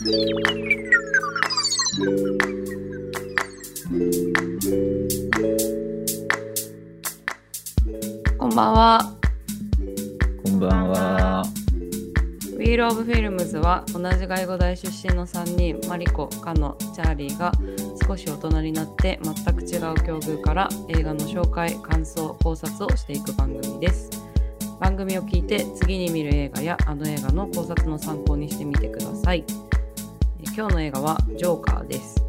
こんばんは。こんばんは。Wheel of Films は同じ外語大出身の3人、マリコ、カノ、チャーリーが少し大人になって全く違う境遇から映画の紹介、感想、考察をしていく番組です。番組を聞いて次に見る映画やあの映画の考察の参考にしてみてください。今日の映画はジョーカーです。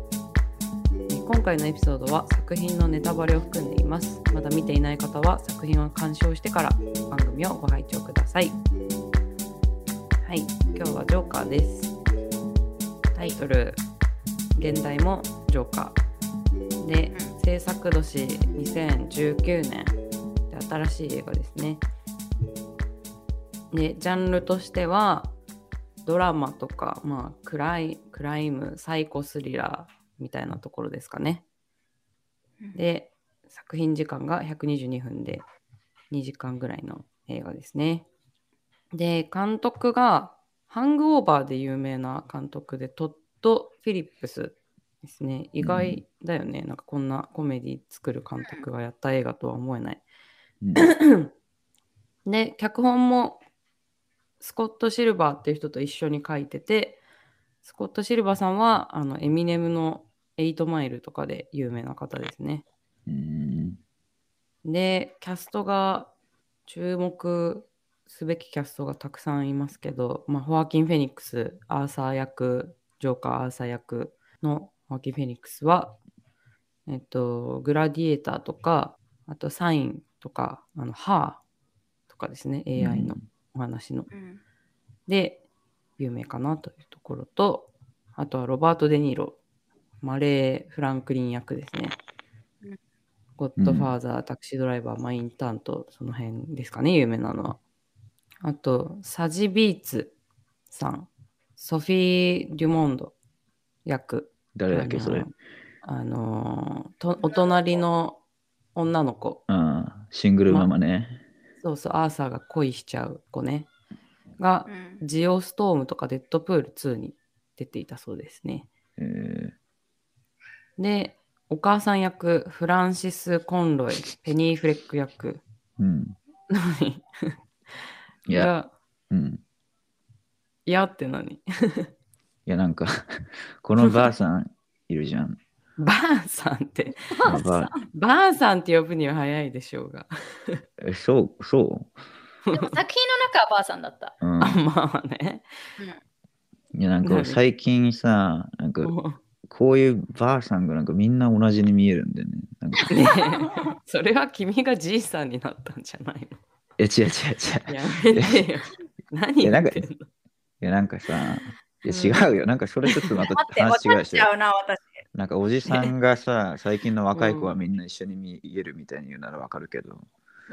え今回のエピソードは作品のネタバレを含んでいます。まだ見ていない方は作品を鑑賞してから番組をご拝聴ください。はい、今日はジョーカーです。タイトル、現代もジョーカー。で、制作年2019年で新しい映画ですね。で、ジャンルとしては、ドラマとか、まあ、クライクライム、サイコスリラーみたいなところですかね。で、作品時間が122分で2時間ぐらいの映画ですね。で、監督がハングオーバーで有名な監督でトッド・フィリップスですね。意外だよね。なんかこんなコメディ作る監督がやった映画とは思えない。うんで、脚本もスコット・シルバーっていう人と一緒に書いてて、スコット・シルバーさんはあのエミネムの8マイルとかで有名な方ですね。うんで、キャストが注目すべきキャストがたくさんいますけど、まあ、ホアキン・フェニックス、アーサー役、ジョーカー・アーサー役のホアキン・フェニックスは、えっと、グラディエーターとか、あとサインとか、あのハーとかですね、AI のお話の。うんで、有名かなというところと、あとはロバート・デ・ニーロ、マレー・フランクリン役ですねうん。ゴッドファーザー、タクシードライバー、マインターンと、その辺ですかね、有名なのは。あと、サジ・ビーツさん、ソフィー・デュモンド役。誰だっけ、それ？あのーと、お隣の女の子。うん。シングルママね。そうそう、アーサーが恋しちゃう子ね。がう、んジオストームとかデッドプール2に出ていたそうですね。えーで、お母さん役、フランシス・コンロイ、ペニー・フレック役。うん。何いや、うん。いやって何？いや、なんか、このばあさんいるじゃん。ばあさんって、ばあばあさんって呼ぶには早いでしょうが。えそう、そでも作品の中はばあさんだった。う。うんあ、まあね。いや、なん何か最近さ、なんかもこういうばあさんがなんかみんな同じに見えるんだよね。なんかうねえそれは君がじいさんになったんじゃないえ、違う違う違う。のやめてよ。何言ってんの？いや、なんかさ、いや違うよ。なんかそれちょっとまた話違うし分かっち。ゃうな、私。なんかおじさんがさ、最近の若い子はみんな一緒に見えるみたいに言うならわかるけど、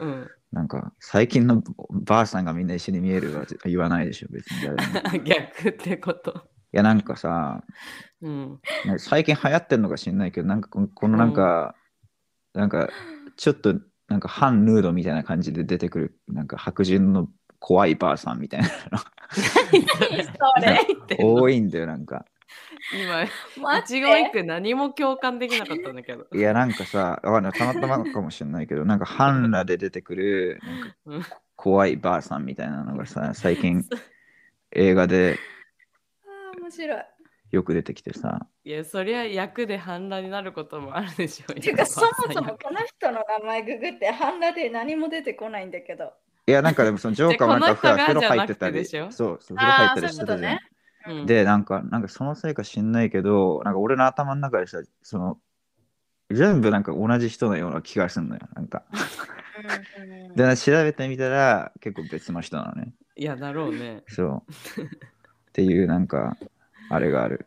うん、なんか最近のばあさんがみんな一緒に見えるは言わないでしょ、別に誰も。い 逆ってこと。や、なんかさ、うん。ね最近流行ってんのか知んないけど、なんかこのこのなんか、なんかちょっとなんか反ヌードみたいな感じで出てくる、なんか白人の怖いばあさんみたいな それ。の多いんだよ、なんか。今、待一言一句何も共感できなかったんだけど。いや、なんかさ、わかんない、たまたまかもしれないけど、なんか半裸で出てくる、なんか怖いばあさんみたいなのがさ、最近映画であー面白い。よく出てきてさ、いや、そりゃ役で反乱になることもあるでしょうよ。ていうか、そもそまあもこの人の名前ググって、半裸で何も出てこないんだけど。いや、なんかでもそのジョーカーもなんか風呂入ってたり、でしょ？そう、そう風呂入ったりしてたじゃん。あーそで、なんか、なんかそのせいか知んないけど、なんか俺の頭の中でさ、その、全部なんか同じ人のような気がするのよ。なんか。で、調べてみたら結構別の人なのね。いや、だろうね。そう。っていうなんか、あれがある。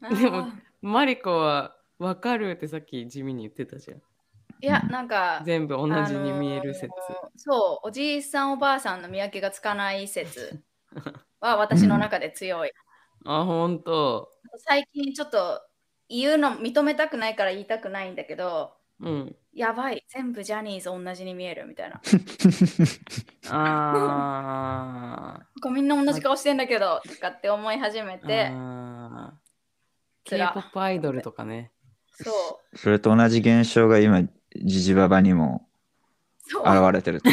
でもマリコは分かるってさっき地味に言ってたじゃん。いや、なんか、全部同じに見える説。あのーそう、おじいさんおばあさんの見分けがつかない説は私の中で強い。あ、ほんと。最近ちょっと言うの認めたくないから言いたくないんだけど、うん。やばい、全部ジャニーズ同じに見えるみたいな。あなんかみんな同じ顔してんだけど、とかって思い始めーて、K-POP アイドルとかね。そう。それと同じ現象が今、ジジババにも。現れてる。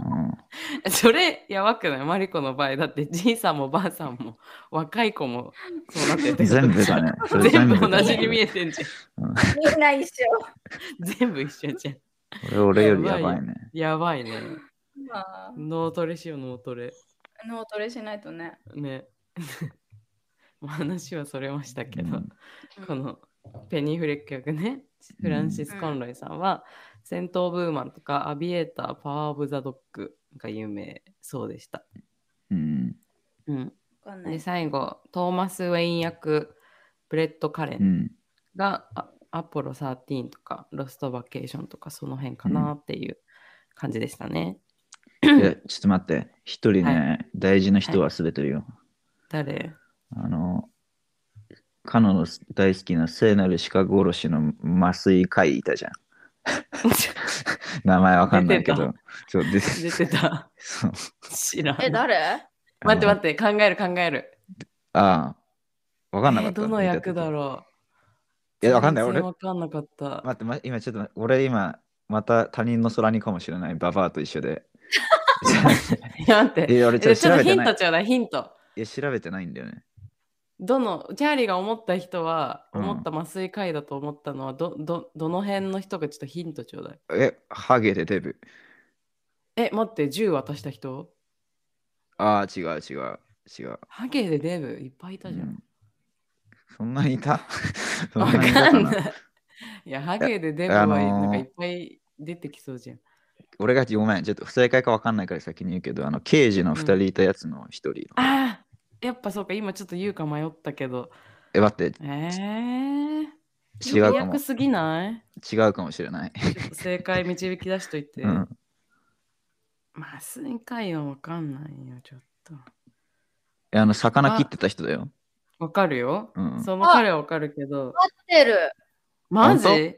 うん。うん。それやばくない？マリコの場合だってじいさんもばあさんも若い子もそうなってる全部だね。全部だ同じに見えてんじみんな一緒。ゃん全部一緒じゃん俺俺よりやばいね。やばいね。まあ、脳トレしよう脳トレ。脳トレしないとね。ね。話はそれましたけど、うん。このペニー・フレック役ね。フランシス・コンロイさんは、戦闘ブーマンとかアビエーターパワー・オブ・ザ・ドッグが有名そうでした、うん。うん、わかんなでい。最後トーマス・ウェイン役ブレット・カレンうん。アポロ13とかロスト・バケーションとかその辺かなっていう感じでしたね、いや、ちょっと待って。一人ね、は大事な人忘れてるよ。誰？あの、彼女の大好きな聖なる鹿殺しの麻酔科医いたじゃん。名前わかんないけど。そうで出てた知らんえ、誰？待って待っって考える考えるて。ああ、わかんなかった。えどの役だう。ろういや、わかんない？俺？わかんなかった。待って、ま、今ちょっと、俺今、また他人の空にかもしれない。ババアと一緒で。い や、待って。いや、俺ちょえっと調べてないちょっとヒント。ちょうだい、ヒント。いや、調べてないんだよね。どの、チャーリーが思った人は、うん思った麻酔科医だと思ったのは、ど、ど、どの辺の人かちょっとヒントちょうだい。え、ハゲでデブ。え、待って、銃渡した人？ああ、違う違う。違う。ハゲでデブいっぱいいたじゃ。うんんそんなにいた？そんわなにいたかんない。いや、ハゲでデブはあのーなんかいっぱい出てきそうじゃん。俺がごめん、ちょっと不正解かわかんないから先に言うけど、あの、刑事の二人いたやつの一人。ああ、やっぱそうか、今ちょっと言うか迷ったけど。え、待って、えー、違うかも役。すぎない？違うかもしれない。正解導き出しといて。うん。麻酔科医はわかんないよ、ちょっと。えあの、魚切ってた人だよ。わかるよ。うんその彼はわかるけど。合ってる。マジ？本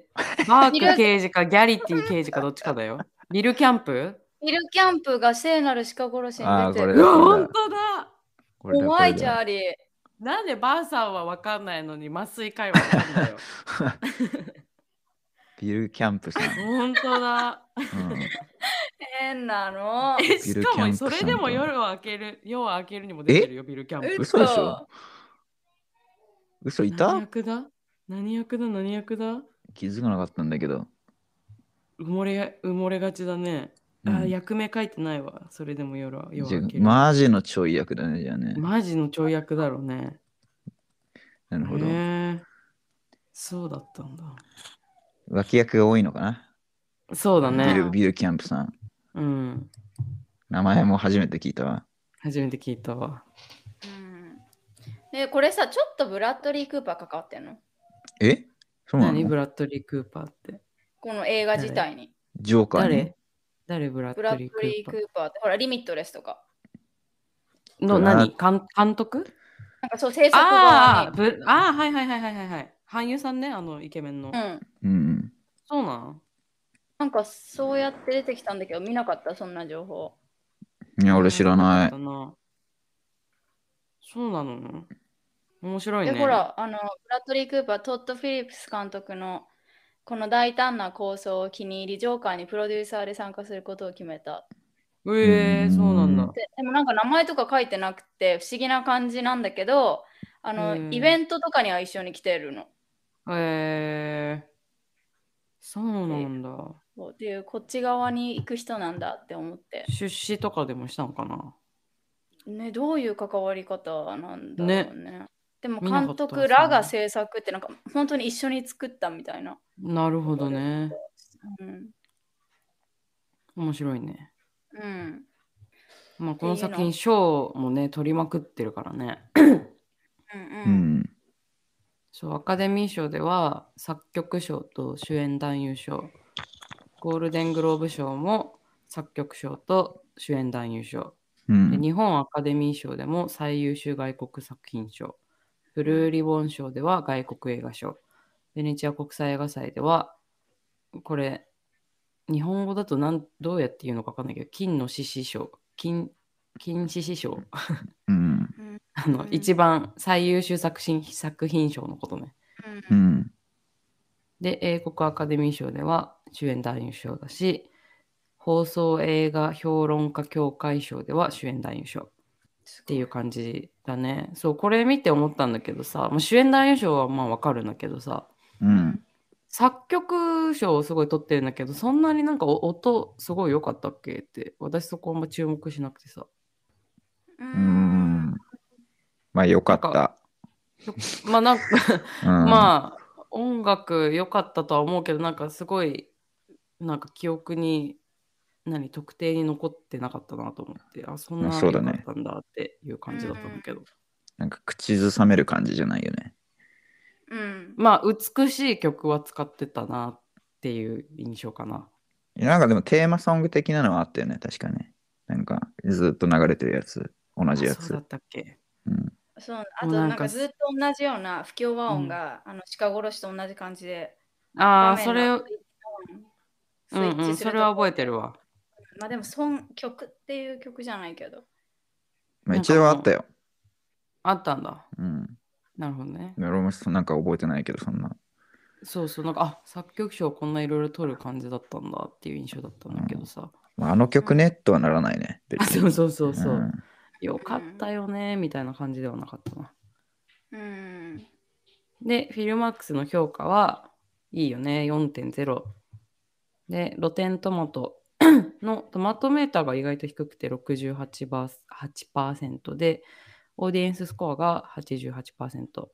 バーク刑事かギャリティ刑事かどっちかだよ。ビルキャンプ？ビルキャンプ？が聖なる鹿殺しに出てる。うれだ本当だこれだ怖いじこれだゃあり。なんでばあさんはわかんないのに麻酔科医はわかんだよ。ビルキャンプさん。本当だ。うん変なの。え、しかもそれでも夜を明ける、夜を明けるにも出てるよ、ビルキャンプ。嘘でしょ？嘘い何た役だ？何役だ？何役だ？気づかなかったんだけど。埋もれ埋もれがちだね。あ、うん役名書いてないわ。それでも夜は夜じゃあは明ける。マジのちょい役だね、じゃあね。マジの跳躍だろうね。なるほど。へえそうだったんだ。脇役が多いのかな、そうだね。ビルビルキャンプさん。うん。名前も初めて聞いたわ。初めて聞いたわ。うんねこれさ、ちょっとブラッドリー・クーパー関わってんの？え？そうな何ブのラッドリー・クーパーって？この映画自体に。ジョーカーに？誰？誰ブラッブラッドドリー・クリー・ーパー？クーパーって、ほら、リミットレスとか。の何？監監督？なんかそう、制作側に。ぶあー、はいはいはいはいはいはい。俳優さんね、あのイケメンの。うん。うん。そうなん？なんかそうやって出てきたんだけど、見なかった、そんな情報。いや、俺知らない。なそうなの？面白いで、ね。ほら、あの、ブラッドリー・クーパー、トッド・フィリップス監督のこの大胆な構想を気に入り、ジョーカーにプロデューサーで参加することを決めた。えー、そうなんだ。ででもなんか名前とか書いてなくて不思議な感じなんだけど、あの、うんイベントとかには一緒に来てるの。えー、そうなんだ。そうっていう、こっち側に行く人なんだって思って。出資とかでもしたのかなね、どういう関わり方なんだろうね。でも監督らが制作ってなんか本当に一緒に作ったみたいな。なるほどね。うん。面白いね。うん。まあ、この作品、賞もね、取りまくってるからね。うんううん。ん。そう、アカデミー賞では作曲賞と主演男優賞、ゴールデングローブ賞も作曲賞と主演男優賞、うん。で日本アカデミー賞でも最優秀外国作品賞、ブルーリボン賞では外国映画賞、ベネチア国際映画祭ではこれ、日本語だとなんどうやって言うのかわかんないけど、金の獅子賞、金、金獅子賞、うん。う んあの、うん一番最優秀作品作品賞のことね。ううんん。で、英国アカデミー賞では主演男優賞だし、放送映画評論家協会賞では主演男優賞っていう感じだね。そう、これ見て思ったんだけどさ、まあ、主演男優賞はまあわかるんだけどさ、うん。作曲賞をすごい取ってるんだけど、そんなになんかお音すごい良かったっけ？って、私そこあんま注目しなくてさ。ううんん。まあよかった。まあなんか、うん、まあ音楽良かったとは思うけどなんかすごいなんか記憶に何特定に残ってなかったなと思ってあそんなまあそうだね。ったんだっていう感じだったんだけど、なんか口ずさめる感じじゃないよね。うん。まあ美しい曲は使ってたなっていう印象かな。なんかでもテーマソング的なのはあったよね、確かね。なんかずっと流れてるやつ、同じやつ。あそうだ。ったっけ。うん、そうあもうなかとなんんかずっと同じような不協和音が、あの鹿殺しと同じ感じでああそれをのスイうんうんッチするとそれは覚えてるわまあでもそん曲っていう曲じゃないけどまあ、一度はあったよ。あったんだうん。なるほどね俺もそなんか覚えてないけど、そんな。そうそうなんかあ作曲賞こんないろいろ取る感じだったんだっていう印象だったんだけどさ、まあ、あの曲ねとはならないね。あそうそうそうそう、んよかったよねみたいな感じではなかったな。うんで、フィルマックスの評価はいいよね、4.0。で、露天トマト のトマトメーターが意外と低くて68%で、オーディエンススコアが88%。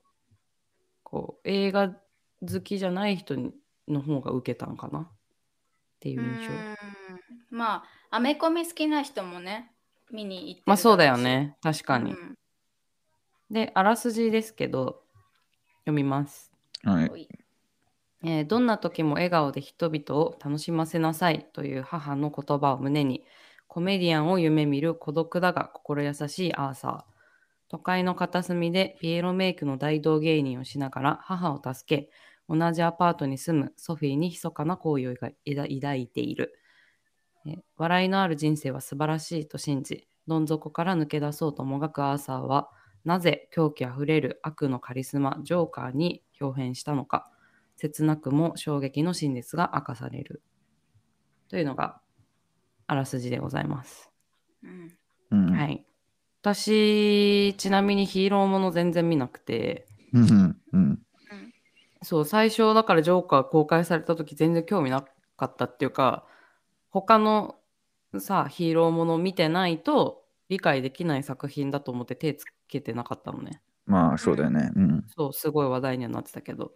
こう、映画好きじゃない人の方が受けたんかな？っていう印象。うんまあアメコミ好きな人もね見に行ってるまあそうだよね、確かに。うんで、あらすじですけど、読みます。はい。えーどんな時も笑顔で人々を楽しませなさいという母の言葉を胸にコメディアンを夢見る孤独だが心優しいアーサー都会の片隅でピエロメイクの大道芸人をしながら母を助け同じアパートに住むソフィーに密かな好意を抱いている、え笑いのある人生は素晴らしいと信じどん底から抜け出そうともがくアーサーはなぜ狂気あふれる悪のカリスマジョーカーに表変したのか。切なくも衝撃の真実が明かされるというのがあらすじでございます。うんうん。はい。私、ちなみにヒーローもの全然見なくて、うん。うん。そう、最初だからジョーカー公開された時全然興味なかったっていうか、他のさ、ヒーローもの見てないと理解できない作品だと思って手つけてなかったのね。まあ、そうだよね。うん。そう、すごい話題にはなってたけど。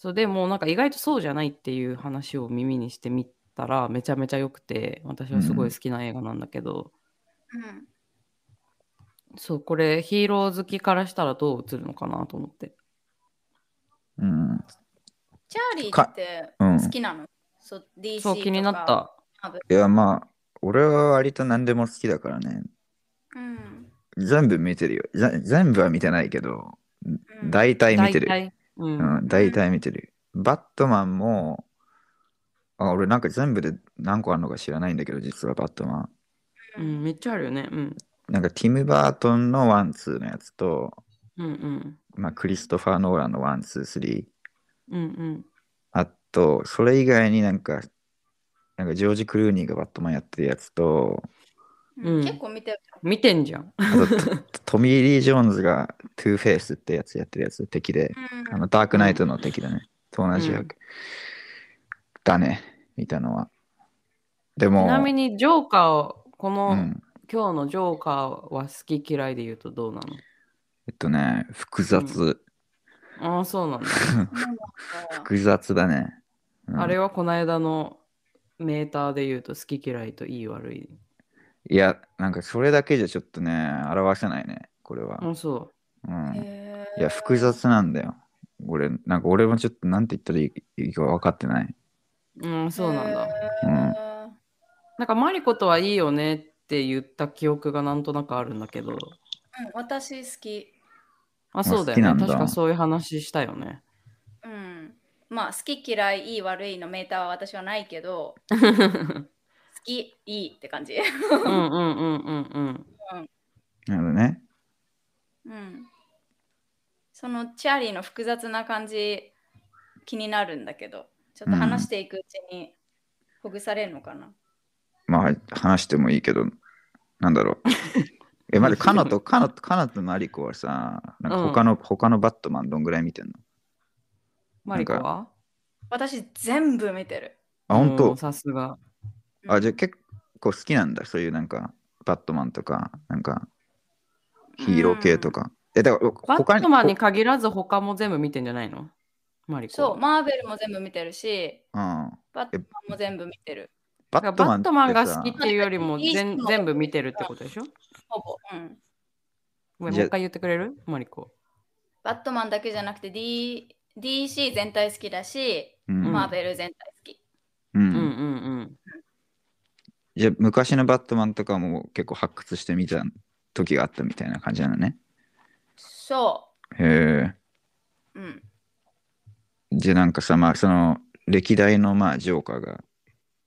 そう、でもなんか意外とそうじゃないっていう話を耳にしてみたらめちゃめちゃ良くて、私はすごい好きな映画なんだけど、うんそう、これヒーロー好きからしたらどう映るのかなと思って。うん。チャーリーってうん。好きなの、そう ?DC そう、気になった。いや、まあ、俺は割と何でも好きだからね。うん全部見てるよ。ぜ全部は見てないけど、うん大体見てる。うん、大体見てる。バットマンも、あ俺なんか全部で何個あるのか知らないんだけど、実はバットマン。うん、めっちゃあるよね。うん。なんかティム・バートンの one, twoのやつと、うんうん。まあ、クリストファー・ノーランの one, two, three。うんうん。あと、それ以外になんか、なんかジョージ・クルーニーがバットマンやってるやつと、うん結構見てる見てんじゃん。あとトトミー・リー・ジョーンズがトゥーフェイスってやつやってるやつ、敵で、うんあのダークナイトの敵だね。と同じ役。だね、見たのは。でも、ちなみにジョーカーを、この、うん、今日のジョーカーは好き嫌いで言うとどうなえっとね、複雑。のああ、そうなんだ。複雑だね。うんあれはこの間のメーターで言うと好き嫌いといい悪い。いや、なんかそれだけじゃちょっとね、表せないね、これは。あそうん、へーいや、複雑なんだよ。俺、なんか俺もちょっとなんて言ったらいいいいか分かってない。う。うん、そうなんだ。へうんーなんかマリコとはいいよねって言った記憶がなんとなくあるんだけど。うん私好き。あ、そうだよね。確かそういう話したよね。うん。まあ好き嫌いいい悪いのメーターは私はないけど、好 きいいって感じ。うんうんうんうんうん。なるほどね。うん。そのチャーリーの複雑な感じ気になるんだけど、ちょっと話していくうちにほぐされるのかな？まあ話してもいいけど、なんだろう。え、まずカノと、カノと、カノとマリコはさ、なんか他の、他のバットマンどんぐらい見てんの？マリコは？私全部見てる。あ、本うん当さすが。うんあ、じゃあ結構好きなんだ。そういうなんか、バットマンとか、なんか、ヒーロー系とか。え、だから、バ他ットマンに限らず他も全部見てんじゃないの？マリコは。そう、マーベルも全部見てるし、うん。バットマンも全部見てる。バットマンがってさ好きっていうよりも全全部見てるってことでしょ？ほぼ。うん。ごめん、もう一回言ってくれる？マリコ。バットマンだけじゃなくて、D、DC 全体好きだし、うんマーベル全体好き。うんうん。じゃあ昔のバットマンとかも結構発掘してみた時があったみたいな感じなのね。そへえ。う。うん。じゃあなんかさ、まあその歴代のまあジョーカーが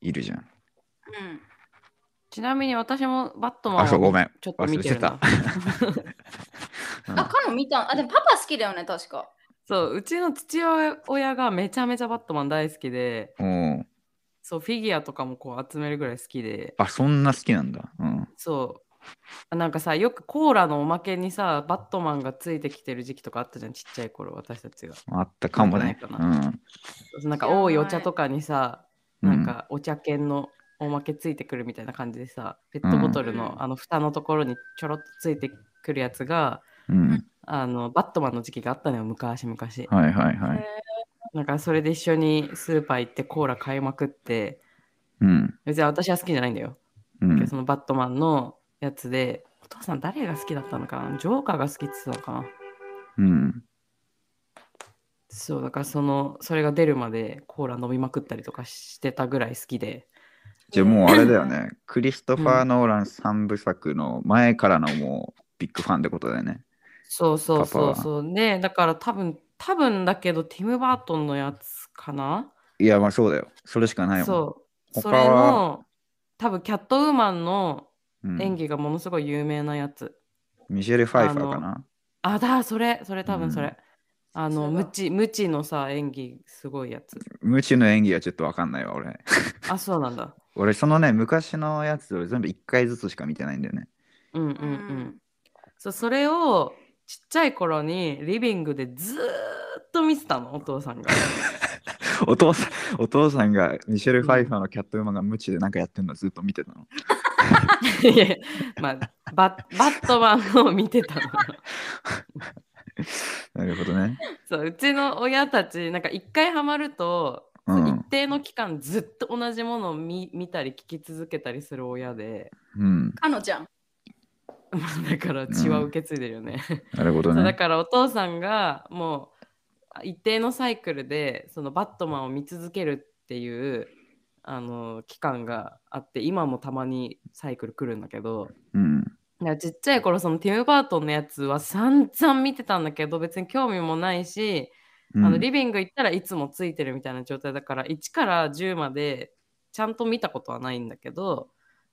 いるじゃん。うん。ちなみに私もバットマンあ、そう、ごめん。ちょっと見てるな。うん あ、カノ見たあ、でもパパ好きだよね、確か。そう、うちの父親がめちゃめちゃバットマン大好きで、おうそう、フィギュアとかもこう集めるぐらい好きで、あ、そんな好きなんだ。うん。そう。なんかさ、よくコーラのおまけにさ、バットマンがついてきてる時期とかあったじゃん、ちっちゃい頃、私たちが。あったかもね。なうん。かなんか多いお茶とかにさ、うんなんかお茶犬のおまけついてくるみたいな感じでさ、ペットボトルの、うんあの蓋のところにちょろっとついてくるやつが、うん。あのバットマンの時期があったのよ、昔々。はいはいはい。へなんかそれで一緒にスーパー行ってコーラ買いまくって、うん。別に私は好きじゃないんだよ。うん。そのバットマンのやつで、お父さん誰が好きだったのかな？ジョーカーが好きって言ってたのかな？うん。そう、だからその、それが出るまでコーラ飲みまくったりとかしてたぐらい好きで。じゃあもうあれだよね。クリストファー・ノーラン3部作の前からのもうビッグファンってことだよね。そうそうそうそう。ねだから多分、多分だけど、ティム・バートンのやつかな？いや、まあそうだよ。それしかないもん。そう。他それはの、多分、キャットウーマンのうん演技がものすごい有名なやつ。ミシェル・ファイファーかな？あ、だ、それ、それ多分それ。うんあの、無知、無知のさ、演技、すごいやつ。鞭の演技はちょっとわかんないわ、俺。あ、そうなんだ。俺、そのね、昔のやつを全部1回ずつしか見てないんだよね。うんうんうん。そう、それをちっちゃい頃にリビングでずーっと見てたの、お父さんが。お父さん、お父さんがミシェル・ファイファーのキャットウーマンが鞭でなんかやってるのずっと見てたの。いやまあバ、バットマンを見てたの。なるほどね。そう、うちの親たち、なんか一回ハマると、うん一定の期間ずっと同じものを見見たり聞き続けたりする親で、うん。カノちゃん。まあだから血は受け継いでるよね。なるほどそうだね。からお父さんがもう一定のサイクルでそのバットマンを見続けるっていうあの期間があって今もたまにサイクル来るんだけどうん。いやちっちゃい頃そのティム・バートンのやつは 散々見てたんだけど別に興味もないし、うんあのリビング行ったらいつもついてるみたいな状態だから1から10までちゃんと見たことはないんだけど、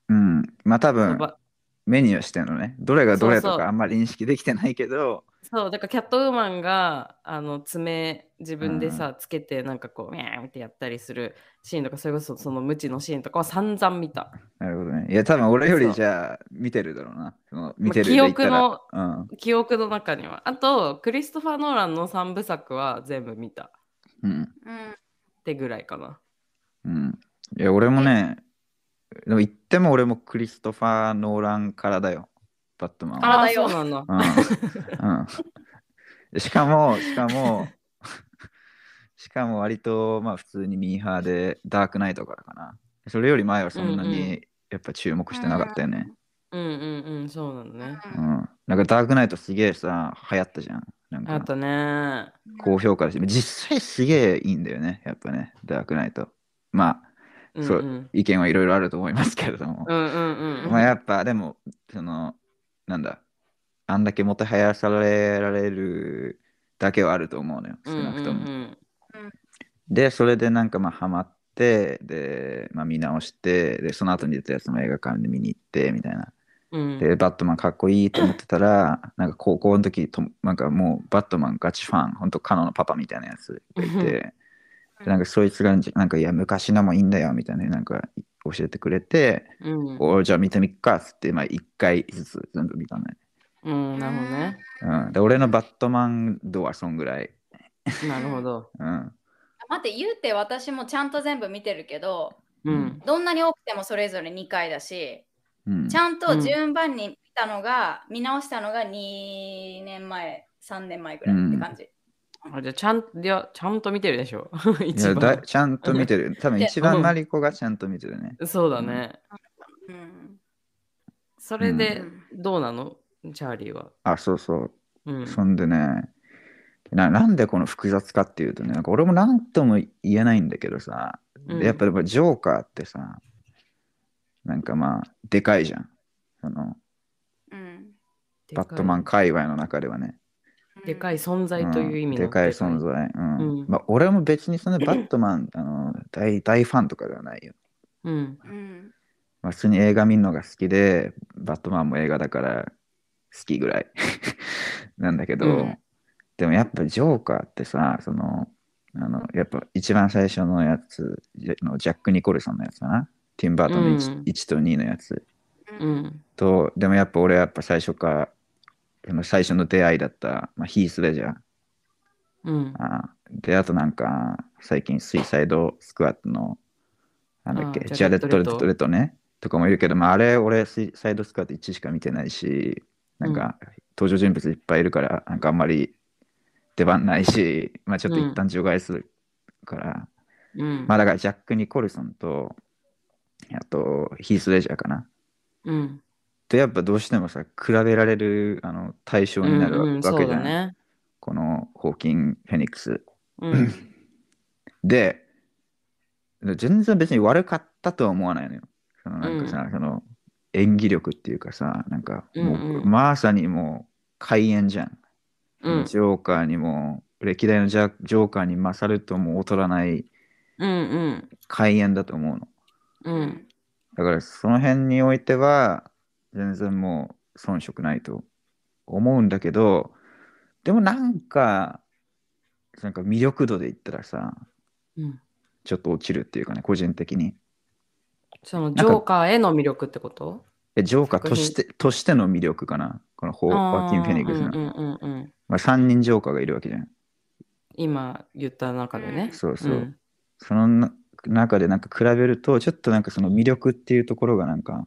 うん。まあ多分、ばメニューしてんのね。どれがどれとかあんまり認識できてないけど、そうだからキャットウーマンがあの爪自分でさ、つけてなんかこうミャーンってやったりするシーンとかそれこそその無知のシーンとかは散々見たなるほどね。いや、多分俺よりじゃあ見てるだろうな。その見てる記憶ので言った記憶の中にはあとクリストファー・ノーランの3部作は全部見た。うん。うん。てぐらいかなうん。うん。いや、俺もね、でも言っても俺もクリストファー・ノーランからだよ。バットマンは。あああだよそうなんだうん。うん。しかも、しかも、しかも割とまあ普通にミーハーでダークナイトからかな。それより前はそんなうんうんにやっぱ注目してなかったよね。うんうんうんそうなのねうん。なんかダークナイトすげえさ、流行ったじゃん。なんかあとね高評価だし、実際すげえいいんだよね、やっぱね、ダークナイト。まあ、うんそうん意見はいろいろあると思いますけれども。うんうんうんまあやっぱでも、その、なんだ、あんだけもてはやされられるだけはあると思うのよ、少なくとも。うんうんで、それでなんかまあハマって、で、まあ見直して、で、その後に出たやつも映画館で見に行って、みたいな。うん。で、バットマンかっこいいと思ってたら、なんか高校の時と、なんかもうバットマンガチファン、本当カノのパパみたいなやつがいて、でなんかそいつが、なんかいや、昔のもいいんだよ、みたいな、なんか教えてくれて、うん。おじゃあ見てみっかっつって、まあ一回ずつ全部見たね。うん、なるほどね。うん。で、俺のバットマン度はそんぐらい。なるほど。うん。待って、言うて私もちゃんと全部見てるけど、うん。どんなに多くてもそれぞれ2回だし、うん、ちゃんと順番に見たのが、見直したのが2年前、3年前ぐらいって感じ。あじゃあちゃんいやちゃんと見てるでしょ。い一やだ番。ちゃんと見てる。多分一番マリコがちゃんと見てるね。そうだね。うんそれでうんどうなの？チャーリーは。あ、そうそう。うん。そんでねな、なんでこの複雑かっていうとね、なんか俺も何とも言えないんだけどさ、うんやっぱりジョーカーってさ、なんかまあ、でかいじゃん。そのうんバットマン界隈の中ではね。でかい存在という意味のん。でかい存在。うん。うん。まあ、俺も別にそのバットマンあの大大ファンとかではないよ。うん。うん。まあ、普通に映画見るのが好きで、バットマンも映画だから好きぐらい。なんだけど、うん。でもやっぱジョーカーってさ、その、あのやっぱ一番最初のやつ、ジャのジャック・ニコルソンのやつかな？ティンバートンの 1,、うん。1と2のやつ。うん。と、でもやっぱ俺はやっぱ最初から、最初の出会いだった、まあ、ヒース・レジャー。うん。あで、あとなんか、最近、スイサイド・スクワットの、なんだっけ、ジャレット・レットットね、とかもいるけど、まあ、あれ、俺、スイサイド・スクワット1しか見てないし、なんか、登場人物いっぱいいるから、なんかあんまり出番ないし、まあ、ちょっと一旦除外するから、うん。まあ、だから、ジャック・ニコルソンと、あと、ヒース・レジャーかな。うん。と、やっぱどうしてもさ、比べられるあの対象になるわうんうんそうわけじゃん。だね。このホーキン・フェニックス。うん。で、全然別に悪かったとは思わないのよ。そのなんかさ、その演技力っていうかさ、なんかもう、うんうんまさにもう開演じゃん。うん。ジョーカーにも、歴代のジャジョーカーに勝るとも劣らないうんうん。開演だと思うの。うん。だからその辺においては、全然もう遜色ないと思うんだけど、でもなんか、なんか魅力度で言ったらさ、うん。ちょっと落ちるっていうかね、個人的に。そのジョーカーへの魅力ってこと？えジョーカーとしてとしての魅力かなこのホーワーキン・フェニックスの。うんうんうんうん。まあ、3人ジョーカーがいるわけじゃん。今言った中でね。そうそう。んそのな中でなんか比べると、ちょっとなんかその魅力っていうところがなんか、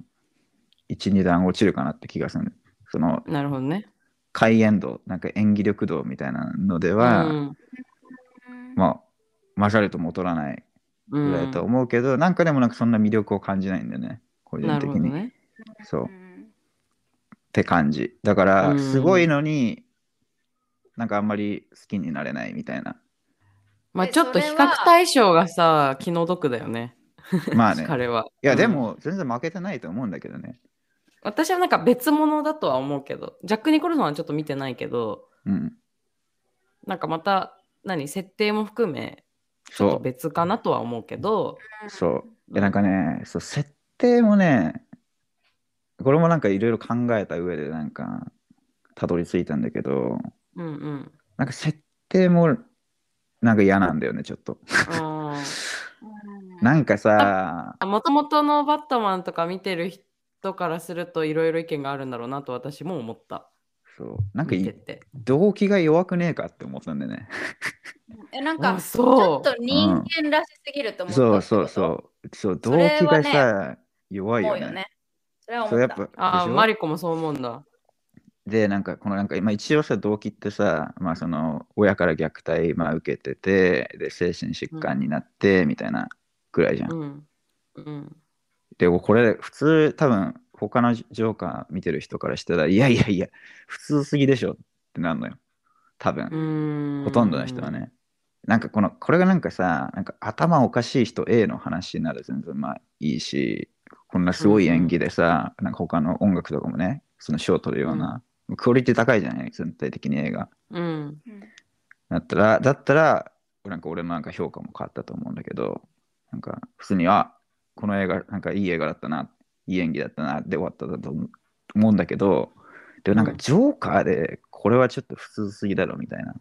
1、2段落ちるかなって気がする。そのなるほどね。開演度、なんか演技力度みたいなのでは、うんまあ、勝るとも劣らないうんぐらいだと思うけど、なんかでもなんかそんな魅力を感じないんだよね、個人な的に。ね。そう。っうんて感じ。だから、うんすごいのに、なんかあんまり好きになれないみたいな。えまあちょっと比較対象がさ、気の毒だよね。まあね。彼は。いや、うんでも、全然負けてないと思うんだけどね。私はなんか別物だとは思うけど、ジャック・ニコルソンはちょっと見てないけど、うん。なんかまた、何、設定も含め、ちょっとそ別かなとは思うけど、う。そう。で、なんかね、そう、設定もね、これもなんかいろいろ考えた上で、なんか、たどり着いたんだけど、うんうん。なんか設定も、なんか嫌なんだよね、ちょっと。あ なんかさ、もともとのバットマンとか見てる人からするといろいろ意見があるんだろうなと私も思った。そう。なんかい見てて。動機が弱くねえかって思ったんだよね。えなんかあちょそうっと人間らしすぎると思ったそうそううそう。そう、動それはね機がさ、弱いよね。思うよねそれはそう、やっ思ったぱ、ああ、でしょ？マリコもそう思うんだ。で、なんか、このなんか、今一応さ、動機ってさ、まあその、親から虐待、まあ受けてて、で、精神疾患になって、みたいなくらいじゃん。うん。うん。で、これ、普通、多分、他のジョーカー見てる人からしたら、いやいやいや、普通すぎでしょってなるのよ。多分、うんほとんどの人は。ね。なんかこの、これがなんかさ、なんか頭おかしい人 A の話なら全然まあいいし、こんなすごい演技でさ、なんか他の音楽とかもね、その賞を取るような、クオリティ高いじゃない全体的に映画。うん。うんだったら、だったら、俺なんか俺のなんか評価も変わったと思うんだけど、なんか普通に、あこの映画、なんかいい映画だったな、いい演技だったな、で終わったと思うんだけど、でもなんかうんジョーカーで、これはちょっと普通すぎだろみたいな。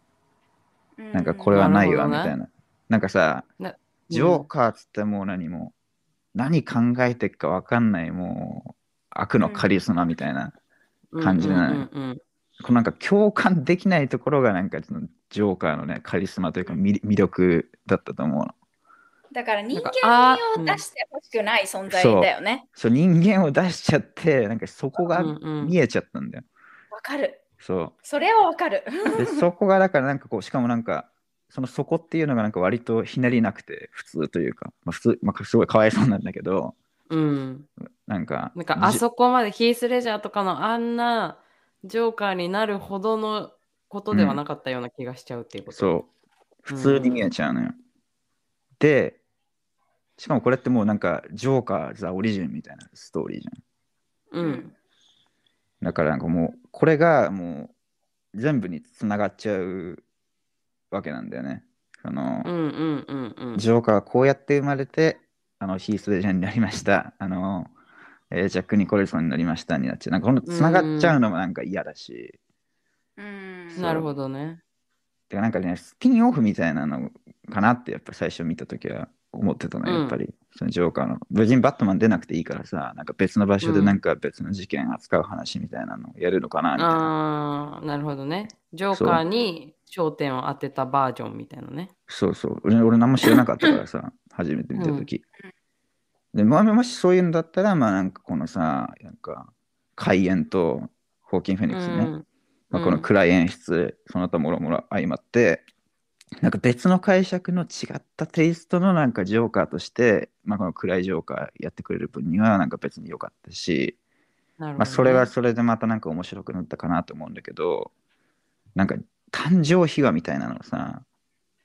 うんなんかこれはないわみたいな。なんかさ、なジョーカーっつってもう何も、何考えてっか分かんない、もう悪のカリスマみたいな。感じじゃないこのなんか共感できないところがなんかジョーカーのねカリスマというか魅魅力だったと思うの。だから人間味を出してほしくない存在だよね。そう人間を出しちゃってなんかそこがうんうん見えちゃったんだよ。わかる。そそれはわかる。う。で そこがだからなんかこうしかもなんかそのそこっていうのがなんか割とひねりなくて普通というか、まあ、普通、まあ、すごいかわいそうなんだけどうん。なんかなんかあじそこまでヒース・レジャーとかのあんなジョーカーになるほどのことではなかったような気がしちゃうっていうこと。そう普通に見えちゃうのよ。でしかもこれってもうなんかジョーカーザ・オリジンみたいなストーリーじゃん。う。うんだからなんかもうこれがもう全部につながっちゃうわけなんだよね。その、うんうんうんうん。ジョーカーはこうやって生まれてあのヒース・レジャーになりました。あの、えージャック・ニコルソンになりましたになっちゃう。なんかこのつながっちゃうのもなんか嫌だし、うんなるほどね。てかなんかねスピンオフみたいなのかなってやっぱ最初見た時は思ってたのよやっぱり、そのジョーカーの無事にバットマン出なくていいからさなんか別の場所でなんか別の事件扱う話みたいなのをやるのかなみたいな。ああ、なるほどね。ジョーカーに焦点を当てたバージョンみたいなね。そうそう。俺、俺何も知らなかったからさ、初めて見たとき。で、まあ、もしそういうのだったら、まあなんかこのさ、なんか、開演とホーキン・フェニックスね、うんまあ、この暗い演出、その他もろもろ相まって、なんか別の解釈の違ったテイストのなんかジョーカーとして、まあ、この暗いジョーカーやってくれる分にはなんか別に良かったし、ねまあ、それはそれでまたなんか面白くなったかなと思うんだけど、なんか誕生秘話みたいなのをさ、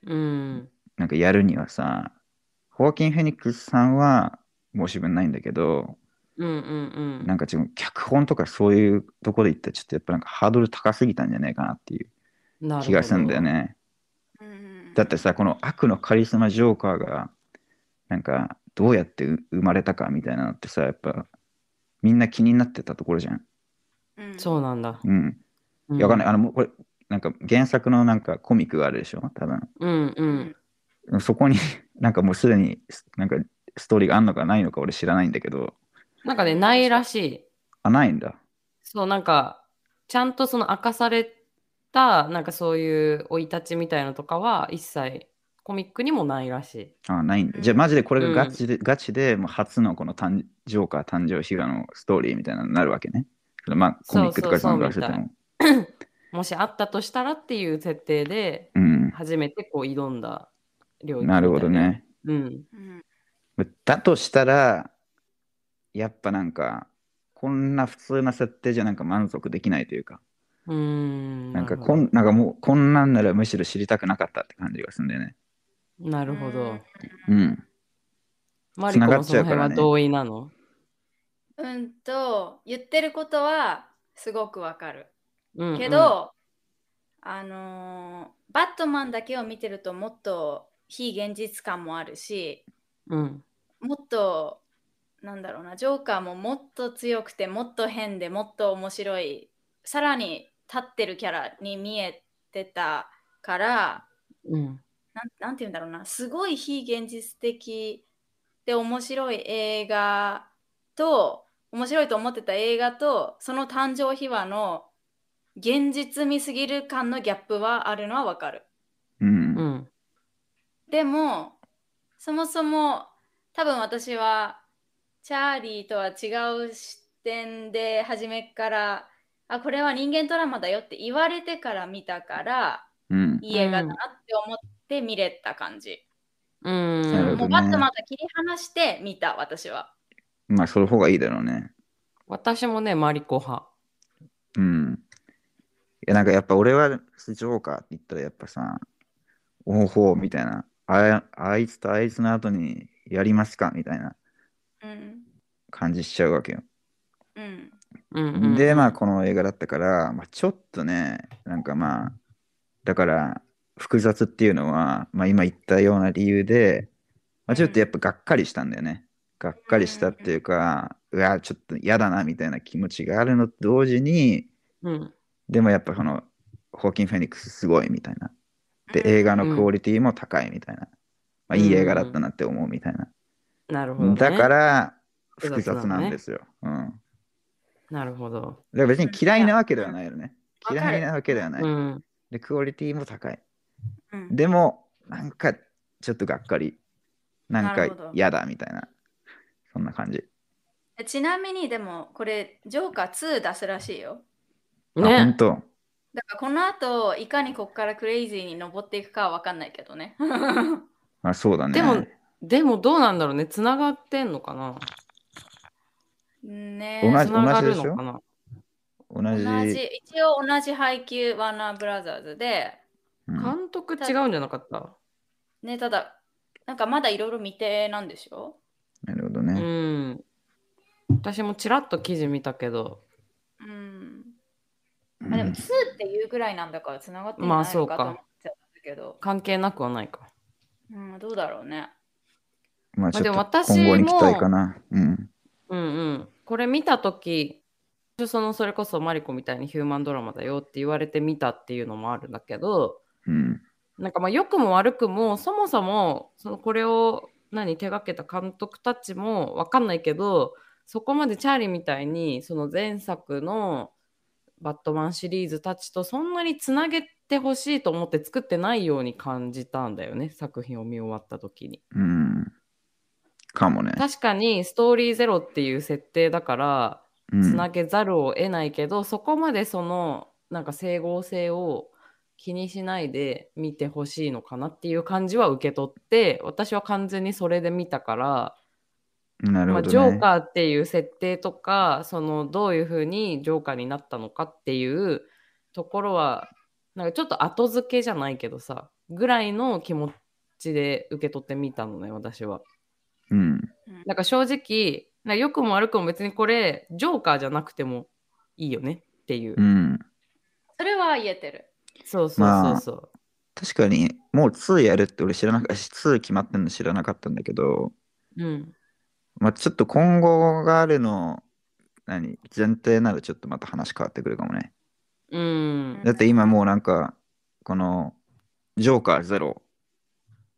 うん。なんかやるにはさ、ホーキン・フェニックスさんは申し分ないんだけど、うんうんうん。なんか自分、脚本とかそういうところで言ったら、ちょっとやっぱなんかハードル高すぎたんじゃないかなっていう気がするんだよ。ね。うんだってさ、この悪のカリスマジョーカーが、なんかどうやってう生まれたかみたいなのってさ、やっぱみんな気になってたところじゃん。うんそうなんだ。うん。やわかんない。あの、もうこれ、なんか原作のなんかコミックがあるでしょ？多分。うんうん。そこに なんかもうすでになんかストーリーがあんのかないのか俺知らないんだけど、なんかね、ないらしい。あ、ないんだ。そう、なんか、ちゃんとその明かされた、なんかそういう生い立ちみたいなのとかは一切コミックにもないらしい。あ、ないんだ。うんじゃあマジでこれがガチで、ガチでもう初のこの誕ジョーカー誕生秘話のストーリーみたいなのになるわけね。まあコミックとかそうそうそう参加してても。もしあったとしたらっていう設定で、うん。初めてこう挑んだ領域みたいなるほどね。うん。うんだとしたら、やっぱなんか、こんな普通な設定じゃなんか満足できないというか、うーん。なんかこんなんかもうこんなんならむしろ知りたくなかったって感じがするんだよね。なるほど。うん。マリコもその繋がっちゃうからね辺は同意なの？うんと言ってることはすごくわかる。うんうんけど、あのーバットマンだけを見てるともっと非現実感もあるしうん。もっとなんだろうなジョーカーももっと強くてもっと変でもっと面白いさらに立ってるキャラに見えてたからうん。なんなんて言うんだろうなすごい非現実的で面白い映画と面白いと思ってた映画とその誕生秘話の現実味すぎる感のギャップはあるのはわかる。うん。うん。でもそもそも多分私はチャーリーとは違う視点で初めからあこれは人間ドラマだよって言われてから見たからうん。いい映画だなって思って見れた感じ。うん。もうバットマンと切り離して見た私は。まあ、その方がいいだろうね。私もね、マリコ派。うん。いや、なんかやっぱ俺はジョーカーって言ったらやっぱさ、おほうみたいな、ああいつとあいつの後にやりますかみたいなうん。感じしちゃうわけよ。うん。うんうんうんで、まあこの映画だったから、まあ、ちょっとね、なんかまあ、だから複雑っていうのは、まあ、今言ったような理由で、まあ、ちょっとやっぱがっかりしたんだよね。がっかりしたっていうか、うわ、ちょっと嫌だなみたいな気持ちがあるのと同時に、うん。でもやっぱこの、ホーキン・フェニックスすごいみたいな。で、映画のクオリティも高いみたいな。まあ、いい映画だったなって思うみたいな。なるほど、ね。だから、複複雑なんですよ。うん。なるほど。だから別に嫌いなわけではないよね。嫌いなわけではない。うん。で、クオリティも高い。うんでも、なんかちょっとがっかり。なんか嫌だみたいな。そんな感じ。えちなみにでもこれジョーカー2出すらしいよ。あ、本ね。当。だからこの後いかにここからクレイジーに登っていくかは分かんないけどね。あ、そうだね。でも、でもどうなんだろうね。つながってんのかなね同じつながる同じでしょのかな？同じ。同じ一応同じ配給ワーナーブラザーズで、うん監督違うんじゃなかった？ね、ただなんかまだいろいろ未定なんでしょ？うなるほどね。ん。私もちらっと記事見たけど、うん。うんあでも2っていうぐらいなんだからつながってないのかそうかと思っちゃったけど、関係なくはないか。うん、どうだろうね。まあちょっとでも私今後に期待もかな。うん。うんうん。これ見たとき、そのそれこそマリコみたいにヒューマンドラマだよって言われてみたっていうのもあるんだけど、うん。なんかまあ良くも悪くもそもそもそのこれを何手がけた監督たちも分かんないけどそこまでチャーリーみたいにその前作のバットマンシリーズたちとそんなにつなげてほしいと思って作ってないように感じたんだよね作品を見終わった時に。うん。かもね。確かにストーリーゼロっていう設定だからうんつなげざるを得ないけど、そこまでそのなんか整合性を気にしないで見てほしいのかなっていう感じは受け取って私は完全にそれで見たから、まあ、なるほどね。ジョーカーっていう設定とかそのどういうふうにジョーカーになったのかっていうところはなんかちょっと後付けじゃないけどさぐらいの気持ちで受け取ってみたのね私は。うん。なんか正直、なんか良くも悪くも別にこれ、ジョーカーじゃなくてもいいよねっていう。うん。それは言えてる。そうそうそうそう。確かに、もう2やるって俺知らなかった、2決まってんの知らなかったんだけど、うん。まあちょっと今後があるの、何、前提ならちょっとまた話変わってくるかもね。うん。だって今もうなんか、この、ジョーカーゼロ。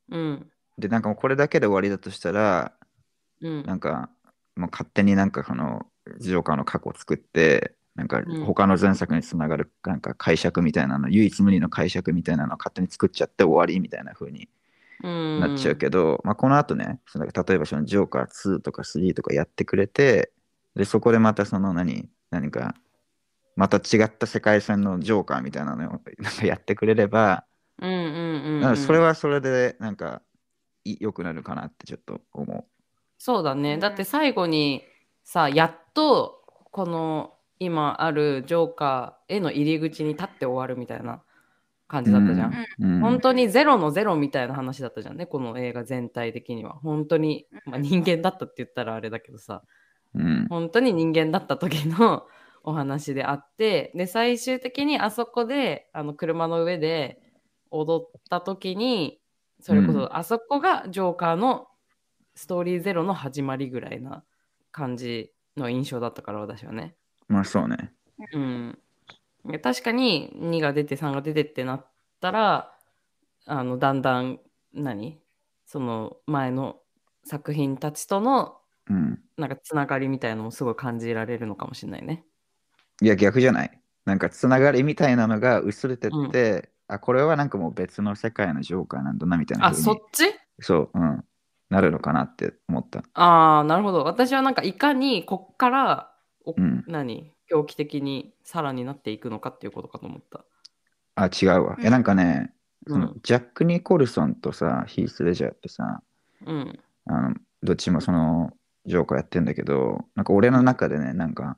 うん。で、なんかもうこれだけで終わりだとしたら、うん。なんか、もう勝手になんかこの、ジョーカーの過去を作って、なんかうん他の前作につながるなんか解釈みたいなの、唯一無二の解釈みたいなのを勝手に作っちゃって終わりみたいな風にうんなっちゃうけど、まあ、この後ね、その例えばそのジョーカー2とか3とかやってくれて、で、そこでまたその何、何か、また違った世界線のジョーカーみたいなのをなんかやってくれれば、うんうんうん、なんうん。かそれはそれでなんかい良くなるかなってちょっと思そうだね。うんだって最後にさ、やっとこの今あるジョーカーへの入り口に立って終わるみたいな感じだったじゃん。う。うん、本当にゼロのゼロみたいな話だったじゃんね、この映画全体的には。本当に、まあ、人間だったって言ったらあれだけどさ、うん。本当に人間だった時のお話であって、で、最終的にあそこで、あの車の上で踊った時に、それこうんそあそこがジョーカーのストーリーゼロの始まりぐらいな感じの印象だったから私はね。まあそうね。うん。いや確かに2が出て3が出てってなったら、あの、だんだん、何？その前の作品たちとのうん。なんかつながりみたいなのもすごい感じられるのかもしれないね。いや逆じゃない。なんかつながりみたいなのが薄れてって、あ、これはなんかもう別の世界のジョーカーなんだなみたいなあ、そっち？そう、うん。なるのかなって思った。ああ、なるほど。私はなんかいかにこっから、おうん何？狂気的にさらになっていくのかっていうことかと思った。あ、違うわ。いやなんかね、うそのん。ジャック・ニコルソンとさ、ヒース・レジャーってさ、うん。あのどっちもそのジョーカーやってんだけど、なんか俺の中でね、なんか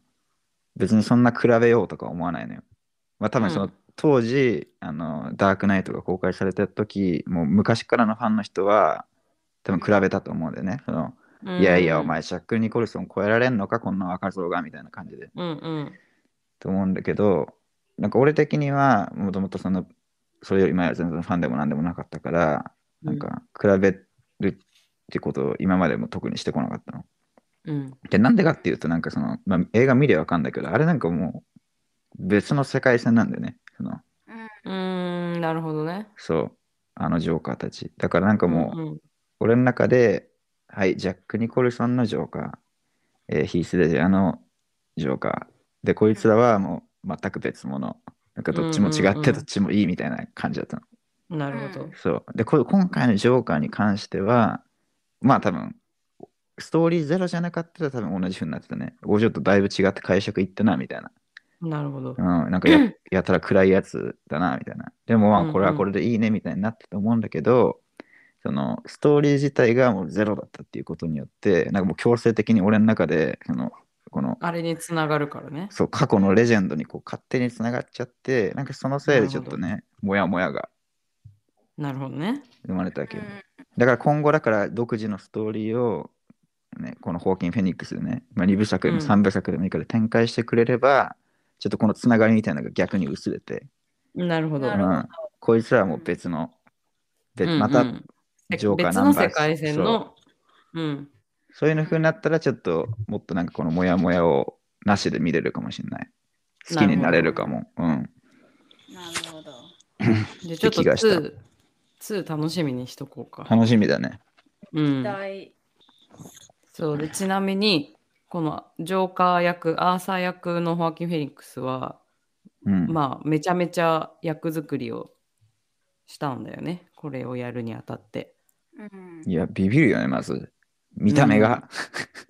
別にそんな比べようとか思わないのよ。まあ多分その、うん当時あの、ダークナイトが公開された時、もう昔からのファンの人は多分比べたと思うんだよね。そのいやいや、お前、ジャック・ニコルソン超えられんのか、こんな若造がみたいな感じで。うんうん。と思うんだけど、なんか俺的にはもともとそのそれより前は全然ファンでもなんでもなかったから、なんか比べるってことを今までも特にしてこなかったの。うん。で、なんでかっていうと、なんかその、まあ、映画見りゃわかんだけど、あれなんかもう別の世界線なんだよね。そのうんなるほどね。そう、あのジョーカーたち。だからなんかもう、うんうん俺の中で、はい、ジャック・ニコルソンのジョーカー、えーヒース・レジャーのジョーカー。で、こいつらはもう全く別物。なんかどっちも違うんうんうんってどっちもいいみたいな感じだったの。なるほど。そう。で、こ今回のジョーカーに関しては、まあ多分、ストーリーゼロじゃなかったら多分同じ風になってたね。こうちょっとだいぶ違って解釈いったなみたいな。なるほどう。ん、なんかや やたら暗いやつだなみたいな。でもまあこれはこれでいいねみたいになったと思うんだけど、そのストーリー自体がもうゼロだったっていうことによって、なんかもう強制的に俺の中で、そのこのあれにつながるからね。そう過去のレジェンドにこう勝手につながっちゃって、なんかそのせいでちょっとね、もやもやがなるほどね。生まれたわけよ。うんだから今後だから独自のストーリーを、ね、このホーキン・フェニックスでね、まあ、2部作でもうん3部作でもいいから展開してくれれば、ちょっとこのつながりみたいなのが逆に薄れて、なるほど。うんこいつらはもう別の、別うんうんまたジョーカー別ナンバーの世界線の。うん。そういうの風になったらちょっともっとなんかこのモヤモヤをなしで見れるかもしれない。好きになれるかも。うん。なるほど。で、ちょっと気がした2、2楽しみにしとこうか。楽しみだね。うん。大そうで、ちなみに、このジョーカー役、アーサー役のホアキン・フェニックスは、うん。まあ、めちゃめちゃ役作りをしたんだよね。これをやるにあたって。うんいや、ビビるよね、まず。見た目が。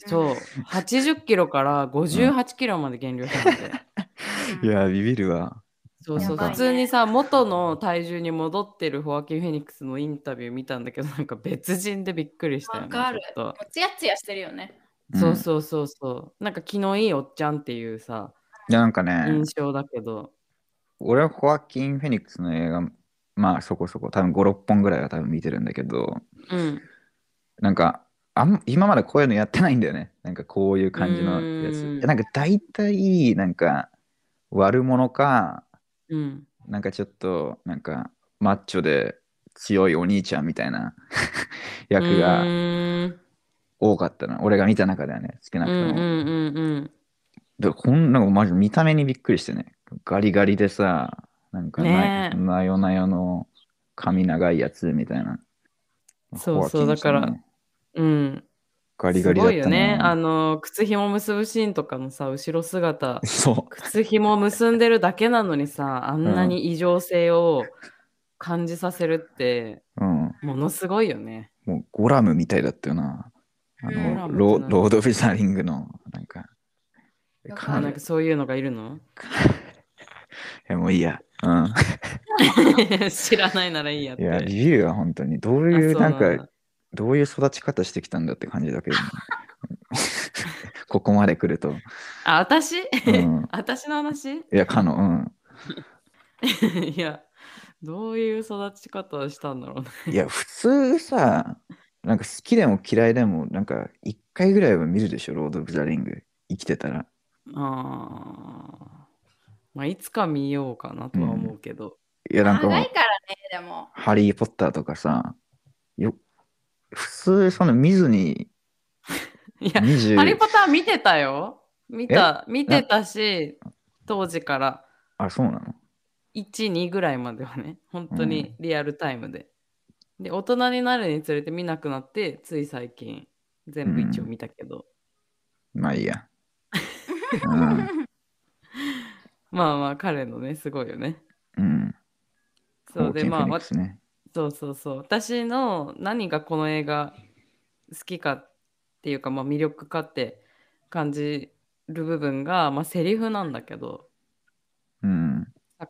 そう、80キロから58キロまで減量したんで。いや、ビビるわ。そうそう、普通にさ、元の体重に戻ってるホアキン・フェニックスのインタビュー見たんだけど、なんか別人でびっくりしたよね。わかるちょっもうツヤツヤしてるよね。そうそうそうそう。なんか気のいいおっちゃんっていうさ、いや、なんかね、印象だけど。俺はホアキン・フェニックスの映画、まあそこそこ、多分5、6本ぐらいは多分見てるんだけど、うん。なんか、あん今までこういうのやってないんだよね。なんかこういう感じのやうーんつ。なんか大体、なんか悪者か、うん。なんかちょっと、なんかマッチョで強いお兄ちゃんみたいな 役うが多かったな。俺が見た中ではね、少なくとも。うんうんうんうん。でこんなのマジ見た目にびっくりしてね。ガリガリでさ、なんかな,、ねえなよなよの髪長いやつみたいな。そうそうだからうん。ガリガリだったすごいよね。あな。の、靴紐結ぶシーンとかのさ、後ろ姿。そう。靴紐結んでるだけなのにさ、あんなに異常性を感じさせるって、うん。ものすごいよね。もうゴラムみたいだったよな。あゴのロロード・オブ・ザ・リングの、なんか。わあなんかそういうのがいるの？や、もういいや。うん。知らないならいいやって。いや、ビビるわ、本当に。どういう、なんだか、どういう育ち方してきたんだって感じだけどね、ここまで来ると。あ、私、うん私の話？いや、かの、うん。いや、どういう育ち方をしたんだろうね。いや、普通さ、なんか好きでも嫌いでも、なんか一回ぐらいは見るでしょ、ロード・オブ・ザ・リング。生きてたら。ああ。まあ、いつか見ようかなとは思うけど。いや、なんかもう長いからね、でも。ハリー・ポッターとかさ、よ普通、その見ずに いや、20ハリー・ポッター見てたよ。見た、見てたし、当時からあ、そうなの？1、2ぐらいまではね、本当にリアルタイムで。で、大人になるにつれて見なくなって、つい最近、全部一応見たけど。まあいいや。うん。まあまあ、彼のね、すごいよね。うん。そうで、まあ、ね。そうそうそう。私の何がこの映画好きかっていうか、まあ、魅力かって感じる部分が、まあ、セリフなんだけど、うん。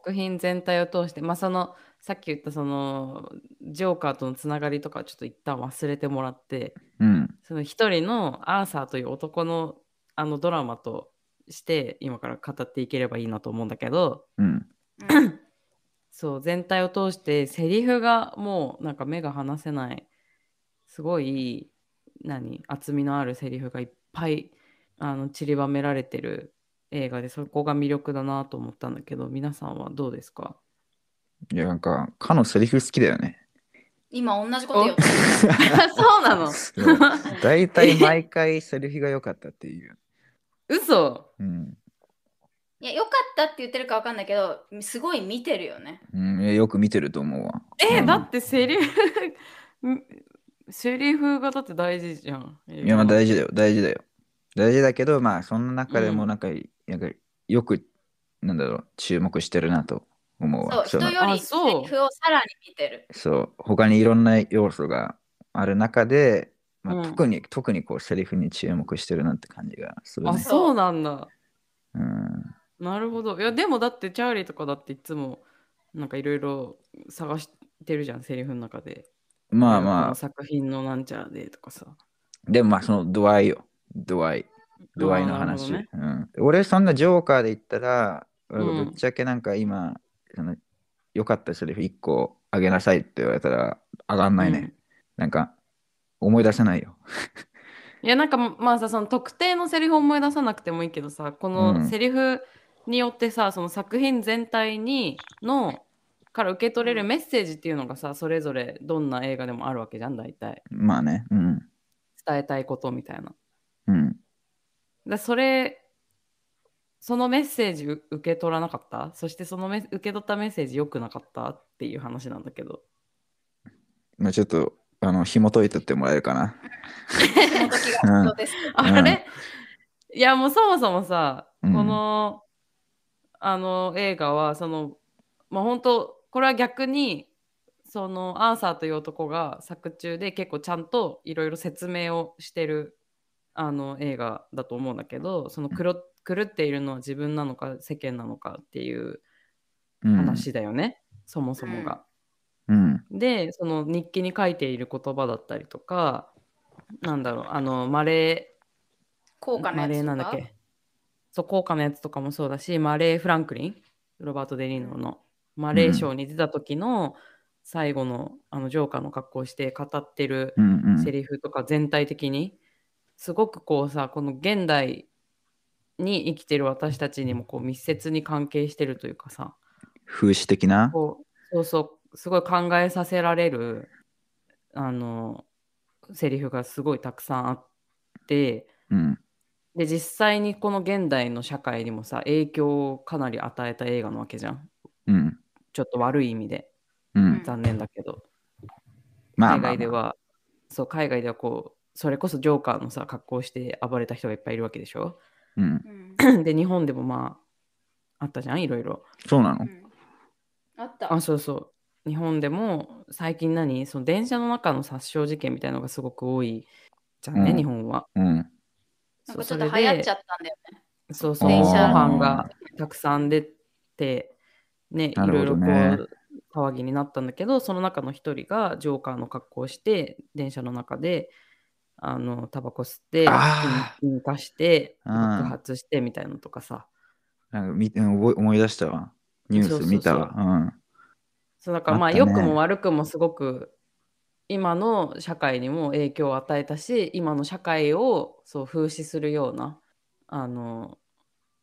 作品全体を通して、まあ、そのさっき言ったそのジョーカーとのつながりとかはちょっと一旦忘れてもらってうん。その一人のアーサーという男のあのドラマとして今から語っていければいいなと思うんだけどうん。う んそう全体を通してセリフがもうなんか目が離せないすごい何厚みのあるセリフがいっぱいあの散りばめられてる映画でそこが魅力だなと思ったんだけど皆さんはどうですか？いや、なんか、かのセリフ好きだよね。今同じこと言おうと そうなの？大体毎回セリフが良かったっていう。嘘？うん。いや、よかったって言ってるかわかんないけど、すごい見てるよね。うん、よく見てると思うわ。え、うんだってセリフセリフがだって大事じゃん。いや、まあ大事だよ、大事だよ。大事だけど、まあ、その中でうんもなんか、なんかよく、なんだろう、注目してるなと思うわ。そう、の人よりセあそうリフをさらに見てる。そう、他にいろんな要素がある中で、まあうん特に、特にこう、セリフに注目してるなって感じがするあ、ね。そうなんだ。うん。なるほど。いや、でもだってチャーリーとかだっていつもなんかいろいろ探してるじゃん、セリフの中で。こまあまの作品のなんちゃらでとかさ。あ、でもまあ、その度合いよ。度合い。度合いの話。あーなるうん、俺、そんなジョーカーで言ったら、ぶっちゃけなんか今、その良かったセリフ1個あげなさいって言われたら、上がんないね。うんなんか、思い出せないよ。いやなんかまあさその特定のセリフを思い出さなくてもいいけどさこうんのセリフによってさ、その作品全体にのから受け取れるメッセージっていうのがさそれぞれどんな映画でもあるわけじゃん大体まあね。うん。伝えたいことみたいな。うん。だそれそのメッセージう受け取らなかった？そしてそのメ受け取ったメッセージ良くなかったっていう話なんだけど。まあちょっと、あの、紐解いてってもらえるかな。その時が必要です。あれ、いやもうそもそもさ、うんこのあの映画はそのまあ本当これは逆にそのアーサーという男が作中で結構ちゃんといろいろ説明をしてるあの映画だと思うんだけどその狂狂っているのは自分なのか世間なのかっていううん。話だよね、そもそもが。うん。でその日記に書いている言葉だったりとかなんだろうあのマレー効果のやつなんだっけ？そう効果のやつとかもそうだしマレー・フランクリンロバート・デ・リーノのマレーショーに出た時の最後のあのジョーカーの格好をして語ってるうんうん。セリフとか全体的にすごくこうさこの現代に生きてる私たちにもこう密接に関係してるというかさ風刺的な？そうそうすごい考えさせられるあのセリフがすごいたくさんあってうん。で実際にこの現代の社会にもさ影響をかなり与えた映画なわけじゃんうん。ちょっと悪い意味でうん。残念だけど、まあまあ、海外でまあ。はそう海外ではこうそれこそジョーカーのさ格好をして暴れた人がいっぱいいるわけでしょ？うん。うん。で日本でもまああったじゃん？いろいろ。そうなの。うん。あった。あそうそう。日本でも最近何？その電車の中の殺傷事件みたいなのがすごく多いじゃんね、うん。日本は。うん。なんかちょっそうそれで。と流行っちゃったんだよね。そうそう、電車模範がたくさん出て、ね、いろいろこう、騒ぎになったんだけど、その中の一人がジョーカーの格好をして、電車の中で、あの、タバコ吸って、あ引火して、うん爆発してみたいなのとかさ。なんかみ思い出したわ。ニュース見たわ。うん。そうだからまあ、ね良くも悪くもすごく、今の社会にも影響を与えたし、今の社会をそう風刺するような、あの、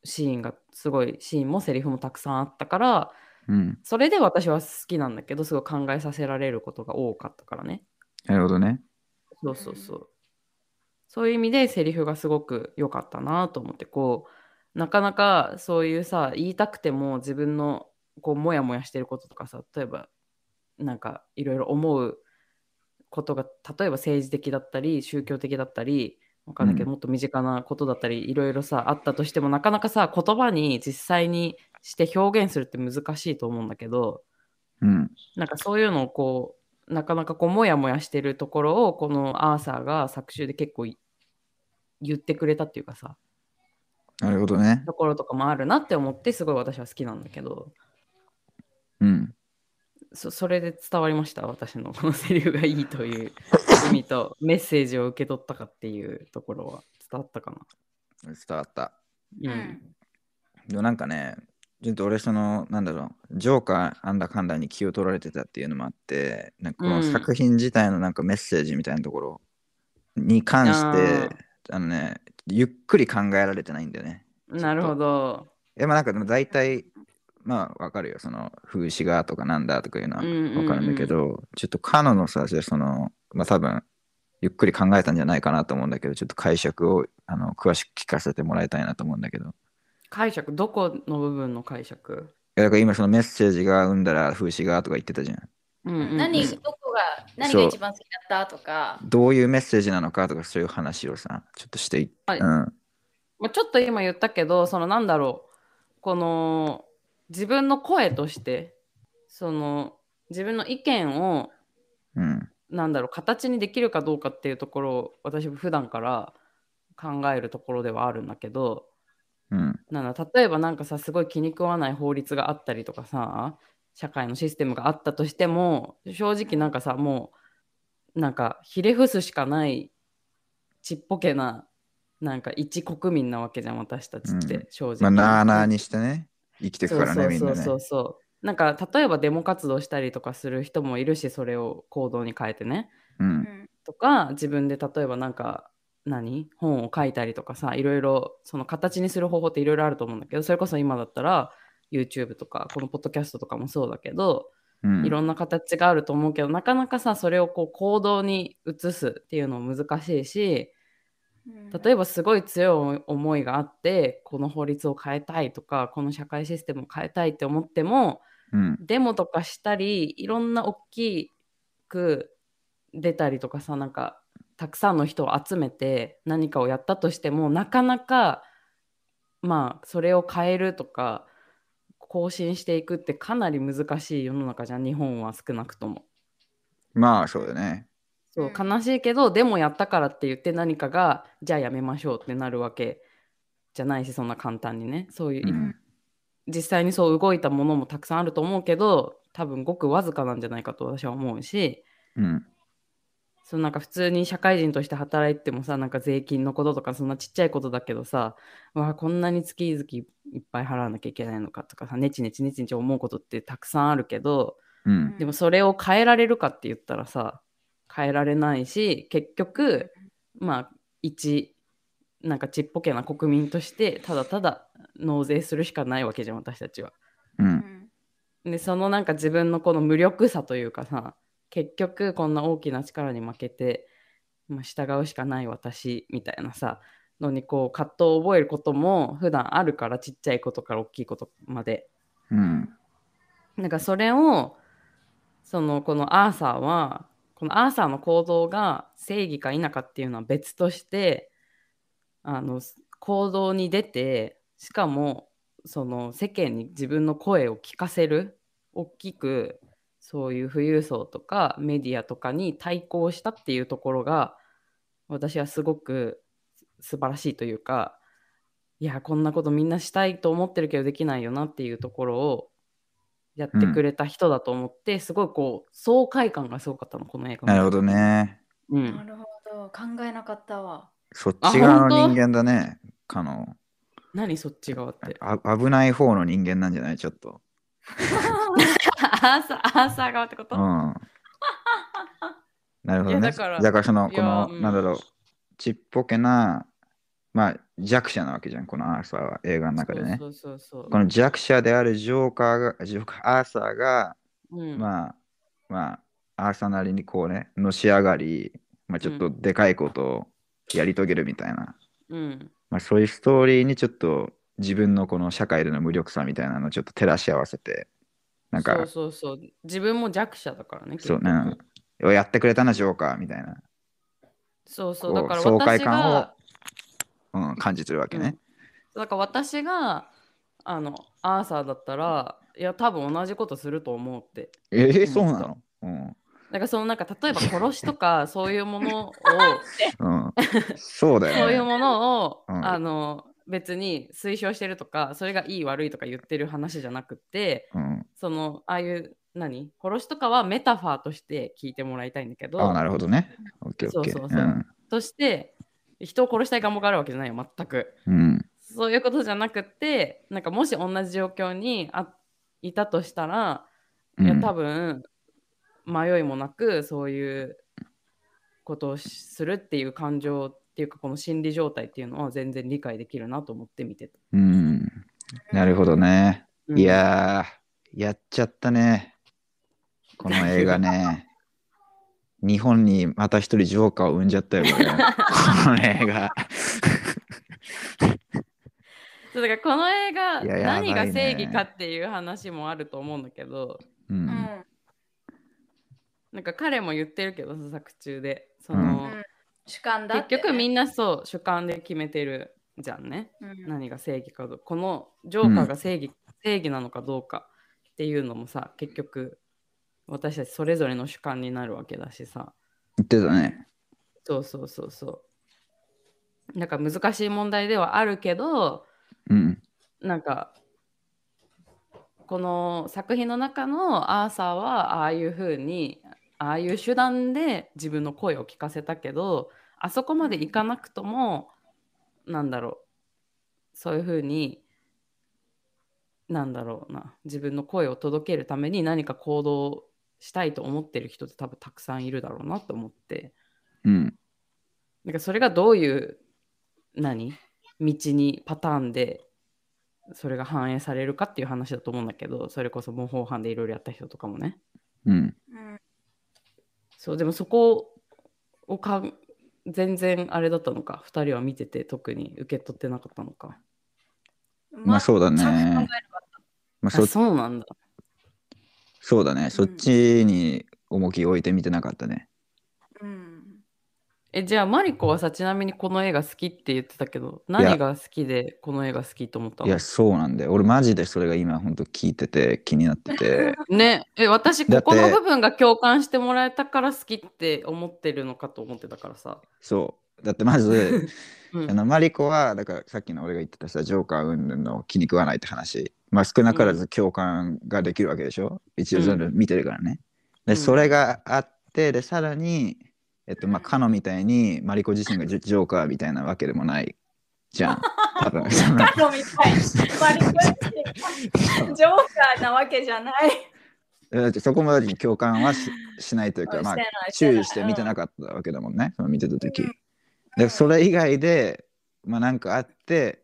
シーンがすごいシーンもセリフもたくさんあったからうん。それで私は好きなんだけどすごい考えさせられることが多かったからねなるほどね。そうそうそうそういう意味でセリフがすごく良かったなと思ってこうなかなかそういうさ言いたくても自分のこうモヤモヤしてることとかさ例えばなんかいろいろ思うことが例えば政治的だったり宗教的だったりわかんないけど、うんもっと身近なことだったりいろいろさあったとしてもなかなかさ言葉に実際にして表現するって難しいと思うんだけどうん。なんかそういうのをこうなかなかこうモヤモヤしてるところをこのアーサーが作中で結構い言ってくれたっていうかさなるほどね。ところとかもあるなって思ってすごい私は好きなんだけどうん。そそれで伝わりました私の このセリフがいいという意味とメッセージを受け取ったかっていうところは伝わったかな。伝わった。ううんんでもなんかね、ちょっと俺その、なんだろう、ジョーカーあんだかんだに気を取られてたっていうのもあって、なんかこのうん作品自体のなんかメッセージみたいなところに関して、あのね、ゆっくり考えられてないんだよね。なるほど。いやまあなんかでも大体まあわかるよ。その風刺画とかなんだとかいうのはうんうんうんわかるんだけど、ちょっとカノのさ、その、まあ多分、ゆっくり考えたんじゃないかなと思うんだけど、ちょっと解釈をあの詳しく聞かせてもらいたいなと思うんだけど。解釈どこの部分の解釈？いやだから今そのメッセージが生んだら風刺画とか言ってたじゃん。うんうんうん何、どこが、何が一番好きだったとか。どういうメッセージなのかとかそういう話をさ、ちょっとしていっはいうん。まあ、ちょっと今言ったけどそのなんだろうこの自分の声としてその自分の意見をうん。なんだろう形にできるかどうかっていうところを私普段から考えるところではあるんだけどうん。なんだ例えばなんかさすごい気に食わない法律があったりとかさ社会のシステムがあったとしても正直なんかさもうなんかひれ伏すしかないちっぽけななんか一国民なわけじゃん私たちって、うん正直。まあ、なあなあにしてね、生きていくからね、みんなねそうそうそう。そうなんか例えばデモ活動したりとかする人もいるしそれを行動に変えてねう。うんんとか自分で例えばなんか何？本を書いたりとかさいろいろその形にする方法っていろいろあると思うんだけどそれこそ今だったら YouTube とかこのポッドキャストとかもそうだけど、うん。いろんな形があると思うけどなかなかさそれをこう行動に移すっていうのも難しいし例えばすごい強い思いがあってこの法律を変えたいとかこの社会システムを変えたいって思ってもうん。デモとかしたりいろんな大きく出たりとかさなんかたくさんの人を集めて何かをやったとしてもなかなかまあそれを変えるとか更新していくってかなり難しい世の中じゃん日本は少なくとも。まあ、そうだね。そううん悲しいけどでもやったからって言って何かがじゃあやめましょうってなるわけじゃないしそんな簡単にねそういう、うん実際にそう動いたものもたくさんあると思うけど多分ごくわずかなんじゃないかと私は思うしうん。そのなんか普通に社会人として働いてもさなんか税金のこととかそんなちっちゃいことだけどさわあこんなに月々いっぱい払わなきゃいけないのかとかさネチネチネチネチ思うことってたくさんあるけどうん。でもそれを変えられるかって言ったらさ変えられないし結局まあ一なんかちっぽけな国民としてただただ納税するしかないわけじゃん私たちは。う。うんんでそのなんか自分のこの無力さというかさ結局こんな大きな力に負けて、まあ、従うしかない私みたいなさのにこう葛藤を覚えることも普段あるからちっちゃいことから大きいことまで。うん。なんかそれをそのこのアーサーはこのアーサーの行動が正義か否かっていうのは別としてあの行動に出てしかもその世間に自分の声を聞かせる大きくそういう富裕層とかメディアとかに対抗したっていうところが私はすごく素晴らしいというかいやこんなことみんなしたいと思ってるけどできないよなっていうところをやってくれた人だと思って、すごいこう爽快感がすごかったのこの映画なるほど。ね。うんなるほど。考えなかったわ。そっち側の人間だね。かの何そっち側って？あ危ない方の人間なんじゃない？ちょっと。アーサー、アーサー側ってこと、うん。なるほどね。だからだからその、この、うん。なんだろう、ちっぽけな、まあ弱者なわけじゃん、このアーサーは映画の中でね。そうそうそうこの弱者であるジョーカーが、ジョーカー、アーサーが、うん。まあ、まあ、アーサーなりにこうね、のし上がり、まあちょっとでかいことをやり遂げるみたいな、うん。まあそういうストーリーにちょっと自分のこの社会での無力さみたいなのをちょっと照らし合わせて、なんか、そうそうそう。自分も弱者だからねそうね、やってくれたな、ジョーカーみたいな、そうそう。だから爽快私感をが、うん、感じてるわけね。だから私があのアーサーだったらいや多分同じことすると思うって。えー、うんそうなの？うん。だからそのなんか例えば殺しとか そういうものをうん、そうだよね。そういうものを、うん。あの別に推奨してるとかそれがいい悪いとか言ってる話じゃなくってうん、そのああいう何？殺しとかはメタファーとして聞いてもらいたいんだけどあなるほどね。そうそうそうとして人を殺したい願望があるわけじゃないよ全くうん。うん。そういうことじゃなくってなんかもし同じ状況にあいたとしたら、うんいや多分迷いもなくそういうことをするっていう感情っていうかこの心理状態っていうのは全然理解できるなと思って見てた。うん。なるほどね。うんいやー、やっちゃったね。この映画ね。日本にまた一人ジョーカーを生んじゃったよ、この映画。そうだからこの映画、何が正義かっていう話もあると思うんだけどう。うんんなんか彼も言ってるけどさ作中でそうんの、うん主観だって、結局みんなそう主観で決めてるじゃんね。うん。何が正義かどうか。このジョーカーが正義,、正義なのかどうかっていうのもさ結局私たちそれぞれの主観になるわけだしさ。言ってたね。そうそうそうそう。なんか難しい問題ではあるけどうん。なんかこの作品の中のアーサーはああいう風にああいう手段で自分の声を聞かせたけどあそこまでいかなくともなんだろう。そういう風になんだろうな。自分の声を届けるために何か行動したいと思ってる人って多分たくさんいるだろうなと思って。うん。なんかそれがどういう何？道にパターンでそれが反映されるかっていう話だと思うんだけどそれこそ模倣犯でいろいろやった人とかもね。うん。うん。そうでもそこをかん全然あれだったのか2人は見てて特に受け取ってなかったのか。まあそうだね。まあそあそうなんだ。そうだね。そっちに重きを置いて見てなかったね。えじゃあマリコはさちなみにこの映画好きって言ってたけど何が好きでこの映画好きと思ったの？いや、そうなんだよ。俺マジでそれが今本当聞いてて気になってて。ねえ私だってここの部分が共感してもらえたから好きって思ってるのかと思ってたからさ、そう。だってまず、うんあのマリコは、だからさっきの俺が言ってたさ、ジョーカー云々の気に食わないって話。まあ少なからず共感ができるわけでしょ？一応全部見てるからね。で、うんそれがあって、で、さらに、えっと、まあ、カノみたいにマリコ自身がジョジョーカーみたいなわけでもないじゃん。カノみたいマリコジョーカーなわけじゃないそこまでに共感はししないというか、まあ注意して見てなかったわけだもんね、その見てた時。うんで、それ以外で、まあなんかあって、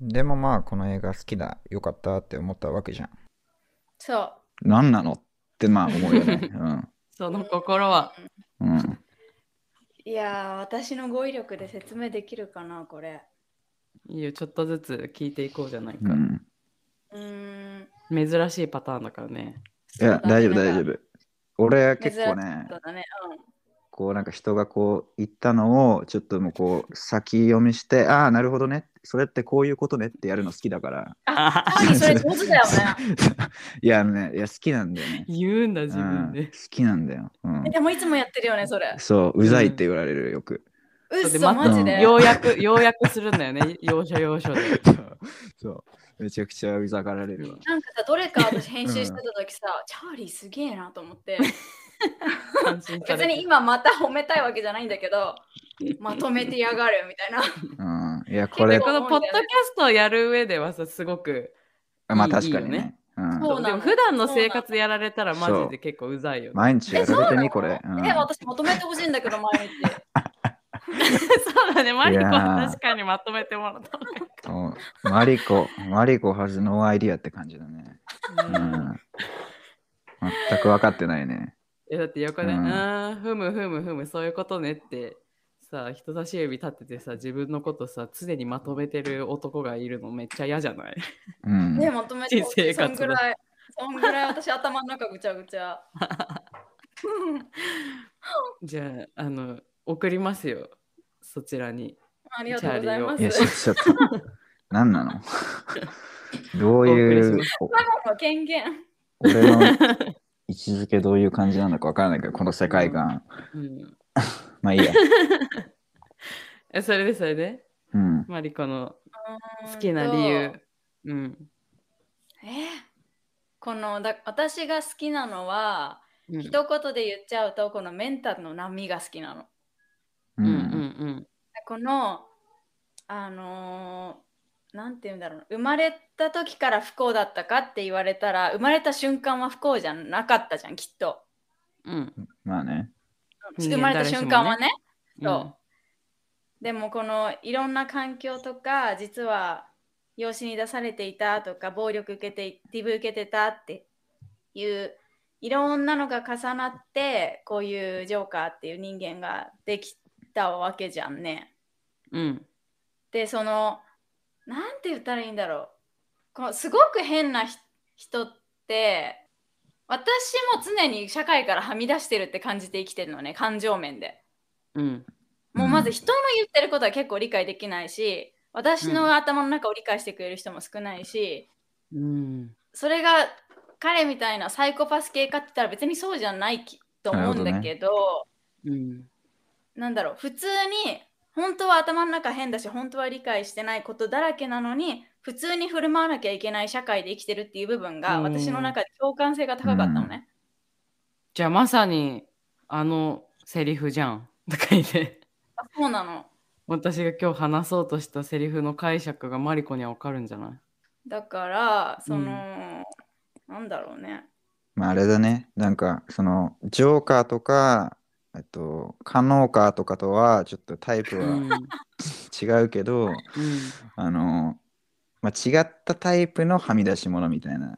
でもまあこの映画好きだ、よかったって思ったわけじゃん。そう何なのってまあ思うよね。うん。その心はうん。いやー私の語彙力で説明できるかなこれいいよちょっとずつ聞いていこうじゃないか、うん、うーん珍しいパターンだからねいや、大丈夫、大丈。夫。俺は珍しい結構ねそ、うだねこうなんか人がこう言ったのをちょっともうこう先読みして、ああ、なるほどね。それってこういうことねってやるの好きだから。あ ーそれ上手だよね いや、あのね、いや、好きなんだよね。言うんだ自分うん、で好、きなんだよ。うんえ、でもいつもやってるよねそれそう、うざいって言われるよく。うっそマジでようやくようやくするんだよね要所要所で そう、めちゃくちゃうざがられるわ。なんかさどれか私編集してた時さ、チャーリーすげえなと思って 別に今また褒めたいわけじゃないんだけど まとめてやがるみたいな。うん、いや、これ。で、このポッドキャストをやる上ではさすごくまあいい確かにね。いいよね。うん。そうなのでも普段の生活やられたらマジで結構うざいよね。毎日やられてみ、これ。ええ私まとめてほしいんだけど毎日。そうだね、マリコは確かにまとめてもらったマリコ、マリコはずのアイディアって感じだね。ううんん、全く分かってないね。えだって横で、ううんん、ふむふむふむ、そういうことねってさ、人差し指立ててさ、自分のことさ、常にまとめてる男がいるのめっちゃ嫌じゃない？うん。ねまとめてそ生活んぐらいそんぐらい私頭の中ぐちゃぐちゃ。じゃあ、あの、送りますよ、そちらに。ありがとうございまいや、すちちょっと、何なの？どういう？俺の位置づけどういう感じなのか分からないけど、この世界観。うん、まあいいや。えそれでそれで、うん。マリコの好好きな理由。う？ん。え？ーこのだ私が好きなのは、うん一言で言っちゃうとこのメンタルの波が好きなの。ううんうんんこのあのーなんて言うんだろう生まれた時から不幸だったかって言われたら生まれた瞬間は不幸じゃなかったじゃんきっと。うん。うん。まあね。生まれた瞬間はね。うんそうでもこのいろんな環境とか実は養子に出されていたとか暴力受けて DV 受けてたっていういろんなのが重なってこういうジョーカーっていう人間ができたわけじゃんね。うん。でそのなんて言ったらいいんだろうこのすごく変なひ人って私も常に社会からはみ出してるって感じて生きてるのね感情面で。うん。もうまず人の言ってることは結構理解できないし私の頭の中を理解してくれる人も少ないし、うん。それが彼みたいなサイコパス系かって言ったら別にそうじゃないきと思うんだけどうん。なんだろう普通に本当は頭の中変だし本当は理解してないことだらけなのに普通に振る舞わなきゃいけない社会で生きてるっていう部分がうん私の中で共感性が高かったのね。じゃあまさにあのセリフじゃん。とか言って。あそうなの。私が今日話そうとしたセリフの解釈がマリコにはわかるんじゃない？だからその、なんだろうね。まああれだね。なんかそのジョーカーとか、えっと、カノーカーとかとはちょっとタイプうん。は違うけど、うん。あの、まあ、違ったタイプのはみ出し物みたいな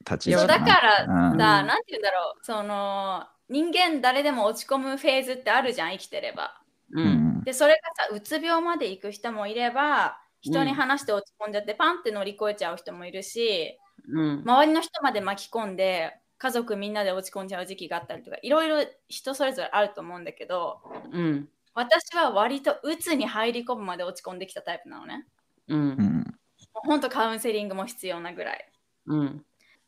立ち位置だからさ、うんなんて言うんだろうその人間誰でも落ち込むフェーズってあるじゃん生きてれば。う。うんんでそれがさうつ病まで行く人もいれば人に話して落ち込んじゃってパンって乗り越えちゃう人もいるしうん。周りの人まで巻き込んで家族みんなで落ち込んじゃう時期があったりとかいろいろ人それぞれあると思うんだけどうん。私は割とうつに入り込むまで落ち込んできたタイプなのね。う。うんほんとカウンセリングも必要なぐらい。うん。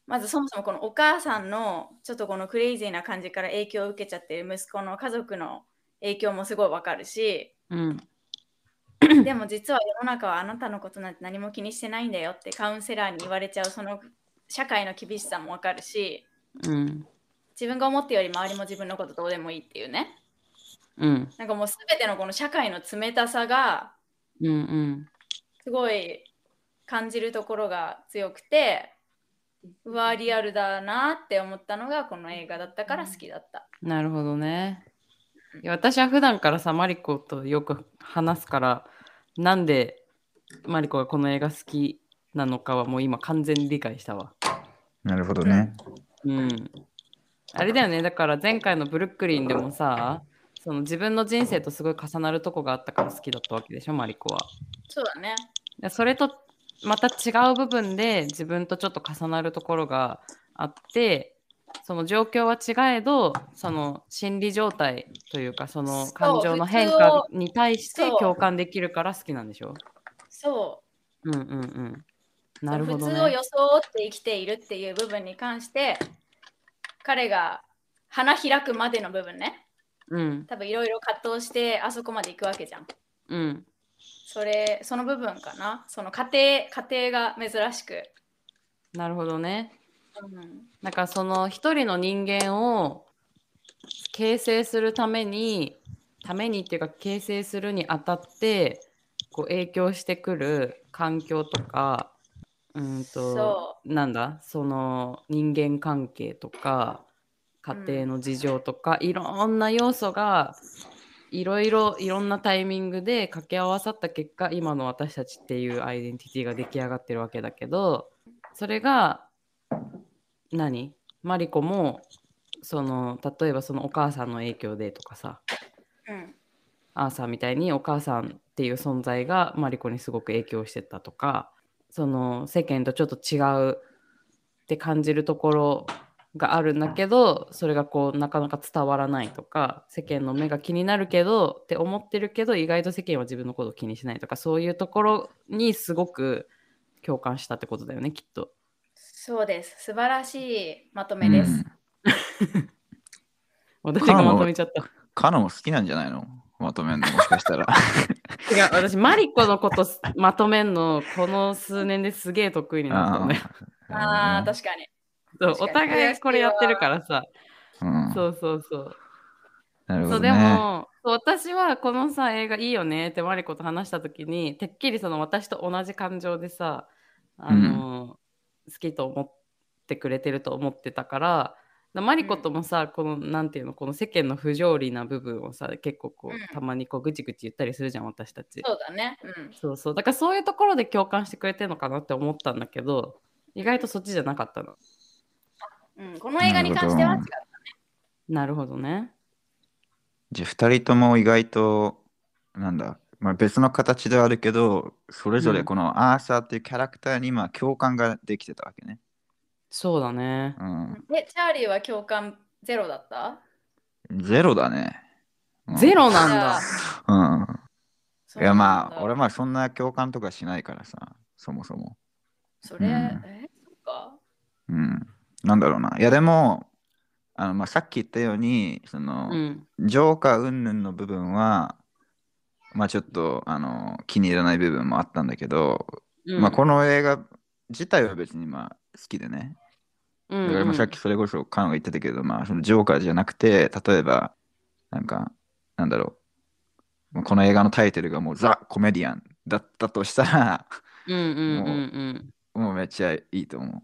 まずそもそもこのお母さんのちょっとこのクレイジーな感じから影響を受けちゃってる息子の家族の影響もすごいわかるしうん。でも実は世の中はあなたのことなんて何も気にしてないんだよってカウンセラーに言われちゃうその社会の厳しさもわかるしうん。自分が思ってより周りも自分のことどうでもいいっていうねうん。なんかもう全てのこの社会の冷たさがうん。うん。すごい感じるところが強くてうわリアルだなって思ったのがこの映画だったから好きだった。なるほどね。いや私は普段からさ、マリコとよく話すから、なんでマリコがこの映画好きなのかはもう今完全に理解したわ。なるほどね。うん。あれだよね、だから前回のブルックリンでもさ、その自分の人生とすごい重なるとこがあったから好きだったわけでしょ、マリコは。そうだね。でそれとまた違う部分で自分とちょっと重なるところがあってその状況は違えどその心理状態というかその感情の変化に対して共感できるから好きなんでしょ？そう。うんうんうんなるほど普通をね装って生きているっていう部分に関して彼が花開くまでの部分ね。うん。多分いろいろ葛藤してあそこまで行くわけじゃん。うん。それその部分かな。その家庭家庭が珍しく、なるほどね。うん、なんかその一人の人間を形成するためにためにっていうか形成するにあたってこう影響してくる環境とかうんとそなんだ？その人間関係とか家庭の事情とか、いろんな要素がいろいろいろんなタイミングで掛け合わさった結果今の私たちっていうアイデンティティが出来上がってるわけだけどそれが何？マリコもその例えばそのお母さんの影響でとかさうん、アーサーみたいにお母さんっていう存在がマリコにすごく影響してたとかその世間とちょっと違うって感じるところがあるんだけどそれがこうなかなか伝わらないとか世間の目が気になるけどって思ってるけど意外と世間は自分のことを気にしないとかそういうところにすごく共感したってことだよねきっと。そうです素晴らしいまとめです、うん 私がまとめちゃった。カノも好きなんじゃないの？まとめんのもしかしたら。違う私マリコのことすまとめんのこの数年ですげえ得意になったんだよ。ああー確かにそうお互いこれやってるからさ。うんそうそうそう。そうなるほどね。でもそう私はこのさ映画いいよねってマリコと話した時にてっきりその私と同じ感情でさあの、好きと思ってくれてると思ってたからだマリコともさ、このなんていうのこの世間の不条理な部分をさ結構こう、うん。たまにこうぐちぐち言ったりするじゃん私たち。そうだね。うん。そうそう。だからそういうところで共感してくれてるのかなって思ったんだけど意外とそっちじゃなかったの。うん、この映画に関しては違う。なるほどね。じゃあ2人とも意外と、なんだ、まあ、別の形ではあるけど、それぞれこのアーサーっていうキャラクターにまあ共感ができてたわけね。そうだねうん。え、チャーリーは共感ゼロだった？ゼロだね。うんゼロなんだうん。いやまあ、俺も。まあそんな共感とかしないからさ、そもそも。それ、うんえ、そっか。うん。なんだろうな。いやでも、あのまあ、さっき言ったように、その、うんジョーカー云々の部分は、まあちょっとあの気に入らない部分もあったんだけど、うんまあこの映画自体は別にまあ好きでね。うんだからまあさっきそれこそカノが言ってたけど、まあそのジョーカーじゃなくて、例えば、なんか、なんだろう。まあこの映画のタイトルがもうザ・コメディアンだったとしたら、うんうんうんうんもうめっちゃいいと思う。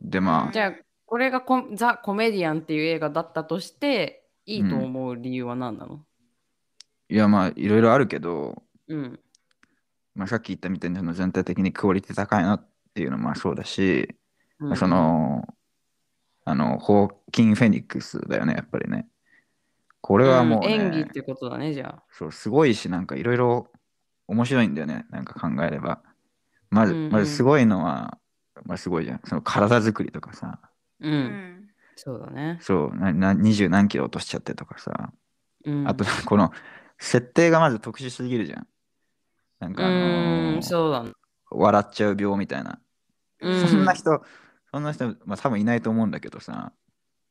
でまあ、じゃあこれがコザ・コメディアンっていう映画だったとしていいと思う理由は何なの？いやまあいろいろあるけど、うん。まあ、さっき言ったみたいにその全体的にクオリティ高いなっていうのもまあそうだし、うんまあその、あの、ホーキン・フェニックスだよね、やっぱりね。これはもう、ねん演技ってことだねじゃあそう、すごいし、なんかいろいろ面白いんだよね、なんか考えれば。まず、うんうんまずすごいのは、まあすごいじゃん。その体作りとかさ、ううんん。そうだねそう、なな20何キロ落としちゃってとかさ、うんあと、この設定がまず特殊すぎるじゃん。なんうかあのーーんそうだね笑っちゃう病みたいな。うんそんな人、そんな人、まあ多分いないと思うんだけどさ、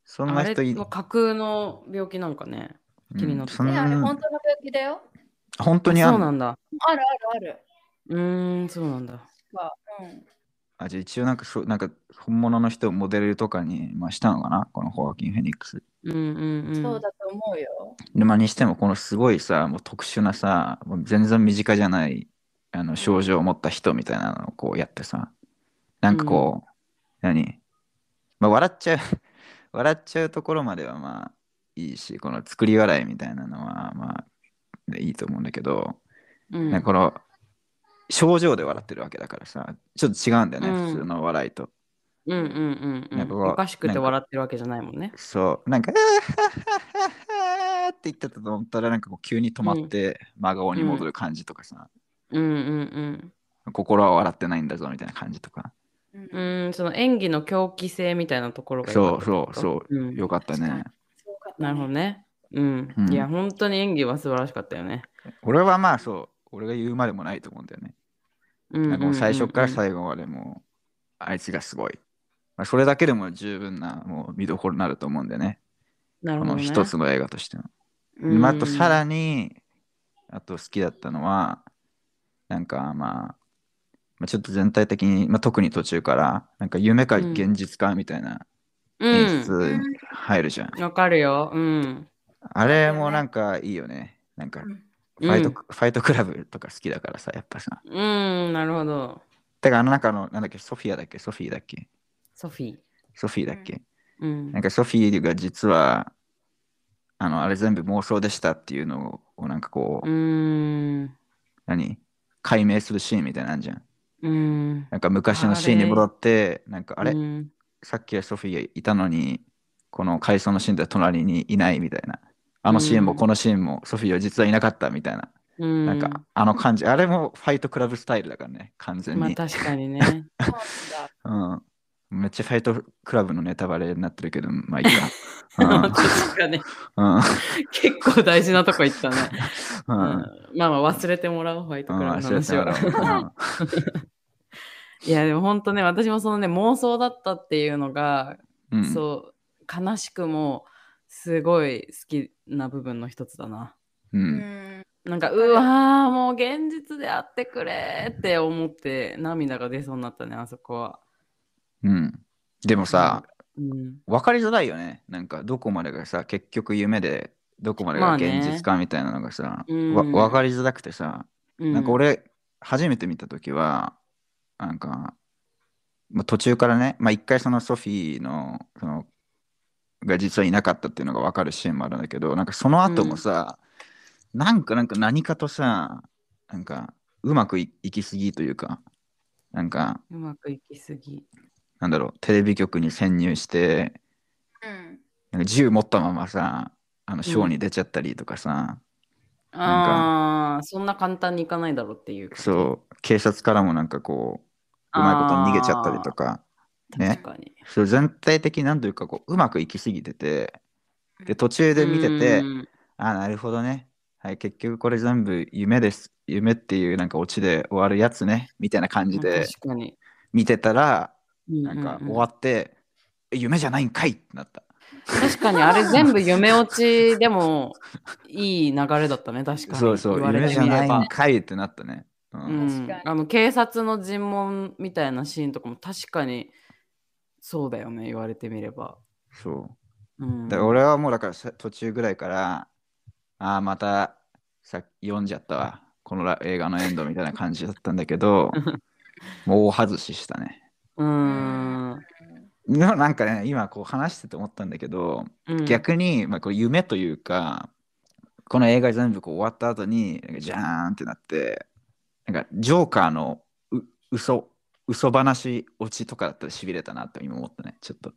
そんな人いは架空の病気なんかね気になってうんそんえ、あれ本当の病気だよ。本当にあんの？そうなんだあるあるある。うーんそうなんだうん。あじゃあ一応なんかそうなんか本物の人をモデルとかに、まあ、したのかな？このホアキン・フェニックス。うんうんうんそうだと思うよ。でまあにしてもこのすごいさもう特殊なさもう全然身近じゃないあの症状を持った人みたいなのをこうやってさなんかこう、何、まあ、笑っちゃう 笑っちゃうところまではまあいいしこの作り笑いみたいなのはまあでいいと思うんだけど、うん。この症状で笑ってるわけだからさちょっと違うんだよね、うん。普通の笑いと。うんうんうんうん。おかしくて笑ってるわけじゃないもんね。そう、なんか、って言ってたと思ったら、なんかこう急に止まって、真顔に戻る感じとかさ、うんうん。心は笑ってないんだぞみたいな感じとか。うんその演技の狂気性みたいなところがそうそうそう、んよかったね。なるほど。ねうん、うんいや本当に演技は素晴らしかったよね俺はまあそう、俺が言うまでもないと思うんだよね。うう最初から後最後までもう、あいつがすごい。まあ、それだけでも十分なもう見どころになると思うんだよね。なるほどね一つの映画としての。うんまあ、あとさらに、あと好きだったのは、なんかまあ、まあ、ちょっと全体的に、まあ、特に途中から、なんか夢か現実かみたいな演出に入るじゃん。うんわかるよ。うん。あれもなんかいいよね。なんかうん。ファイト、うんファイトクラブとか好きだからさ、やっぱさ。うんなるほど。てか、あの中の、なんだっけ、ソフィアだっけ、ソフィーだっけ、ソフィー。ソフィーだっけ？うん。なんかソフィーが実は、あの、あれ全部妄想でしたっていうのを、なんかこう、うん。何？解明するシーンみたいなんじゃん。うんなんか昔のシーンに戻って、なんかあれ、うんさっきはソフィーがいたのに、この回想のシーンでは隣にいないみたいな。あのシーンもうんこのシーンもソフィーは実はいなかったみたいな。うんなんかあの感じ、あれもファイトクラブスタイルだからね、完全に。まあ確かにねそ うなん。めっちゃファイトクラブのネタバレになってるけど、まあいいか。確かに。結構大事なとこ行ったね、う うんん。まあまあ忘れてもらおうファイトうんクラブの話はいやでも本当ね私もそのね妄想だったっていうのが、うん。うんそう悲しくもすごい好きな部分の一つだなう。うんんなんかうわーもう現実であってくれって思って涙が出そうになったねあそこはうん。でもさ、うん分かりづらいよね。なんかどこまでがさ、結局夢で、どこまでがまあね現実かみたいなのがさ、うんわ分かりづらくてさ、うんなんか俺、初めて見たときは、なんか、まあ、途中からね、まあ、一回そのソフィーの、その、が実はいなかったっていうのが分かるシーンもあるんだけどなんかその後もさ、なんかなんか何かとさなんかうまくいいきすぎというかなんかうまくいきすぎ。なんだろうテレビ局に潜入してうん。なんか銃持ったままさあのショーに出ちゃったりとかさ、ああ、そんな簡単にいかないだろうっていう。そう。警察からもなんかこううまいこと逃げちゃったりとか。うね。確かに。そう全体的になんというかこううまくいきすぎててで途中で見ててうんあなるほどね。はい結局これ全部夢です。夢っていうなんかオチで終わるやつね。みたいな感じで。見てたらななんか終わって、え夢じゃないんかいってなった確かにあれ全部夢落ちでもいい流れだったね、確かに。そうそう言われ夢じゃないんかいってなったね、ううん。あの警察の尋問みたいなシーンとかも確かにそうだよね、言われてみれば。そう。うん、俺はもうだからさ途中ぐらいからああまたさ読んじゃったわ。このラ映画のエンドみたいな感じだったんだけど もう大外ししたね。うーん。ななんかね今こう話してて思ったんだけど、うん。逆に、まあ、これ夢というかこの映画全部こう終わった後にジャーンってなってなんかジョーカーのう嘘嘘話落ちとかだったらしびれたなって今思ったねちょっと。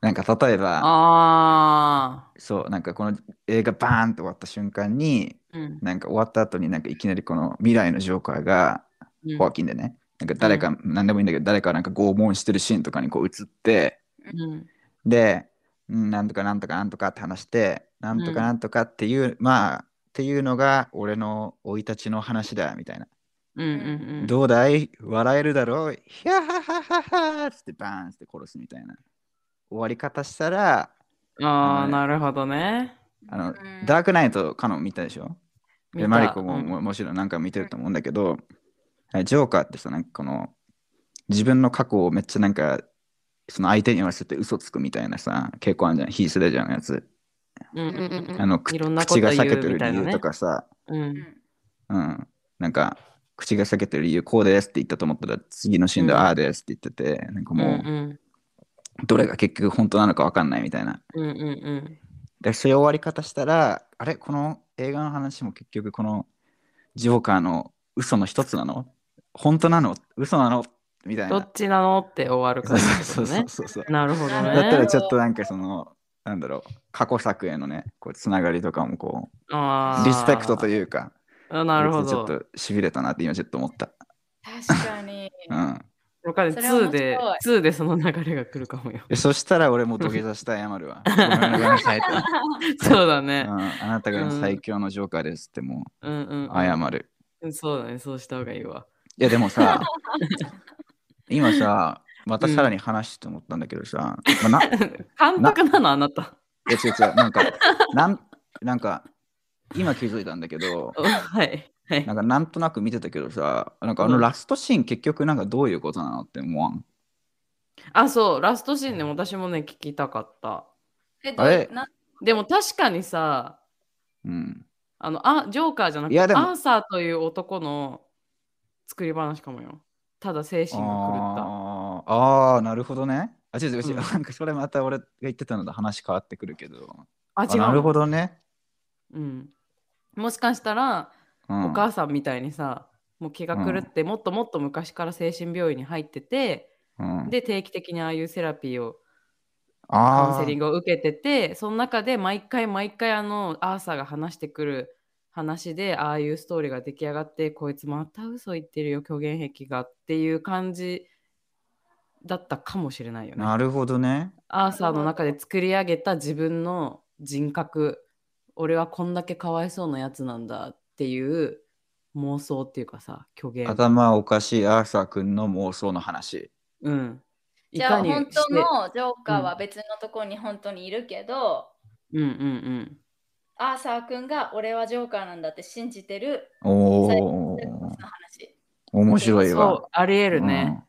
なんか例えばあそうなんかこの映画バーンって終わった瞬間にあ。うん。なんか終わった後になんかいきなりこの未来のジョーカーがうん。ホアキンでね、なんか誰か、何でもいいんだけど誰かなんか拷問してるシーンとかにこう映ってうん。で、うん、なんとかなんとかなんとかって話してなんとかなんとかっていう、まあっていうのが俺の生い立ちの話だみたいな、うんうんうん。どうだい？笑えるだろう？ヒャハハハハっつってバーンって殺すみたいな終わり方したらああ、なるほどね。あの、うんダークナイトカノン見たでしょでマリコも,、うんももちろん何回も見てると思うんだけど、ジョーカーってさなんかこの自分の過去をめっちゃなんかその相手に言わせて嘘つくみたいなさ結構あるじゃん。ヒースレジャーのやつ、うんうんうんうん。あの口が裂けてる理由とかさ、うん。うん、なんか口が裂けてる理由こうですって言ったと思ったら次のシーンでうん。ああですって言ってて、なんかうんうもうん。どれが結局本当なのか分かんないみたいな。うんうんうん。でそういう終わり方したらあれ？この映画の話も結局このジョーカーの嘘の一つなの？本当なの？嘘なの？みたいなどっちなの？って終わるからってそう。そうそうそう なるほどね。だったらちょっとなんかそのなんだろう過去作へのねこうつながりとかもこうリスペクトというかあなるほちょっど。としびれたなって今ちょっと思った確かに。うんわかる。それは面2で白い、2でその流れが来るかもよ。でそしたら俺も土下座して謝るわごめんなさいって、そうだうね。ん、あなたが最強のジョーカーですってもうんうんう謝るうん。そうだね。そうした方がいいわ。いやでもさ 今さまたさらに話して思ったんだけどさ、まあな 監督なのあなた。いや違う違う、なんか、なんなんか、今気づいたんだけど、お はい。はいなんかなんとなく見てたけどさ、なんかあのラストシーン結局なんかどういうことなのって思わん？あ、そう。ラストシーンね、私もね、聞きたかった。えあれ？なでも確かにさ、うん。あの、あ、ジョーカーじゃなくて、アーサーという男の作り話かもよ。ただ精神が狂った。あーあー、なるほどね。あ、違う違う違う、うんなんかそれまた俺が言ってたのと話変わってくるけど。あ、違うなるほどね。うん。もしかしたら、うん、お母さんみたいにさ、もう気が狂って、もっともっと昔から精神病院に入ってて、うん、で、定期的にああいうセラピーを、カウンあセリングを受けてて、その中で毎回毎回あの、アーサーが話してくる話で、ああいうストーリーが出来上がって、こいつまた嘘言ってるよ、虚言癖がっていう感じだったかもしれないよあ、ね。なるほどね。アーサーの中で作り上げた自分の人格俺はこんだけかわいそうなやつなんだっていう妄想っていうかさ虚言頭おかしいアーサー君の妄想の話。うんいじゃあ本当のジョーカーは別のところに本当にいるけど、うんうんうんアーサー君が俺はジョーカーなんだって信じてるお最お。面白いそわ。うありえるね、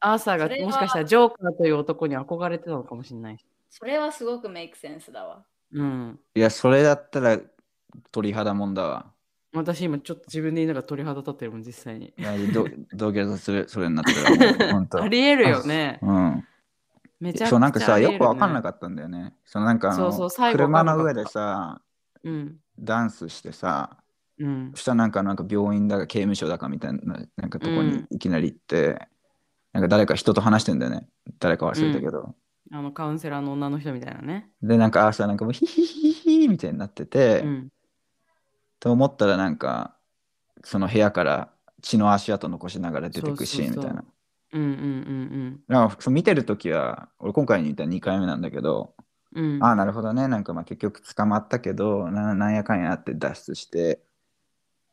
アーサーがもしかしたらジョーカーという男に憧れてたのかもしれないそれはすごくメイクセンスだわ。うんいや、それだったら鳥肌もんだわ。私今ちょっと自分で言いながら鳥肌立ってるもん実際にいやど土下座する、それになったら本当。ありえるよねうん。めちゃくちゃそうなんかさ、よくわかんなかったんだよね。そのなんかあのそうそう車の上でさ、うん。ダンスしてさ、うんそ。したらなんかなんか病院だか刑務所だかみたいななんかとこにうんいきなり行って、なんか誰か人と話してんだよね。誰か忘れたけど。あのカウンセラーの女の人みたいなね。で、なんか朝なんかもうヒヒヒヒみたいになってて、うん。と思ったらなんかその部屋から血の足跡残しながら出てくシーンみたいな。うんうんなんかそう見てるときは、俺今回に言った2回目なんだけど、うんうん。うん。ああ、なるほどね。なんかまあ結局捕まったけどな、なんやかんやって脱出して、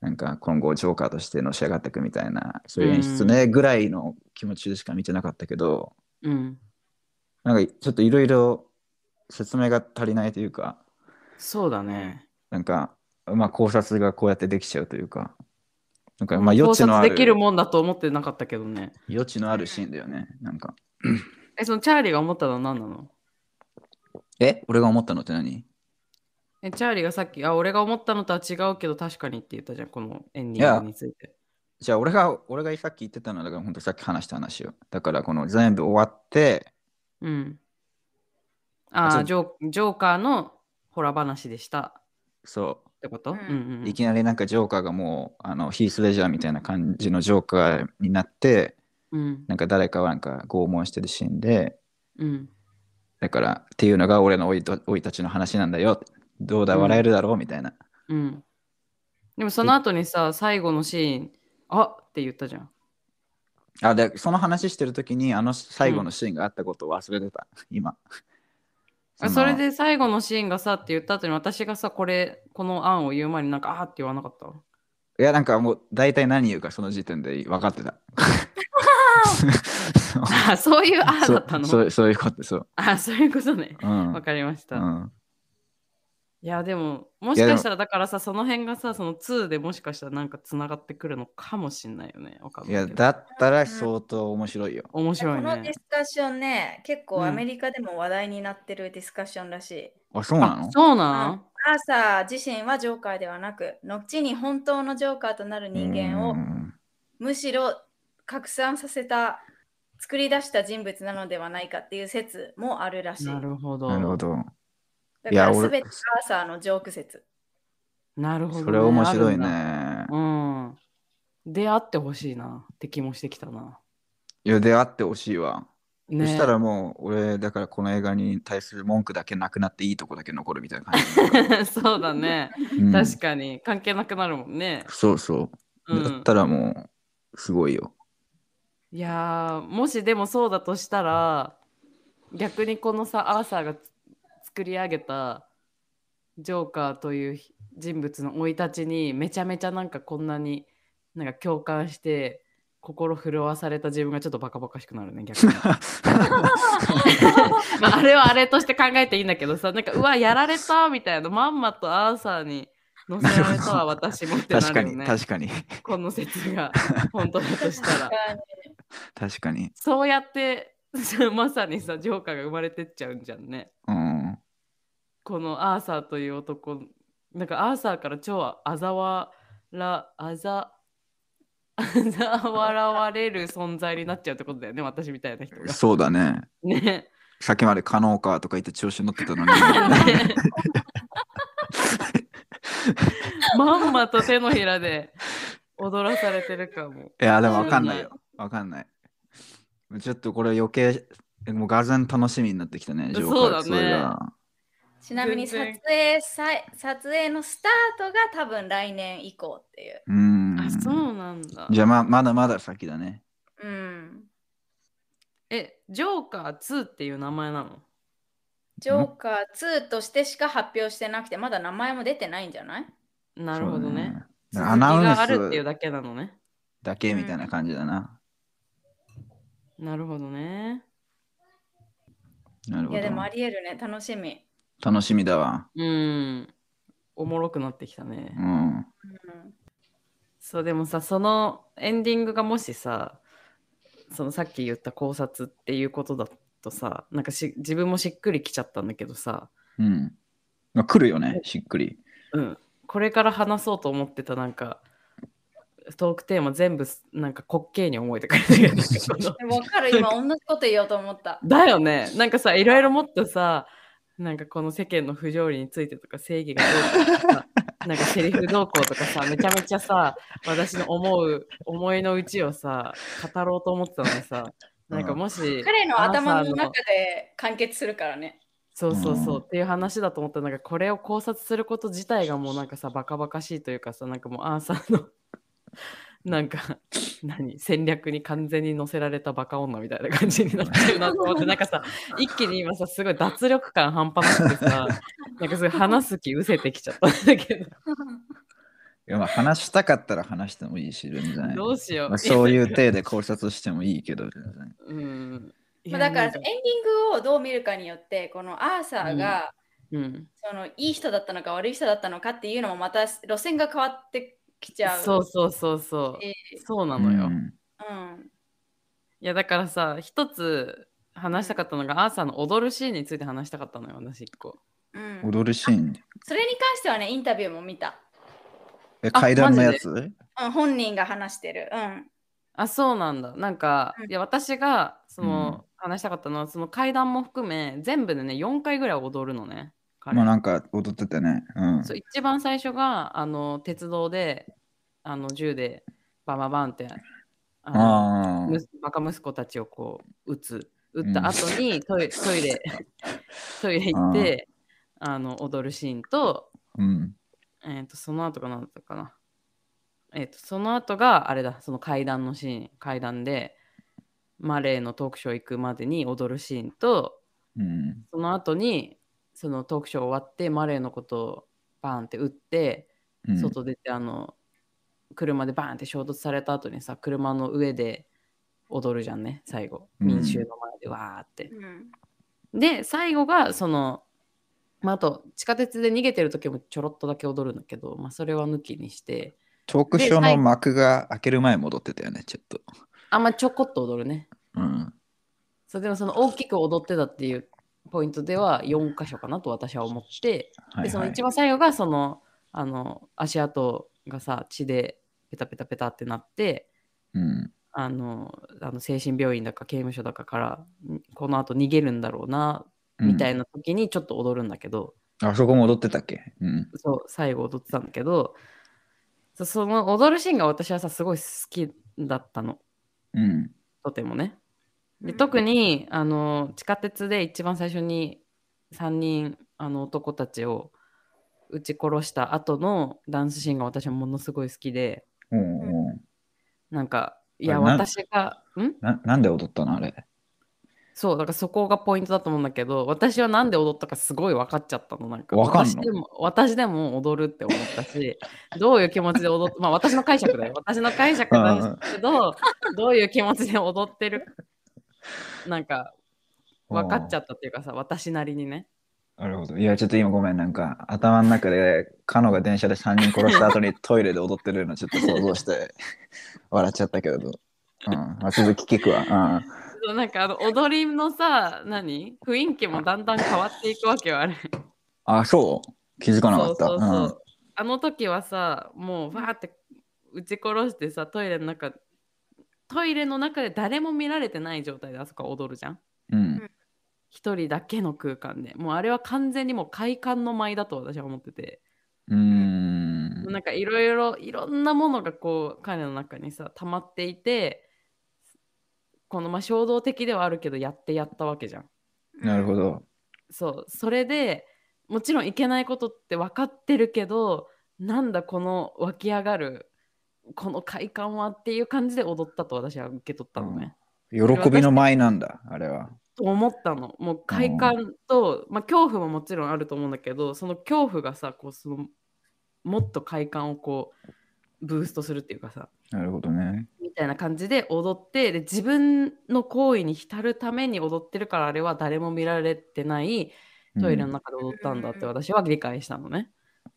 なんか今後ジョーカーとしてのし上がっていくみたいな、そういう演出ね、ぐらいの気持ちでしか見てなかったけど、うん。なんかちょっといろいろ説明が足りないというか、そうだね。なんか、まあ考察がこうやってできちゃうというか、なんかまあ余考地のある、察できるもんだと思ってなかったけどね。余地のあるシーンだよね。なんか、え、そのチャーリーが思ったのは何なの？え俺が思ったのって何？え、チャーリーがさっき、あ、俺が思ったのとは違うけど確かにって言ったじゃん、このエンディングについて。じゃあ俺が、俺がさっき言ってたのは、だから本当さっき話した話よ。だからこの全部終わって、うん。ああージョー、ジョーカーのホラ話でしたそってこと、ううんんうんうう、いん、きなりなんかジョーカーがもう、あの、ヒース・レジャーみたいな感じのジョーカーになって、うんなんか誰かはなんか拷問してるシーンで、うん。だからっていうのが俺のおいとおいたちの話なんだよ。どうだ、うん笑えるだろうみたいな。うん。でもその後にさ、最後のシーン、あって言ったじゃん。あ、で、その話してる時に、あの最後のシーンがあったことを忘れてた、今。のあそれで最後のシーンがさって言った後に私がさ、これ、この案を言う前になんか、あーって言わなかった？いや、なんかもう大体何言うかその時点で分かってた。そうあそういうあーそだったの？うそうそういうこと、そう。あそういうことね。うんわかりました。うんいやでももしかしたらだからさその辺がさその2でもしかしたらなんかつながってくるのかもしんないよね。いや、だったら相当面白いよ。面白いねこのディ。スカッションね、結うん構アメリカでも話題になってるディスカッションらしい。あ、そうなの？あそううんなん？アーサー自身はジョーカーではなく、後に本当のジョーカーとなる人間をうんむしろ拡散させた、作り出した人物なのではないかっていう説もあるらしい。なるほど。なるほど。だからいや俺全てアーサーのジョーク説。なるほど、ね。それ面白い。ね。うん。出会ってほしいなって気もしてきたな。いや、出会ってほしいわ。ね、そしたらもう、俺、だからこの映画に対する文句だけなくなっていいとこだけ残るみたいな感じ。そうだね。うん確かに関係なくなるもんね。そうそう。うんだったらもう、すごいよ。いやーもしでもそうだとしたら逆にこのさアーサーがつ作り上げたジョーカーという人物の生い立ちにめちゃめちゃなんかこんなになんか共感して心震わされた自分がちょっとバカバカしくなるね逆に。まああれはあれとして考えていいんだけどさなんかうわやられたみたいな。まんまとアーサーに 乗せられたわ私もってな確かに、るよね確かに。この説が 本当だとしたら。確かに。そうやって まさにさジョーカーが生まれてっちゃうんじゃんね。うん。このアーサーという男なんかアーサーから超あざわらあざあざ笑われる存在になっちゃうってことだよね私みたいな人が。そうだね。ね。さっきまで可能かとか言って調子に乗ってたのに。ね まんまと手のひらで踊らされてるかも。いや、でもわかんないよ。わかんない。ちょっとこれ余計、もうがぜん楽しみになってきたね、ジョーカーそうだねちなみに撮影さい撮影のスタートが多分来年以降っていう。うん。あそうなんだ。じゃあままだまだ先だね。うん。えジョーカー2っていう名前なの？ジョーカー2としてしか発表してなくて、まだ名前も出てないんじゃない？なるほどね。そうだ続きアナウンがあるっていうスだけなのね。だけみたいな感じだな。なるほどね。なるほいや、でもあど。りえるね。楽しみ。楽しみだわ。うん。おもろくなってきたね。うん。うんそう、でもさ、そのエンディングがもしさ、そのさっき言った考察っていうことだとさ、なんかし自分もしっくりきちゃったんだけどさ、うん。まあ、来るよね、しっくり。うん。これから話そうと思ってたなんか、トークテーマ全部なんか滑稽に思えてくれてるなん かる、今同じこと言おうと思った。だよねなんかさいろいろもっとさなんかこの世間の不条理についてとか正義がどうとかさ なんかセリフ動向とかさめちゃめちゃさ私の思う思いの内をさ語ろうと思ってたのにさなんかもし、彼の頭の中で完結するからね。そうそうそう、うん。っていう話だと思ったらなんかこれを考察すること自体がもうなんかさバカバカしいというかさなんかもうアーサーのなんか何戦略に完全に乗せられたバカ女みたいな感じになってるなと思ってなんかさ 一気に今さすごい脱力感半端なくてさなんかすごい話す気失せてきちゃったんだけど いやまあ話したかったら話してもいいし、全然。どうしよう、まあ、そういう体で考察してもいいけど、全然。うんいまあだからエンディングをどう見るかによって、このアーサーが、うん、そのいい人だったのか悪い人だったのかっていうのもまた路線が変わってきちゃう。そうそうそうそうしそうなのよ、うんうん。いやだからさ一つ話したかったのが、アーサーの踊るシーンについて話したかったのよ私一個うん、踊るシーン。それに関してはね、インタビューも見た。え、あ階段のやつ？うん、本人が話してる。うん。あそうなんだなんか、うんいや私がその、話したかったのはその階段も含め全部でね4回ぐらい踊るのね彼まあなんか踊っててね。うん。そう一番最初があの鉄道であの銃でバンバンバンってあのあむバカ息子たちをこう撃つ撃った後にトイトイレ トイレ行ってあの踊るシーンと,、あ。うん。えー、とその後が何だったかな。えー、とその後があれだ。その階段のシーン。階段でマレーのトークショー行くまでに踊るシーンとうん。その後にそのトークショー終わってマレーのことをバーンって撃ってうん、外出てあの車でバーンって衝突された後にさ車の上で踊るじゃんね最後。うん。民衆の前でわーって、うん。で最後がそのまあ、あと地下鉄で逃げてる時もちょろっとだけ踊るんだけど、まあ、それは抜きにしてトークショーの幕が開ける前戻ってたよね、ちょっと。あんまちょこっと踊るねうん。そうでもその大きく踊ってたっていうポイントでは4箇所かなと私は思ってはい、でそのはい。一番最後がそのあの足跡がさ血でペタペタペタってなってうん。あのあの精神病院だか刑務所だかからんこのあと逃げるんだろうなみたいな。な時にちょっと踊るんだけど、あそこも踊ってたっけ？うん。そう最後踊ってたんだけどそその踊るシーンが私はさすごい好きだったのうん。とてもね。でうん特にあの地下鉄で一番最初に3人あの男たちを撃ち殺した後のダンスシーンが私はものすごい好きでおうおうなんかいや私がん？ななんで踊ったの？あれ。そうだからそこがポイントだと思うんだけど私はなんで踊ったかすごい分かっちゃったのなんかわかんの？私でも私でも踊るって思ったし どういう気持ちで踊ってまあ私の解釈だよ私の解釈なんですけど どういう気持ちで踊ってるなんか分かっちゃったっていうかさ私なりにねなるほど。いや、ちょっと今ごめん。なんか頭の中で、カノが電車で3人殺した後にトイレで踊ってるのちょっと想像して笑っちゃったけど。うん。まあ、続き聞くわ。そうなんかあの踊りのさ何？雰囲気もだんだん変わっていくわけよあれうん。あ、そう？気づかなかった。そうそうそうあの時はさもうわーって撃ち殺してさトイレの中トイレの中で誰も見られてない状態であそこは踊るじゃんうん。うん。一人だけの空間でもうあれは完全にもう快感の舞だと私は思ってて、うーん。なんかいろいろいろんなものがこう彼の中にさ溜まっていてこのまあ衝動的ではあるけどやってやったわけじゃんなるほど。そうそれでもちろんいけないことって分かってるけどなんだこの湧き上がるこの快感はっていう感じで踊ったと私は受け取ったのね。喜びの舞なんだ、あれは。と思ったのもう快感と、まあ、恐怖ももちろんあると思うんだけどその恐怖がさこうそのもっと快感をこうブーストするっていうかさなるほどね。みたいな感じで踊ってで自分の行為に浸るために踊ってるからあれは誰も見られてないトイレの中で踊ったんだって私は理解したのね。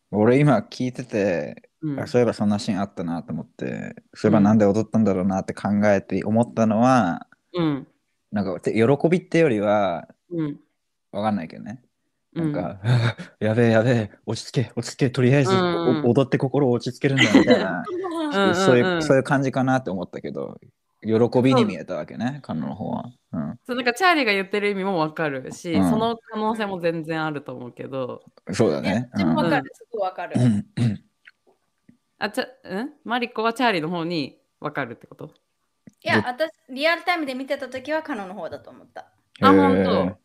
俺今聞いてて、うん。あそういえばそんなシーンあったなと思って、そういえばなんで踊ったんだろうなって考えて思ったのは、うん。なんかて喜びってよりは、うん。わかんないけどね。なんか、やべえやべえ、落ち着け、落ち着け、とりあえず、うん。踊って心を落ち着けるんだみたいな、うんそういう、うん。うんそういう感じかなって思ったけど、喜びに見えたわけね、彼女の方は。うん。そうなんかチャーリーが言ってる意味もわかるし、うん。その可能性も全然あると思うけど、そうだね。でもわかうん。る、すごいわかる。うん。うん。あちゃん？マリコはチャーリーの方にわかるってこと？いや、私、リアルタイムで見てたときはカノの方だと思った。あ、本当？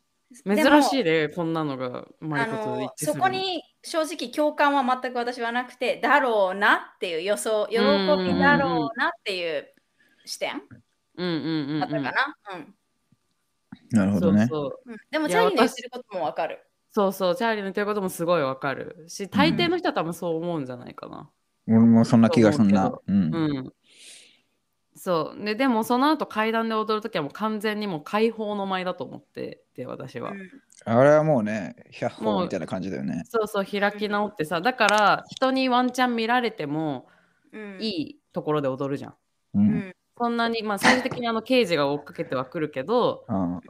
珍しいね、こんなのがマあリコと一の致するそこに正直共感は全く私はなくて、だろうなっていう予想、喜びだろうなっていう視点うんうんうん、うんだったかな？うんなるほどね。そうそううんでも、チャーリーの言ってることもわかる。そうそう、チャーリーの言ってることもすごいわかるし、大抵の人は多分そう思うんじゃないかな。俺もそんな気がすんな。ううんん。そう。で、でもその後階段で踊るときはもう完全にもう解放の舞だと思ってて、私は。うんあれはもうね、ヒャッホもうーみたいな感じだよね。そうそう、開き直ってさ、だから人にワンチャン見られてもうんいいところで踊るじゃん。う。うんんそんなに、まあ最終的にあの刑事が追っかけてはくるけど、うん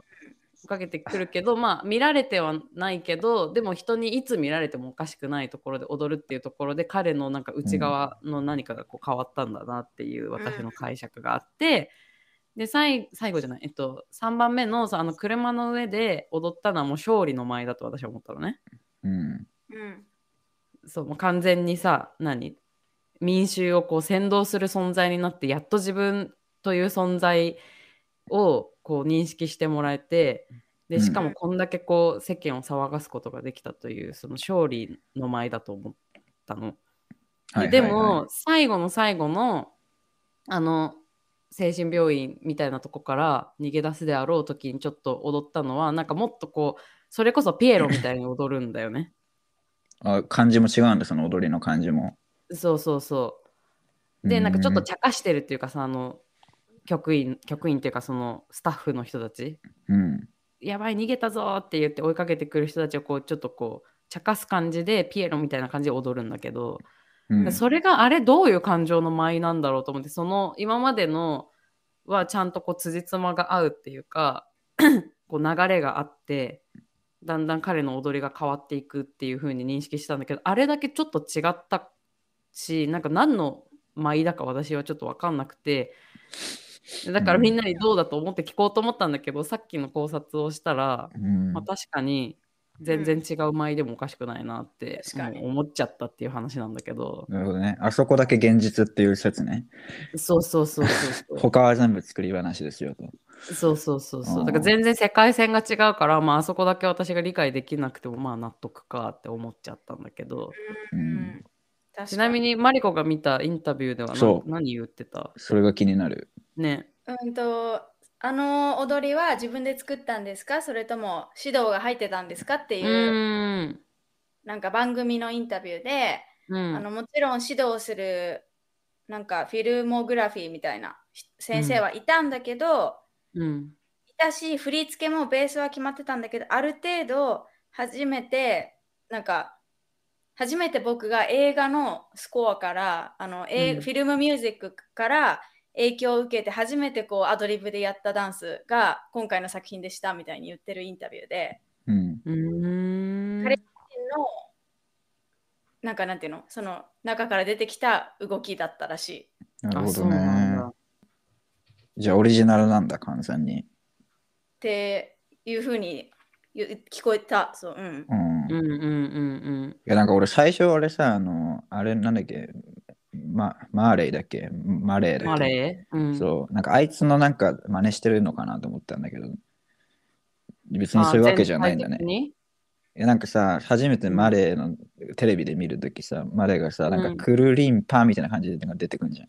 かけてくるけど、まあ見られてはないけど、でも人にいつ見られてもおかしくないところで踊るっていうところで、彼のなんか内側の何かがこう変わったんだなっていう私の解釈があって、で最最後じゃない、えっと、3番目のさあの車の上で踊ったのはもう勝利の舞だと私は思ったのね。うん。うんそうもう完全にさ何？民衆をこう先導する存在になってやっと自分という存在をこう認識してもらえてでしかもこんだけこう世間を騒がすことができたというその勝利の舞だと思ったの。はいででも最後の最後のあの精神病院みたいなとこから逃げ出すであろう時にちょっと踊ったのはなんかもっとこうそれこそピエロみたいに踊るんだよね。あ漢字も違うんだ、その踊りの漢字も。そうそうそう。で、なんかちょっとうん茶化してるっていうかさ、あの、局員、局員っていうか、そのスタッフの人たち、うん。やばい、逃げたぞーって言って追いかけてくる人たちをこう、ちょっとこう、茶化す感じで、ピエロみたいな感じで踊るんだけど、うん。それがあれ、どういう感情の舞なんだろうと思って、その、今までのはちゃんとこう、辻褄が合うっていうか、こう、流れがあって、だんだん彼の踊りが変わっていくっていう風に認識したんだけど、あれだけちょっと違ったし、なんか何の舞だか私はちょっと分かんなくて、だからみんなにどうだと思って聞こうと思ったんだけど、さっきの考察をしたら、うん。まあ、確かに全然違う舞でもおかしくないなって、思っちゃったっていう話なんだけど、なるほどね。あそこだけ現実っていう説ね。そうそうそうそう 他は全部作り話ですよと。そうそうそうそう。だから全然世界線が違うから、まあ、あそこだけ私が理解できなくてもまあ納得かって思っちゃったんだけど。うんちなみにマリコが見たインタビューではなそう。何言ってた？それが気になる。ね。うんとあの踊りは自分で作ったんですか？それとも指導が入ってたんですかってういう、ーん。なんか番組のインタビューで、うん。あのもちろん指導するなんかフィルモグラフィーみたいな先生はいたんだけど、うん。いたし振り付けもベースは決まってたんだけどある程度初めてなんか初めて僕が映画のスコアからあの、えうんフィルムミュージックから影響を受けて初めてこうアドリブでやったダンスが今回の作品でしたみたいに言ってるインタビューでうん。うーん彼のなんかなんていうの？その中から出てきた動きだったらしい。なるほどね。だじゃあオリジナルなんだ、完全に。っていうふうに聞こえた。そう、うん。うん。いうんうんうんや、なんか俺最初俺さ、あの、あれなんだっけ、ま、マーレイだっけ？マレーうんマだっけ？レー？うん。そう、なんかあいつのなんか真似してるのかなと思ったんだけど、別にそういうわけじゃないんだね。いやなんかさ、初めてマレーのテレビで見るときさ、マレーがさ、なんうん。かクルリンパみたいな感じで出てくるじゃん。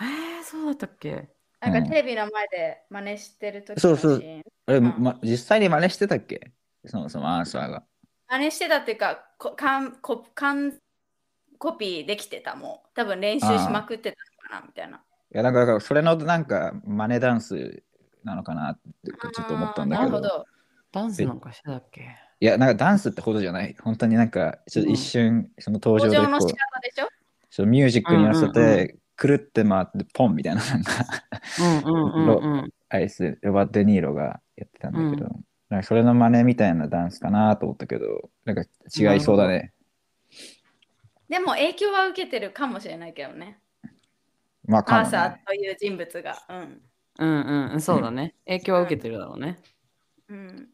えー、そうだったっけ？なんかうんテレビの前で真似してる時そうそうのシーンあれ、うんま、実際に真似してたっけ？そもそもアーサーが。真似してたっていうか、こかんこかんコピーできてたもん。多分練習しまくってたのかなみたいな。いや、なんかだからそれのなんか真似ダンスなのかなってちょっと思ったんだけど。なるほど。ダンスなんかしてたっけ？いや、なんかダンスってほどじゃない。本当になんかちょっと一瞬、その登場でこう登場の仕方でしょ？そうミュージックに合わせうんうんうて、くるって回ってポンみたいななんかうんうんうんうんアイス、ロバート・デ・ニーロがやってたんだけど、なんかそれの真似みたいなダンスかなと思ったけど、なんか違いそうだね。でも影響は受けてるかもしれないけどね。まあ、かアー。サーという人物が。うん。うんうん、そうだね。影響は受けてるだろうね。うん、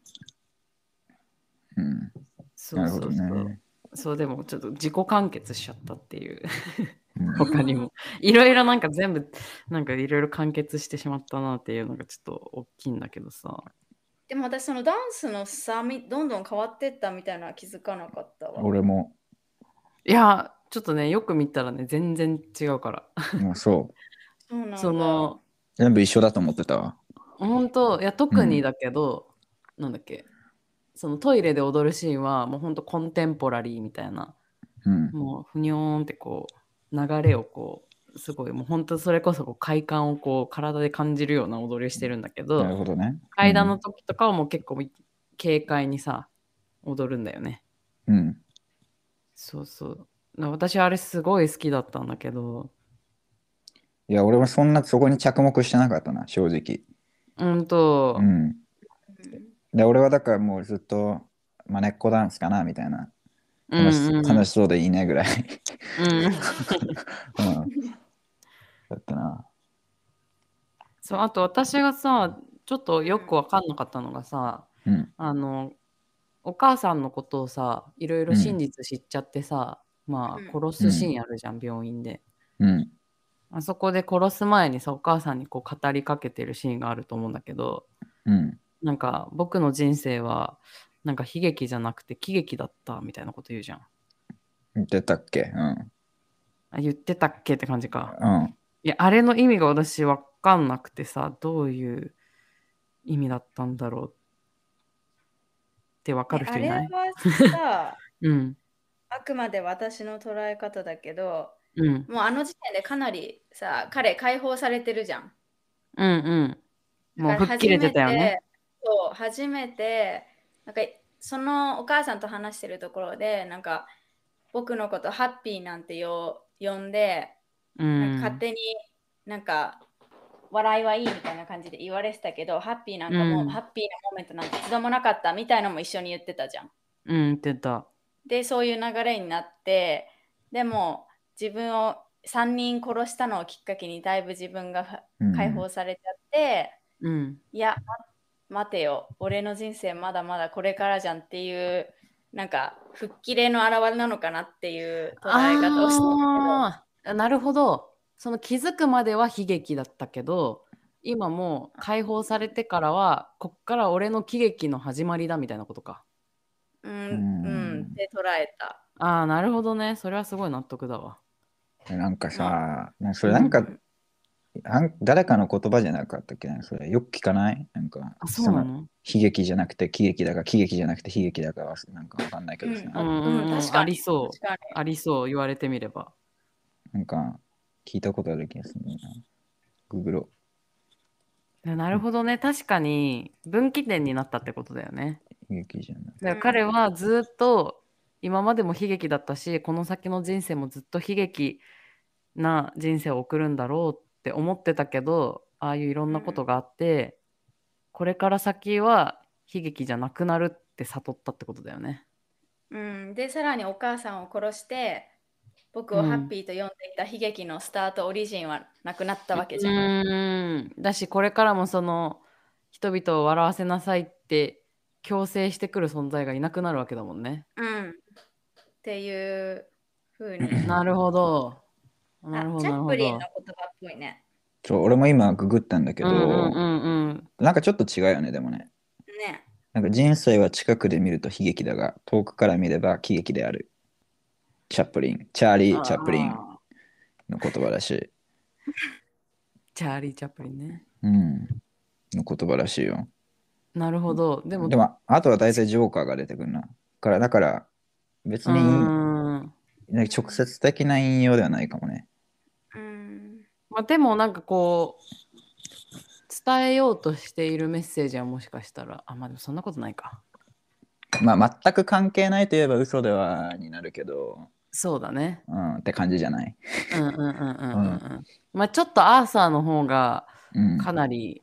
うん、そうなるほどそうそう。ね。そうでもちょっと自己完結しちゃったっていううん他にもいろいろなんか全部なんかいろいろ完結してしまったなっていうのがちょっと大きいんだけどさでも私そのダンスの差みどんどん変わってったみたいな気づかなかったわ。俺も、いやちょっとねよく見たらね全然違うからもうそう。そうなんだその全部一緒だと思ってたわ。本当いや特にだけど、なんだっけそのトイレで踊るシーンはもうほんとコンテンポラリーみたいなうん。もうふにょーんってこう流れをこうすごいもう本当それこそこう快感をこう体で感じるような踊りをしてるんだけど、なるほどね。階段の時とかはもう結構軽快にさ踊るんだよねうん。うん。そうそうな私あれすごい好きだったんだけどいや、俺はそんなそこに着目してなかったな、正直。うんと、うん。うんで、俺はだからもうずっと、まあ、根っこダンスかな、みたいな。うん楽し,、しそうでいいねぐらい。うん うん。だったな。そうあと私がさちょっとよく分かんなかったのがさうん。あのお母さんのことをさいろいろ真実知っちゃってさ、まうんあ殺すシーンあるじゃん、病院でうん。あそこで殺す前にさお母さんにこう語りかけてるシーンがあると思うんだけどうん。なんか僕の人生はなんか悲劇じゃなくて喜劇だったみたいなこと言うじゃん言ってたっけ？うん。あ言ってたっけって感じかうん。いやあれの意味が私分かんなくてさどういう意味だったんだろうって分かる人いない？あれはさ、うんあくまで私の捉え方だけど、うんもうあの時点でかなりさ、彼解放されてるじゃん。うんうんもう吹っ切れてたよね。そう、初めて、なんかそのお母さんと話してるところで、なんか僕のことハッピーなんてよ呼んで、うん。勝手になんか笑いはいいみたいな感じで言われてたけど、ハッピーなんかもう、うん。ハッピーなモーメントなんて一度もなかったみたいなのも一緒に言ってたじゃん。うん言ってた。で、そういう流れになって、でも自分を3人殺したのをきっかけにだいぶ自分がうん。解放されちゃって、うん。いや、ま待てよ、俺の人生まだまだこれからじゃんっていう、なんか、吹っ切れの表れなのかなっていう捉え方をしてあー。なるほど。その気づくまでは悲劇だったけど今もう解放されてからはこっから俺の喜劇の始まりだみたいなことか。うん、ううん。ん、って捉えた。ああなるほどね。それはすごい納得だわ。なんかさ、なんかそれなんか、誰かの言葉じゃなかったっけ？なそれよく聞かない？なんか、あそうなの？の悲劇じゃなくて喜劇だか喜劇じゃなくて悲劇だかはなんかわかんないけどさ、うん。うんうんうん確かに。ありそう。ありそう。言われてみれば。なんか聞いたことある気がするな。ググロ。なるほどね。確かに分岐点になったってことだよね。悲劇じゃない。だから彼はずっと今までも悲劇だったしこの先の人生もずっと悲劇な人生を送るんだろうって思ってたけどああいういろんなことがあって、これから先は悲劇じゃなくなるって悟ったってことだよね。うん、で、さらにお母さんを殺して、僕をハッピーと呼んでいた悲劇のスタート、オリジンはなくなったわけうじゃん。ーんだしこれからもその人々を笑わせなさいって強制してくる存在がいなくなるわけだもんね。うん。っていうふうに。なるほど。あなるほどチャ。ップリンの言葉っぽいね。そう俺も今ググったんだけど、うんうんうんうん。なんかちょっと違うよね、でもね。ね。なんか人生は近くで見ると悲劇だが、遠くから見れば喜劇である。チャップリン、チャーリー・チャップリンあの言葉らしい。ーチャーリー・チャップリンね。うん。の言葉らしいよ。なるほど。でも、でも、あとは大体ジョーカーが出てくるな。からだから、別うになんか直接的な引用ではないかもね。うん。まあ、でもなんかこう伝えようとしているメッセージはもしかしたらあまあでもそんなことないかまあ、全く関係ないといえば嘘ではになるけど、そうだねうん、って感じじゃない？うんうんうんうんうんうんまあちょっとアーサーの方がうん。かなり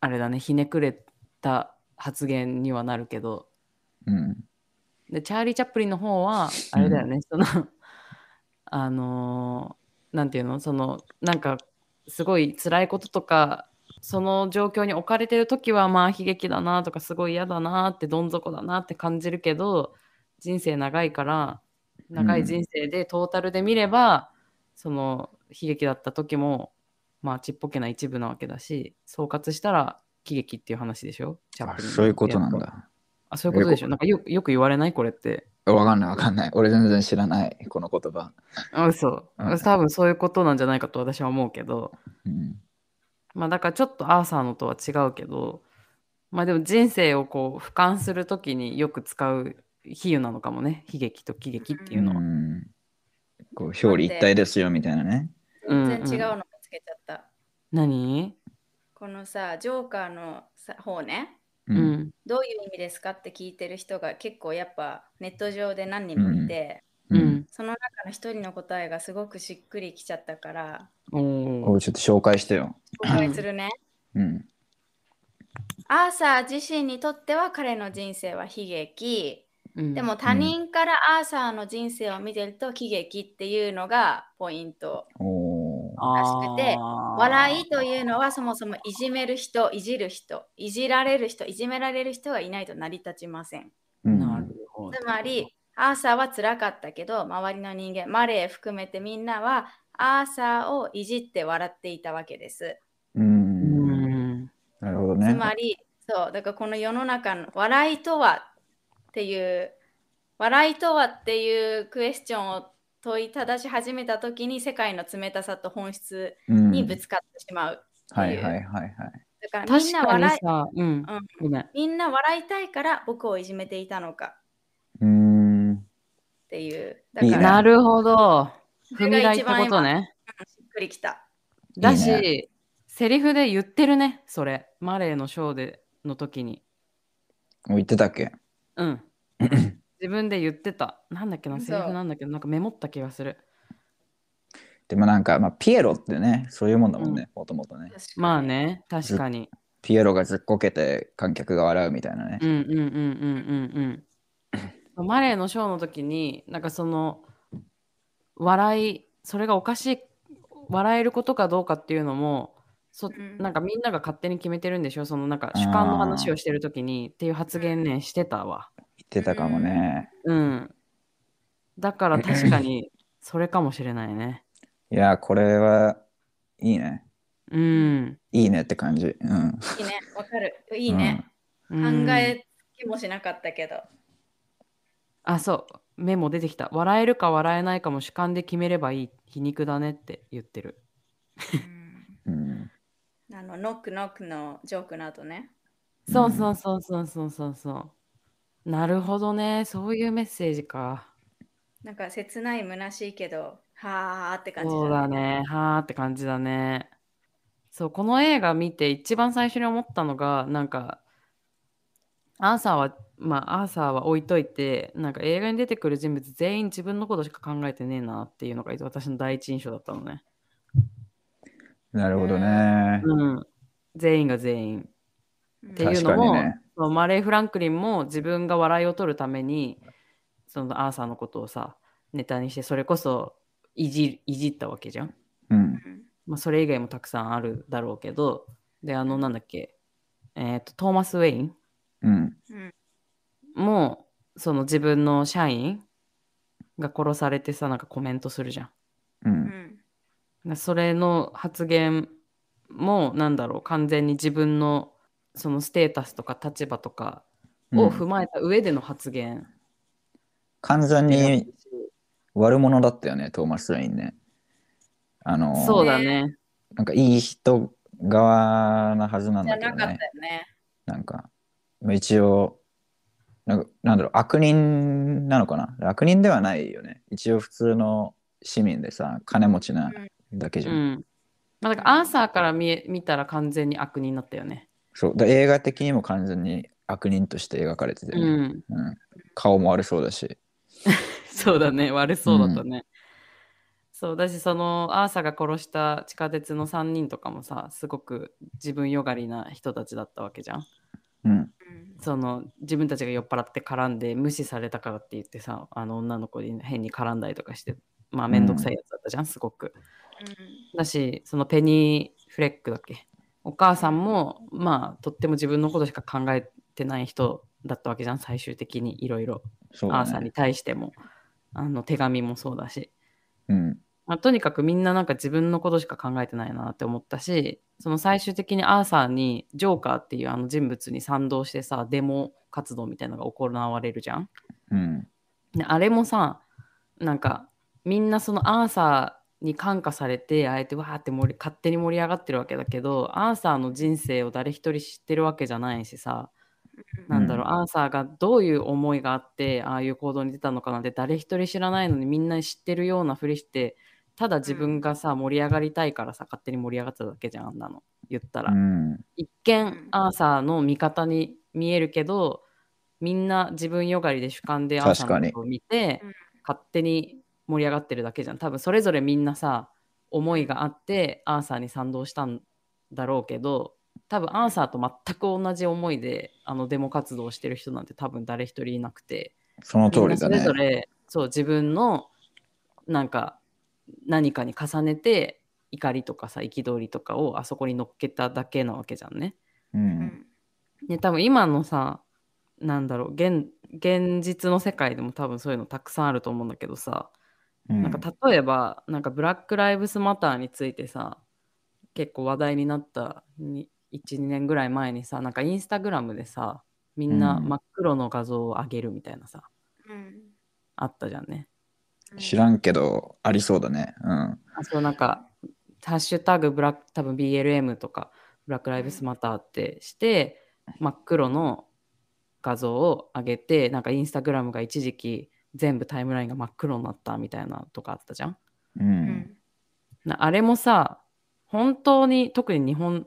あれだねひねくれた発言にはなるけどうん。でチャーリー・チャップリンの方はあれだよね、そのあのーなんていうのそのなんかすごい辛いこととかその状況に置かれてる時はまあ悲劇だなとかすごい嫌だなってどん底だなって感じるけど人生長いから長い人生でトータルで見れば、その悲劇だった時もまあちっぽけな一部なわけだし総括したら喜劇っていう話でしょチャッあプリンのそういうことなんだ。あそういうことでしょ。えなんかよよく言われない？これって。わかんないわかんない。俺全然知らない、この言葉。あ嘘。うん。多分そういうことなんじゃないかと私は思うけど。うん。まあだからちょっとアーサーのとは違うけど。まあでも人生をこう俯瞰するときによく使う比喩なのかもね。悲劇と喜劇っていうのは、うん。こう表裏一体ですよみたいなね。全然違うんうの見つけちゃった。何？このさ、ジョーカーのさ方ね、う。うんんどういう意味ですかって聞いてる人が結構やっぱネット上で何人もいて、ううんん。その中の一人の答えがすごくしっくりきちゃったから、おーおちょっと紹介してよ。紹介するね。うん。アーサー自身にとっては彼の人生は悲劇。うんでも他人からアーサーの人生を見てると喜劇っていうのがポイント。おーらしくて笑いというのはそもそもいじめる人、いじる人、いじられる人、いじめられる人がいないと成り立ちません。うんなるほどつまり、アーサーは辛かったけど、周りの人間、マレー含めてみんなはアーサーをいじって笑っていたわけです。う。うんんなるほどね。つまり、そう、だからこの世の中の笑いとはっていう、笑いとはっていうクエスチョンを問いただし始めたときに世界の冷たさと本質うん。にぶつかってしまう。はいはいはいはい。だからみんな笑い、さ、うん。うん、ごめん。みんな笑いたいから僕をいじめていたのか。うーん。っていう。いいね。だから、なるほど。それが踏み台って一番ことね。しっくりきた。だしいいセリフで言ってるねそれ。マレーのショーでの時に。もう言ってたっけ？うん 自分で言ってた。なんだっけなセリフなんだけどなんかメモった気がする。でもなんか、まあ、ピエロってね、そういうもんだもんね、もともとね。まあ。ね確かに。ピエロがずっこけて観客が笑うみたいなね。う。んうんうんうんうんうん。マレーのショーの時になんかその笑いそれがおかしい笑えることかどうかっていうのもそうん。なんかみんなが勝手に決めてるんでしょ？そのなんか主観の話をしてる時にっていう発言ねしてたわ。言ってたかもね。うんだから確かに それかもしれないねいや、これはいいね。うん、いいねって感じ。うん。いいね、わかる。いいね。うん考えつきもしなかったけど。あそうメモ出てきた笑えるか笑えないかも主観で決めればいい皮肉だねって言ってるうん、あの、ノックノックのジョークの後ね。そうそうそうそうそうそうそうなるほどね。そういうメッセージか。なんか切ない虚しいけど、はーって感じそうだね。はーって感じだね。そうこの映画見て一番最初に思ったのがなんかアーサーはまあアーサーは置いといてなんか映画に出てくる人物全員自分のことしか考えてねえなっていうのが私の第一印象だったのね。なるほどね。うん。全員が全員。うんっていう確のも、かにね。そのマレー・フランクリンも自分が笑いを取るためにそのアーサーのことをさネタにしてそれこそいじいじったわけじゃん。うん。うんまあ、それ以外もたくさんあるだろうけどであのなんだっけ、えーとトーマス・ウェインうん。うんもその自分の社員が殺されてさなんかコメントするじゃん。う。うんそれの発言もなんだろう完全に自分のそのステータスとか立場とかを踏まえた上での発言完全でに悪者だったよね、トーマス・レインね。あの、そうだね。なんかいい人側なはずなんじゃなかっただけどね。よね。なんか、まあ一応、なんかなんだろう、悪人なのかな？悪人ではないよね。一応普通の市民でさ、金持ちなだけじゃん。うん。まあ、だからアーサーから見え見たら完全に悪人だったよね。そうだ映画的にも完全に悪人として描かれてて、ねうん。うん顔も悪そうだし。そうだね。悪そうだったね。そうだし、そのアーサーが殺した地下鉄の3人とかもさ、すごく自分よがりな人たちだったわけじゃん。うん。うんその自分たちが酔っ払って絡んで無視されたからって言ってさあの女の子に変に絡んだりとかしてまあ面倒くさいやつだったじゃん、すごく。だしそのペニー・フレックだっけ？お母さんもまあとっても自分のことしか考えてない人だったわけじゃん最終的にいろいろアーサーに。対してもあの手紙もそうだし、うん。まあ、とにかくみんななんか自分のことしか考えてないなって思ったしその最終的にアーサーにジョーカーっていうあの人物に賛同してさデモ活動みたいなのが行われるじゃん。うん。であれもさなんかみんなそのアーサーに感化されてあえてわーって盛り勝手に盛り上がってるわけだけどアーサーの人生を誰一人知ってるわけじゃないしさ。なんだろう、アーサーがどういう思いがあってああいう行動に出たのかなんて誰一人知らないのにみんな知ってるようなふりしてただ自分がさ盛り上がりたいからさ勝手に盛り上がっただけじゃんあんなの言ったら、うん。一う見ん。アーサーの味方に見えるけどみんな自分よがりで主観でアーサーのことを見てうん。勝手に盛り上がってるだけじゃん多分それぞれみんなさ思いがあってアーサーに賛同したんだろうけど多分アーサーと全く同じ思いであのデモ活動をしてる人なんて多分誰一人いなくてその通みんなそれりだね。ぞれそう自分のなんか何かに重ねて怒りとかさ憤りとかをあそこに乗っけただけなわけじゃんね。う。うんんね多分今のさなんだろう現現実の世界でも多分そういうのたくさんあると思うんだけどさ、うんなんか例えばなんかブラック・ライブスマターについてさ結構話題になった12年ぐらい前にさなんかインスタグラムでさみんなうん真っ黒の画像を上げるみたいなさ、うんあったじゃんね。知らんけど、ありそうだね。うん。あそうなんかハッシュタグブラック多分 BLM とかブラック・ライブスマターってして真っ黒の画像を上げてなんかインスタグラムが一時期全部タイムラインが真っ黒になったみたいなとかあったじゃん。う。うんあれもさ本当に特に日本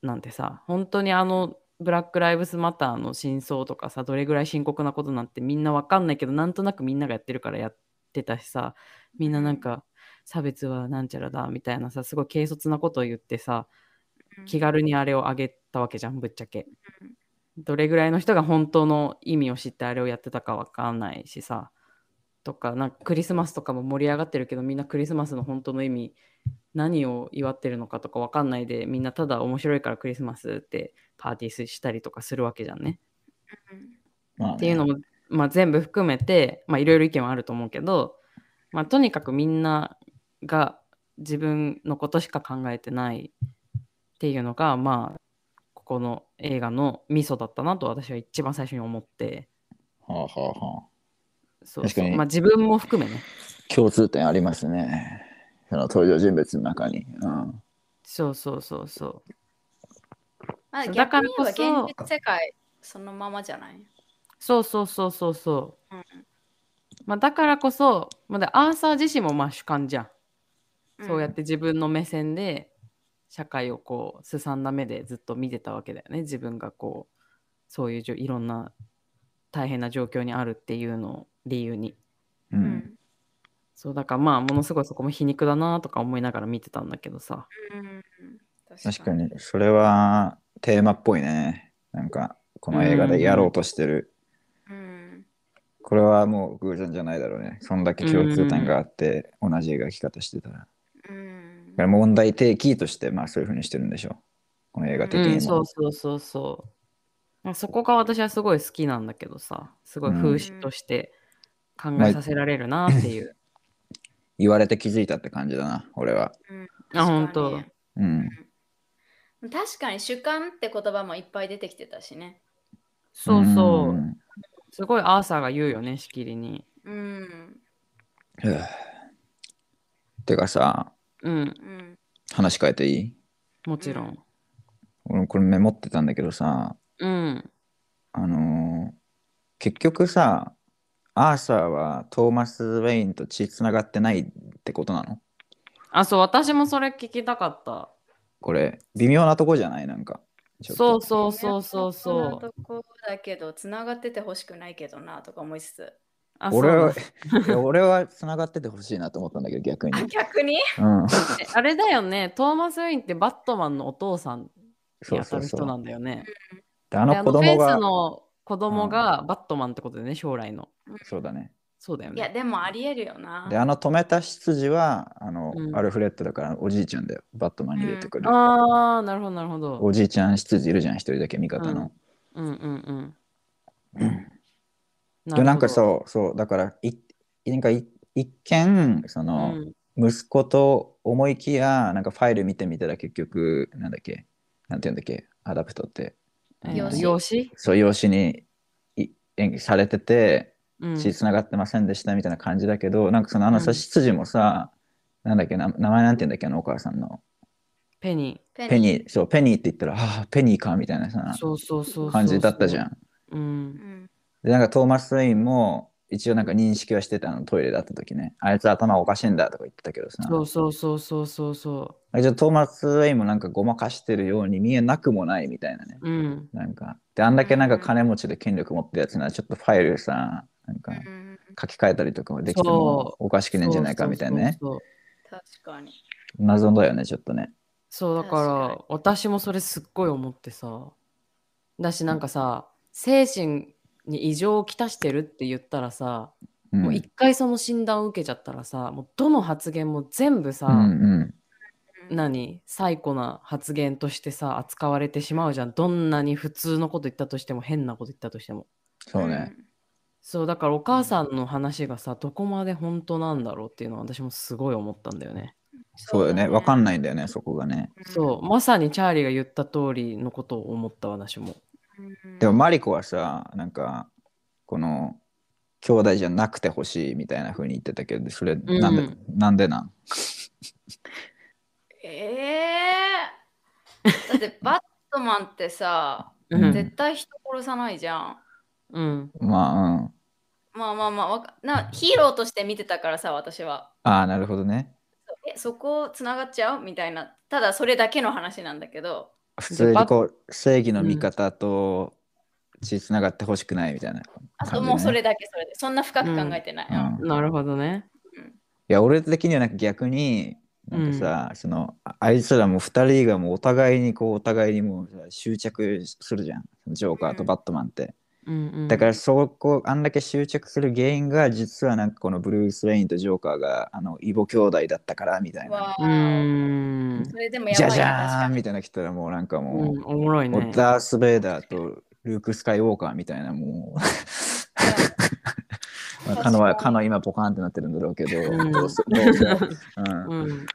なんてさ本当にあのブラック・ライブスマターの真相とかさどれぐらい深刻なことなんてみんなわかんないけどなんとなくみんながやってるからやってたしさみんななんか差別はなんちゃらだみたいなさすごい軽率なことを言ってさ気軽にあれをあげたわけじゃんぶっちゃけうんどれぐらいの人が本当の意味を知ってあれをやってたかわかんないしさ。とかなんかクリスマスとかも盛り上がってるけどみんなクリスマスの本当の意味何を祝ってるのかとかわかんないでみんなただ面白いからクリスマスってパーティーしたりとかするわけじゃんね。っていうのも、まあ、全部含めてまあいろいろ意見はあると思うけど、まあ、とにかくみんなが自分のことしか考えてないっていうのがまあここの映画のミソだったなと私は一番最初に思ってはあはあはあ。そう確かにまあ自分も含めね共通点ありますね。その登場人物の中に。うん。そうそうそうそうまあ、そう逆に言えばだからこそ現実世界そのままじゃない？そうそうそうそうそう、うんまあ、だからこそ、まあ、でアーサー自身もまあ主観じゃんそうやっんて自分の目線で社会をこうすさんだ目でずっと見てたわけだよね自分がこうそういうじょいろんな大変な状況にあるっていうのを理由にう。うんんそうだからまあものすごいそこも皮肉だなとか思いながら見てたんだけどさうん確かに、それはテーマっぽいね。なんか、この映画でやろうとしてる。うんこれはもう偶然じゃないだろうね。そんだけ共通点があって、同じ描き方してたら。問題提起として、まあそういうふうにしてるんでしょう。この映画的にも。うん、そうそうそうそうまあそこが私はすごい好きなんだけどさすごい風刺として考えさせられるなっていう、言われて気づいたって感じだな、俺は。あ本当確かうん。に確かに主観って言葉もいっぱい出てきてたしね。そうそう、んすごいアーサーが言うよねしきりにうん。てかさ、うん。うん。話変えていい？もちろん。俺これメモってたんだけどさ、うん。あのー結局さ、アーサーはトーマス・ウェインと血つながってないってことなの？あそう私もそれ聞きたかった。これ、微妙なとこじゃない？なんか。ちょそうそうそうそうそう。とこだけど、つながっててほしくないけどなとか思いつつ。あ俺は俺はつながっててほしいなと思ったんだけど、逆に。あ、逆に？うん。えあれだよねトーマス・ウェインってバットマンのお父さんにそう当たる人なそうそう。んだよねであのであのフェンス子供が、の子供がバットマンってことでね、将来の。そうだね。そうだよいや、ね。でもありえるよな。で、あの止めた執事は、あの、うんアルフレッドだからおじいちゃんだよ。バットマンに入れてくる。ああ、なるほど、なるほど。おじいちゃん執事いるじゃん、一人だけ味方の。うんうんうん。で、なんかう。そう、そう、だから、いなんかい一見、その、うん息子と思いきや、なんかファイル見てみたら結局、なんだっけ、なんていうんだっけ、 adopt って。養子そう、養子にい縁組されてて、うん血つながってませんでしたみたいな感じだけど、なんかそのあのさ、うん執事もさ、なんだっけな、名前なんて言うんだっけ、あのお母さんの。ペニペペニー、そう、ペニーって言ったら、ああ、ペニーかみたいなさー。、そうそうそう。感じだったじゃん。ん。うんう。んで、なんかトーマス・ウェインも、一応なんか認識はしてたの、トイレだった時ね。あいつ頭おかしいんだとか言ってたけどさ。そうそうそうそうそうそじゃあトーマス・ウェインもなんかごまかしてるように見えなくもないみたいなね。う。うん。なんか。で、あんだけなんか金持ちで権力持ってるやつなら、ちょっとファイルさ、なんかうん書き換えたりとかもできてそもうおかしくねえんじゃないかみたいなね。そうそうそう確かに。謎だよね、ちょっとね。そうだからに私もそれすっごい思ってさだしなんかさ精神に異常をきたしてるって言ったらさ、うん、もう一回その診断を受けちゃったらさもうどの発言も全部さ、うんうん。何最古な発言としてさ扱われてしまうじゃんどんなに普通のこと言ったとしても変なこと言ったとしてもそうね。そうだからお母さんの話がさどこまで本当なんだろうっていうのは私もすごい思ったんだよねそうだよね。わかんい。ないんだよね、そこがね。そうまさにチャーリーが言った通りのことを思った私もうんでもマリコはさ、なんか、この、兄弟じゃなくてほしいみたいな風に言ってたけど、それ、なんで、うんなんでなん？えー、だって バットマンってさ、うん絶対人殺さないじゃん。うんまあ、うん。まあまあまあわかな、ヒーローとして見てたからさ、私は。ああ、なるほどね。え、そこつながっちゃう？みたいな。ただそれだけの話なんだけど。普通にこう、正義の味方と血つながってほしくないみたいなね。ともうそれだけそれで。そんな深く考えてない。うんなるほどねいや、俺的にはなんか逆に、なんかさ、その、ああいつらも二人がもうお互いにこう、お互いにもうさ執着するじゃん。ジョーカーとバットマンって。うんうん。だからそこ、あんだけ執着する原因が、実はなんかこのブルース・ウェインとジョーカーが、あの、異母兄弟だったから、みたいな。わうーん。それでもやじゃじゃーん確みたいな来たらもうなんかうもう、んおもろいもね。うダース・ベイダーとルーク・スカイウォーカーみたいなもう、まあ、カノは、カノは今ポカーンってなってるんだろうけど、うんどうせ、どうせ、うんうんうん確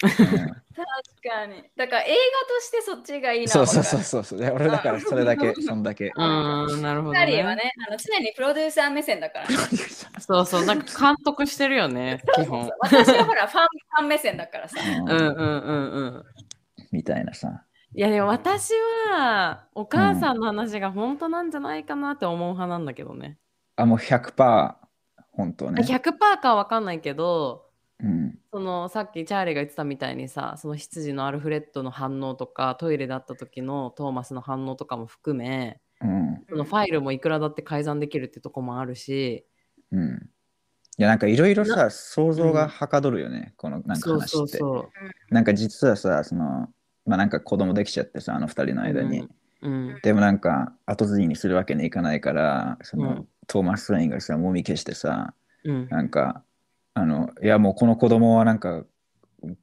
かに。だから映画としてそっちがいいな。そうそうそうう。そうそう。で俺だからそれだけ、そんだけ。うんなるほど二人はねねあの、常にプロデューサー目線だから、ね。そうそうなんか監督してるよね基本私はほらファン、ファン目線だからさ。うんうんうんうんうんみたいなさ。いやでも私はお母さんの話が本当なんじゃないかなって思う派なんだけどね、あ、もう100%本当ね。100%かは分かんないけどうん。そのさっきチャーリーが言ってたみたいにさその執事のアルフレッドの反応とかトイレだった時のトーマスの反応とかも含めうん。そのファイルもいくらだって改ざんできるってとこもあるしうん。いや、なんかいろいろさ、想像がはかどるよね、このなんかそう話って。そうそなんか実はさ、その、まあなんか子供できちゃってさ、あの二人のう間に。うんうん。でもなんか後継ぎにするわけにいかないから、その、うん。トーマス・ウェインがさ、もみ消してさ、うん。なんか、あの、いやもうこの子供はなんか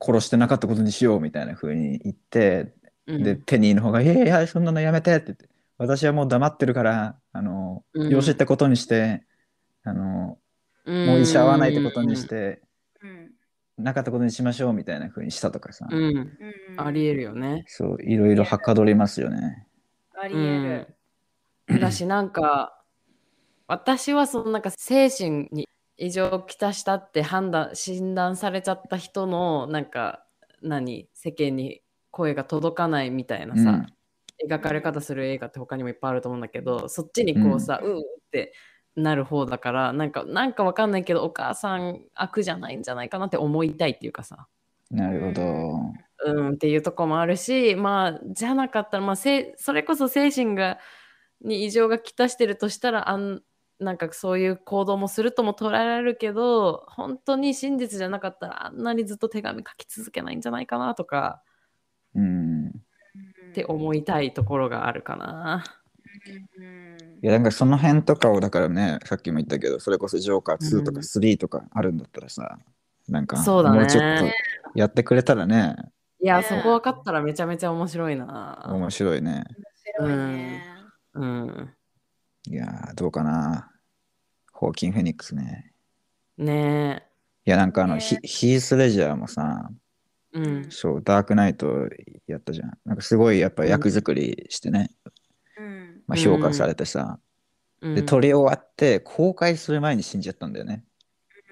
殺してなかったことにしようみたいな風に言って、うん。で、ペニーの方が、いやいや、そんなのやめてって言って、私はもう黙ってるから、あの、うん。養子ってことにして、あの、もう医者会わないってことにして、うん。なかったことにしましょうみたいな風にしたとかさ、うん、うん。うん。ありえるよね。そう、いろいろはかどりますよね。ありえる。うん、だしなんか私はそのなんか精神に異常をきたしたって判断診断されちゃった人のなんか何世間に声が届かないみたいなさ、うん描かれ方する映画って他にもいっぱいあると思うんだけどそっちにこうさ、うーってなる方だからなんかなんかわかんないけどお母さん悪じゃないんじゃないかなって思いたいっていうかさなるほど。うんっていうとこもあるしまあじゃなかったら、まあ、せそれこそ精神がに異常がきたしてるとしたらあんなんかそういう行動もするとも捉えられるけど本当に真実じゃなかったらあんなにずっと手紙書き続けないんじゃないかなとかうん。って思いたいところがあるかな。うんいや、なんかその辺とかを、だからね、さっきも言ったけど、それこそジョーカー2とかうん3とかあるんだったらさ、なんか、そうだねもうちょっとやってくれたらね、いや、ねそこ分かったらめちゃめちゃ面白いな。面白いね。面白いね。うん。いやー、どうかな。ホーキン・フェニックスね。ねいや、なんかあの、ねヒヒース・レジャーもさ、え。うん。そう、ダークナイトやったじゃん。なんかすごいやっぱ役作りしてね、うん。まあ、評価されてさ、うんで、撮り終わって公開する前に死んじゃったんだよね。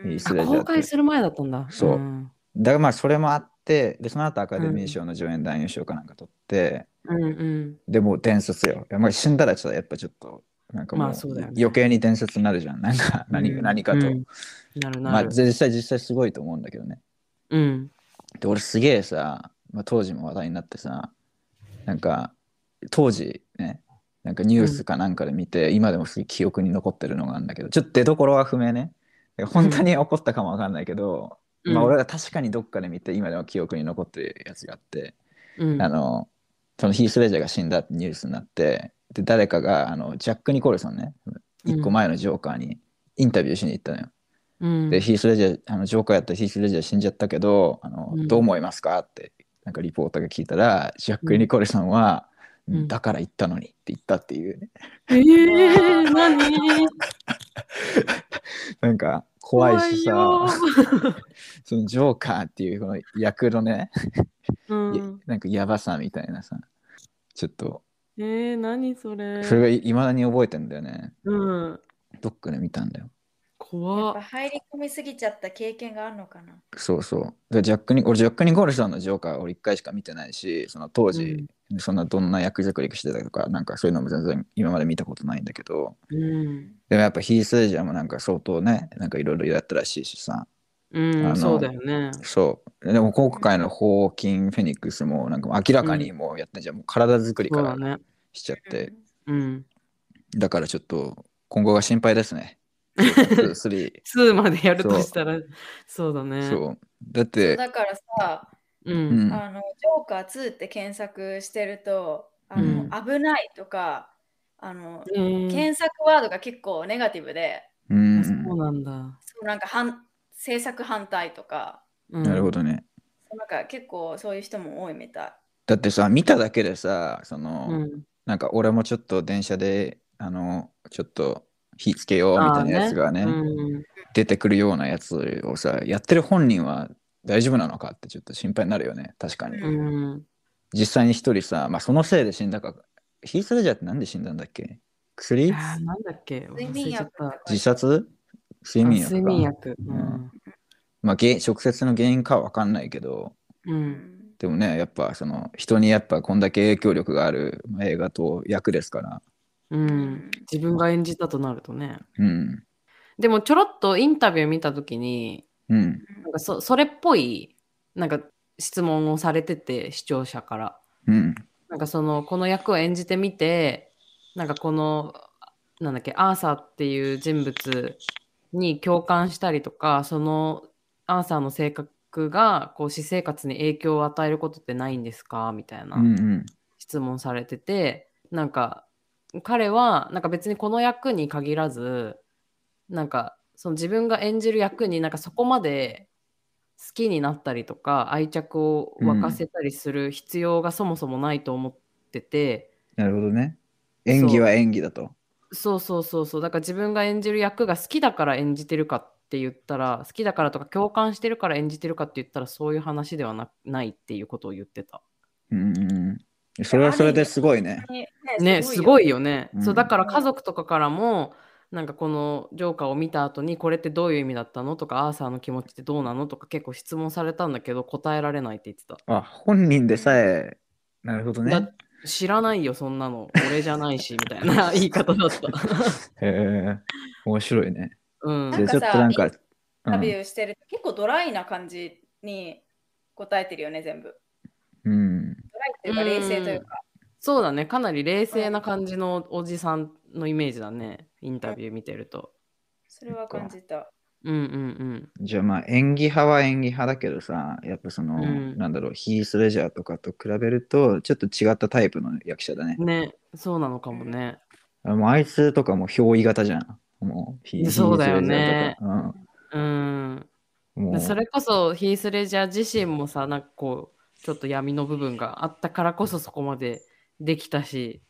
うんいいっすあ公開する前だったんだ。そうんだからまあそれもあって、で、その後アカデミー賞の助演男優賞かなんか取って、うんうん。でもう伝説よ。まあ、死んだらちょっとやっぱちょっと、なんかもう余計に伝説になるじゃん。なんか何,、うん何かと。うんなるまあ。実際実際すごいと思うんだけどね。うん。で、俺すげえさ、まあ、当時も話題になってさ、なんか当時ね、なんかニュースかなんかで見て、今でも記憶に残ってるのがあるんだけど、ちょっと出どころは不明ね。本当に起こったかもわかんないけど、うんまあ俺が確かにどっかで見て、今でも記憶に残ってるやつがあって、うん。あの、そのヒース・レジャーが死んだってニュースになって、で、誰かが、あの、ジャック・ニコルソンね、一個前のジョーカーにインタビューしに行ったのよ。うん。で、ヒース・レジャー、あのジョーカーやったヒース・レジャー死んじゃったけど、あの、うん。どう思いますかって、なんかリポーターが聞いたら、ジャック・ニコルソンは、うん。だから言ったのにって言ったっていうね。えー、何？なんか、怖いしさ、そのジョーカーっていうこの役のね、ういん、なんかやばさみたいなさ、ちょっと、えー、何それ。それがいまだに覚えてんだよね。うん。どっかで見たんだよ。や怖っっぱ。入り込みすぎちゃった経験があるのかな？そうそう。でジャックに、俺、ジャック・ニコルソンのジョーカー俺一回しか見てないし、その当時、そんなどんな役作りしてたとか、なんかそういうのも全然今まで見たことないんだけど、うん。でもやっぱヒース・レジャーもなんか相当ね、なんかいろいろやったらしいしさ、うん、そうだよね。そう。でも今回のホーキン・フェニックスもなんか明らかにもうやってんじゃん、もう体作りから。しちゃって、うん。だからちょっと今後が心配ですね。3。2までやるとしたら、そうだね。そう。だって、だからさ、う。うんん。あの、ジョーカー2って検索してると、あの、うん危ないとか、あの、うん検索ワードが結構ネガティブで、うんあそうなんだ。そうなんか反制作反対とか、うんなるほ。どね。なんか結構そういう人も多いみたい。だってさ、見ただけでさ、その、うん。なんか俺もちょっと電車で、あの、ちょっと火つけようみたいなやつがね、あーうん出てくるようなやつをさ、やってる本人は大丈夫なのかってちょっと心配になるよね、確かに。うん。実際に一人さ、まあそのせいで死んだか、ヒース・レジャーってなんで死んだんだっけ？薬？なんだっけ？自殺？睡眠薬か。睡眠薬。ううんん。まあ原直接の原因かは分かんないけど、う。うんんでもね、やっぱその人にやっぱこんだけ影響力があるまあ映画と役ですから。うん。自分が演じたとなるとね。うん。でもちょろっとインタビュー見たときに、うん。なんかそそれっぽいなんか質問をされてて視聴者からうん。なんかそのこの役を演じてみてなんかこのなんだっけアーサーっていう人物に共感したりとかそのアーサーの性格がこう私生活に影響を与えることってないんですか？みたいなうん。うん。質問されててなんか彼はなんか別にこの役に限らずなんかその自分が演じる役になんかそこまで好きになったりとか愛着を沸かせたりする必要がそもそもないと思ってて、なるほどね。演技は演技だと。そうそうそうそうだから自分が演じる役が好きだから演じてるかって言ったら好きだからとか共感してるから演じてるかって言ったらそういう話ではなないっていうことを言ってた。うんうんうん。それはそれですごいね。ねすごいよね、うんそうだから家族とかからもなんかこのジョーカーを見た後にこれってどういう意味だったのとかアーサーの気持ちってどうなのとか結構質問されたんだけど答えられないって言ってた、あ、本人でさえ、なるほどね。だ知らないよそんなの俺じゃないしみたいな 言い方だったへえ、面白いね。うんちょっとなんか、インタビうューしてると結構ドライな感じに答えてるよね、全部。ん、うん。というか冷静というか。そうだね。かなり冷静な感じのおじさんのイメージだね。インタビュー見てると。それは感じた。うんうんじゃあまあ演技派は演技派だけどさ、やっぱその、うん。なんだろう、ヒース・レジャーとかと比べると、ちょっと違ったタイプの役者だね。う。んね。そうなのかもね。あもうあいつとかも憑依型じゃん。もうヒそうだよねヒースレジャーとか。うん。うん、もう。それこそヒース・レジャー自身もさ、なんかこう、ちょっと闇の部分があったからこそそこまでできたし、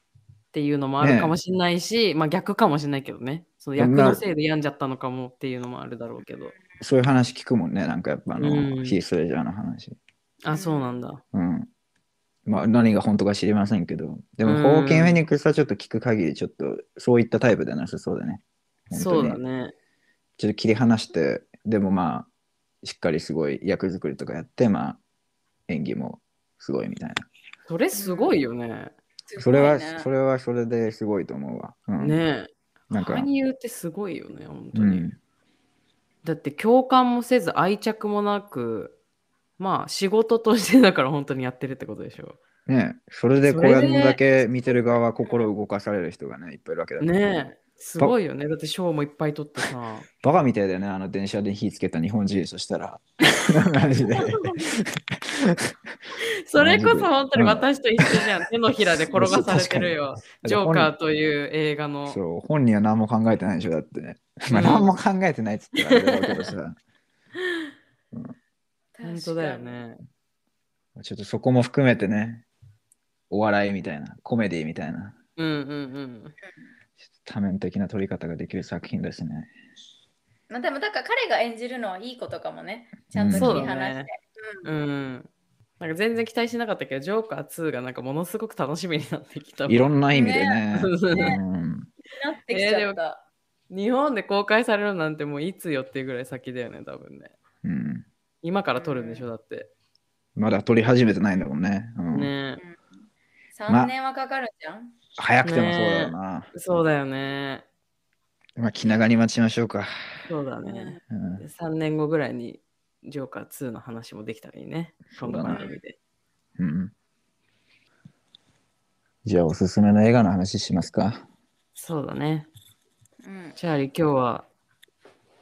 っていうのもあるかもしれないし、まあ逆かもしれないけどね。その役のせいで病んじゃったのかもっていうのもあるだろうけど。そういう話聞くもんね。なんかやっぱあの、うんヒースレジャーの話。あ、そうなんだ。うん。まあ何が本当か知りませんけど。でも、うんホーキン・フェニックスはちょっと聞く限り、ちょっとそういったタイプではなさそうだね。そうだね。ちょっと切り離して、でもまあ、しっかりすごい役作りとかやって、まあ、演技もすごいみたいな。それすごいよね。それは、それはそれですごいと思うわ。うん、ねえ。なんか、俳優ってすごいよね、本当に。うん、だって共感もせず愛着もなく、まあ仕事としてだから本当にやってるってことでしょ。ねそれでこそれだけ見てる側は心動かされる人がね、いっぱいいるわけだから。ねえ。すごいよね。だって賞もいっぱい取ってさ。バカみたいだよね、あの電車で火つけた日本人、そしたら。マジで。それこそ本当にうん私と一緒じゃん。手のひらで転がされてるよ。ジョーカーという映画の。そう、本人は何も考えてないでしょ、だって。まあ、うん何も考えてないっつってあれだけどさ、本当だよね。ちょっとそこも含めてね、お笑いみたいな、コメディみたいな、うんうんうん。多面的な撮り方ができる作品ですね。まあ、でもだから彼が演じるのはいいことかもね。ちゃんと切り離して。うん。なんか全然期待しなかったけど、ジョーカー2がなんかものすごく楽しみになってきた。いろんな意味でね。ねうん なってきちゃった。日本で公開されるなんてもういつよっていうぐらい先だよね、多分ね。うん今から撮るんでしょ、だって。まだ撮り始めてないんだもんね。うんね3年はかかるじゃん。早くてもそうだよな。そうだよね。まあ、気長に待ちましょうか。そうだね。うんで3年後ぐらいにジョーカー2の話もできたらいいね。この番組で。うん、じゃあ、おすすめの映画の話しますか。そうだね。うん。チャーリー、今日は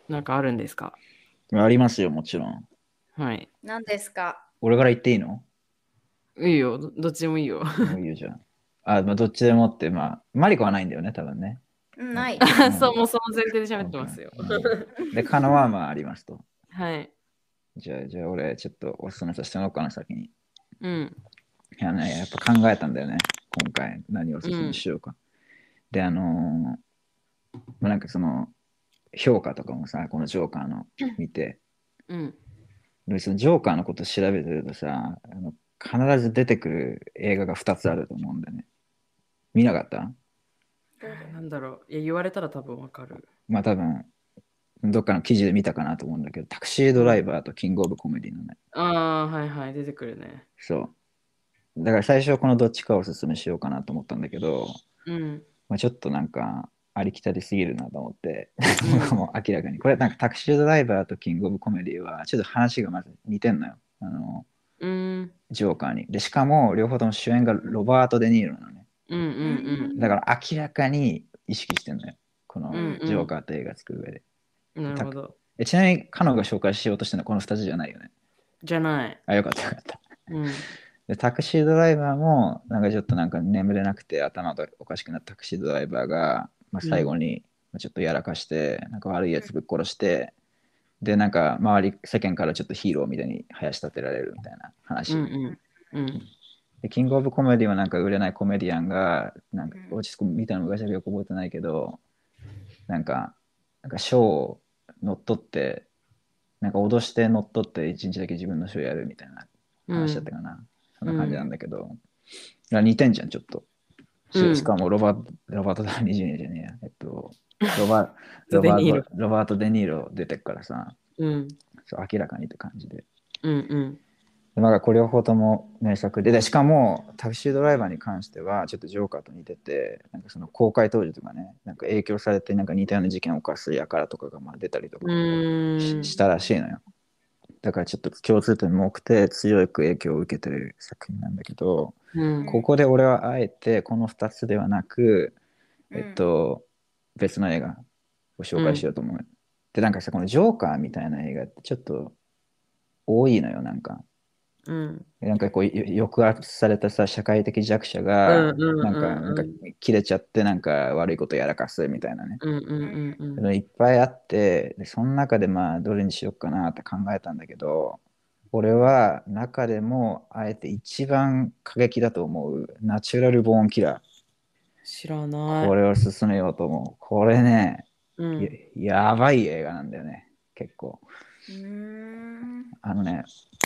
なんかあるんですか？ありますよ、もちろん。はい。何ですか？俺から言っていいの？いいよ。どどっちでもいいよ。いいよじゃあ。あ、まあ、どっちでもって、まあ、マリコはないんだよね、多分ね。うんない。そう、もうその前提で喋ってますよ。うんで、カノはまあありますと。はい。じゃあ、じゃあ俺、ちょっとおすすめさせてもらおうかな、先に。うん。いやね、やっぱ考えたんだよね、今回、何をおすすめしようか。で、あのーまあ、なんかその、評価とかもさ、このジョーカーの見て、うん。でそのジョーカーのこと調べてるとさ、あの必ず出てくる映画が2つあると思うんだよね。見なかった？なんだろう。いや、言われたら多分わかる。まあ多分、どっかの記事で見たかなと思うんだけど、タクシードライバーとキングオブコメディのね。ああ、はいはい。出てくるね。そう。だから最初はこのどっちかをおすすめしようかなと思ったんだけど、うん。まあ、ちょっとなんかありきたりすぎるなと思って、うん もう明らかに。これなんかタクシードライバーとキングオブコメディはちょっと話がまず似てんのよ。あの、うん。ジョーカーに。で、しかも両方とも主演がロバート・デ・ニーロなのね。うんうんだから明らかに意識してんのよ。このうんうんジョーカーと映画作る上で。うん。なるほど。えちなみに彼女が紹介しようとしてるのはこの2つじゃないよね。じゃない。あ、よかったよかった。うん。でタクシードライバーもなんかちょっとなんか眠れなくて頭がおかしくなったタクシードライバーが、まあ、最後にちょっとやらかして、なんか悪いやつぶっ殺して、でなんか周り世間からちょっとヒーローみたいに林立てられるみたいな話、うんうん。うん。でキングオブコメディはなんか売れないコメディアンがなんかうん落ち着く見たの昔はよく覚えてないけどなんかなんか賞を乗っ取ってなんか脅して乗っ取って一日だけ自分の賞やるみたいな話だったかな、そんな感じなんだけど、だから似てんじゃんちょっと。しかもロバロバート・ダウニー・ジュニアじゃねえや。えっとロバ ロバート・デ・ニーロ出てっからさ。うん。そう明らかにって感じで。うんうん。でまあ、これ両方とも名作ででしかもタクシードライバーに関してはちょっとジョーカーと似ててなんかその公開当時とかねなんか影響されてなんか似たような事件を犯す輩とかがまあ出たりとかうん。ししたらしいのよ。だからちょっと共通点も多くて強く影響を受けてる作品なんだけどうん。ここで俺はあえてこの2つではなくえっと、別の映画を紹介しようと思う、でなんかさこのジョーカーみたいな映画ってちょっと多いのよなんかうん。なんかこうよ抑圧されたさ社会的弱者がなんかなんか切れちゃってなんか悪いことやらかすみたいなね。うんうんうんいっぱいあってでその中でまあどれにしようかなって考えたんだけど俺は中でもあえて一番過激だと思うナチュラルボーンキラ知らーない。これを進めようと思うこれね、うんややばい映画なんだよね結構あのね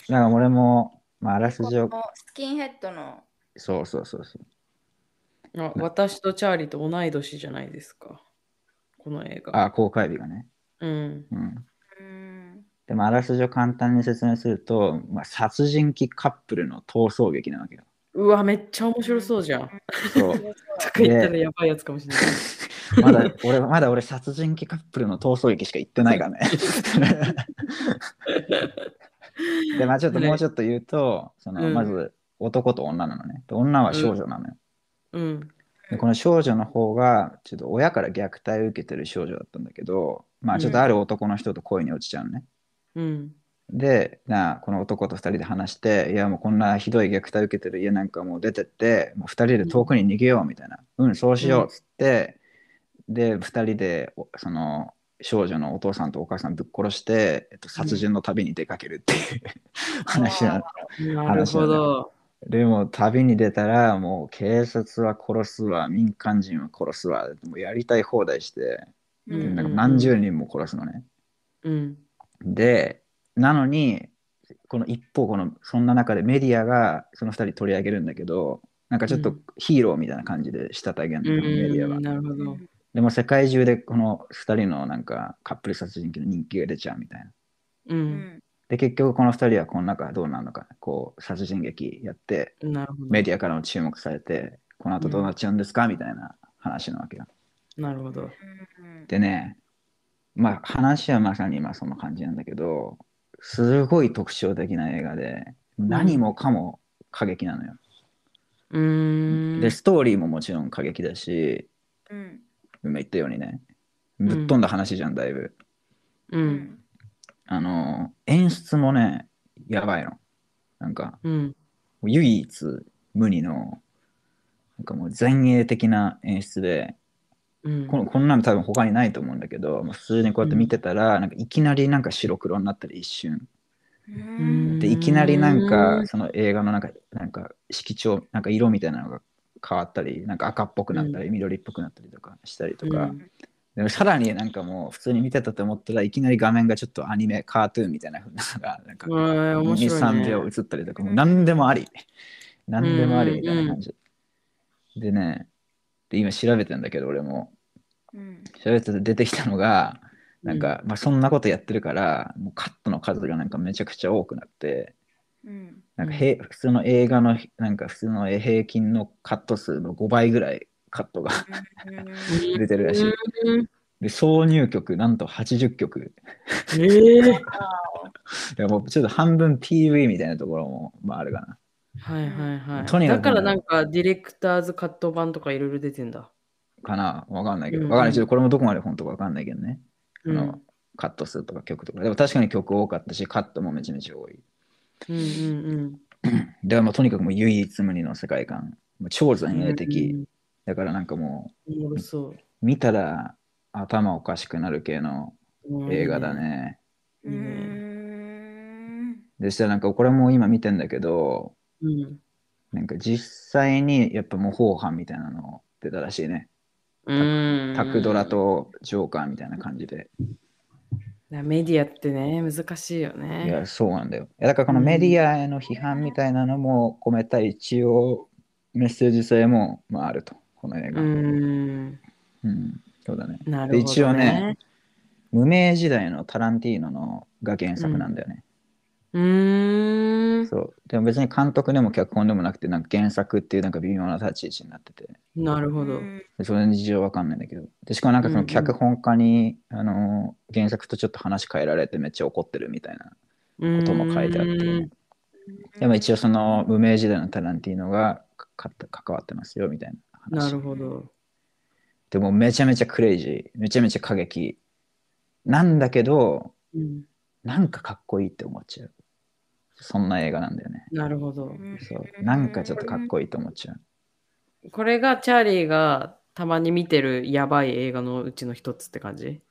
なんか俺も、まあ、あらすじをスキンヘッドのそうそうそうそうあ私とチャーリーと同い年じゃないですか。この映画。あ公開日がねうん。うんうーんでもあらすじを簡単に説明すると、まあ、殺人鬼カップルの逃走劇なわけよ。うわ、めっちゃ面白そうじゃん。そう。とか言ったらやばいやつかもしれない。まだ俺、まだ俺殺人鬼カップルの逃走劇しか言ってないからね。で、まあちょっともうちょっと言うと、そのうんまず男と女なのね。で女は少女なのよ。うん。でこの少女の方が、ちょっと親から虐待を受けてる少女だったんだけど、まあちょっとある男の人と恋に落ちちゃうのね。うん。で、なあこの男と2人で話して、いやもうこんなひどい虐待受けてる家なんかもう出てって、もう2人で遠くに逃げようみたいな。うん、そうしようっつって、で、2人でおその少女のお父さんとお母さんぶっ殺して、えっと、殺人の旅に出かけるっていう、話なの。なるほど。でも旅に出たらもう警察は殺すわ、民間人は殺すわ、もうやりたい放題して、うんなんか何十人も殺すのね。うん。で、なのに、この一方、このそんな中でメディアがその2人取り上げるんだけど、なんかちょっとうんヒーローみたいな感じでしたたげんの、うメディアはん。。なるほど。でも世界中でこの2人のなんかカップル殺人鬼の人気が出ちゃうみたいな。う。うんんで、結局この2人はこの中どうなるのか、こう殺人劇やって、なるほど。メディアからも注目されて、この後どうなっちゃうんですかみたいな話なわけよ。なるほど。うんでね、まあ話はまさに今その感じなんだけど、すごい特徴的な映画で、何もかも過激なのよ。うーん。で、ストーリーももちろん過激だし、うん今言ったようにね、ぶっ飛んだ話じゃん、だいぶ。う。うんんあの、演出もね、やばいの。なんか、うん。唯一無二の、なんかもう前衛的な演出で、うん。このこんなの多分他にないと思うんだけど、まあ普通にこうやって見てたら、なんかいきなりなんか白黒になったり一瞬。うん。でいきなりなんうかんその映画のなんかなんか色調なんか色みたいなのが変わったりなんか赤っぽくなったり、緑っぽくなったりとかしたりとか、うん。でもさらになんかもう普通に見てたと思ったらいきなり画面がちょっとアニメカートゥーンみたいな風なのがなんかうん面白い23ね秒映ったりとかもう何でもあり何でもありみたいな感じ、でねで今調べてんだけど俺も。うん。調べてて出てきたのがなんか、まあ、そんなことやってるからもうカットの数がなんかめちゃくちゃ多くなってうん。なんかへ、普通の映画のなんか普通の平均のカット数の5倍ぐらいカットが出てるらしい。うんで挿入曲なんと80曲。ええ いやもうちょっと半分 PV みたいなところも、まあ、あるかな。はいはいはい。とにかくだからなんかディレクターズカット版とかいろいろ出てんだ。かな？わかんないけど。うんわかんない。ちょっとこれもどこまで本当かわかんないけどね。あのうんカット数とか曲とか。でも確かに曲多かったし、カットもめちゃめちゃ多い。うんうん でもとにかくもう唯一無二の世界観。もう超うん。前衛的。だからなんかもうん。おもろそうう見たら頭おかしくなる系のうん。映画だね。ういいねんでしたらなんかこれも今見てんだけど、うん。なんか実際にやっぱ模倣犯みたいなの出たらしいね。うん。タクドラとジョーカーみたいな感じで。メディアってね、難しいよいね。や、そうなんだよ。いやだからこのメディアへの批判みたいなのも込めた一応メッセージ性も、まあ、あると、この映う画。うん、ん。そうだね。なるほど、ね。で一応ね、無名時代のタランティーノのが原作なんだよね。うーん。そう。でも別に監督でも脚本でもなくて、なんか原作っていうなんか微妙な立ち位置になってて。なるほど。でそれの事情わかんないんだけど。でしかもなんかその脚本家に、あの原作とちょっと話変えられてめっちゃ怒ってるみたいなことも書いてあって。うんでも一応その無名時代のタランティーノがかか関わってますよみたいな話。なるほど。でもめちゃめちゃクレイジー、めちゃめちゃ過激。なんだけど、うん。なんかかっこいいって思っちゃう。そんな映画なんだよね。なるほど。そうなんかちょっとかっこいいと思っちゃう。これがチャーリーがたまに見てるやばい映画のうちの一つって感じ？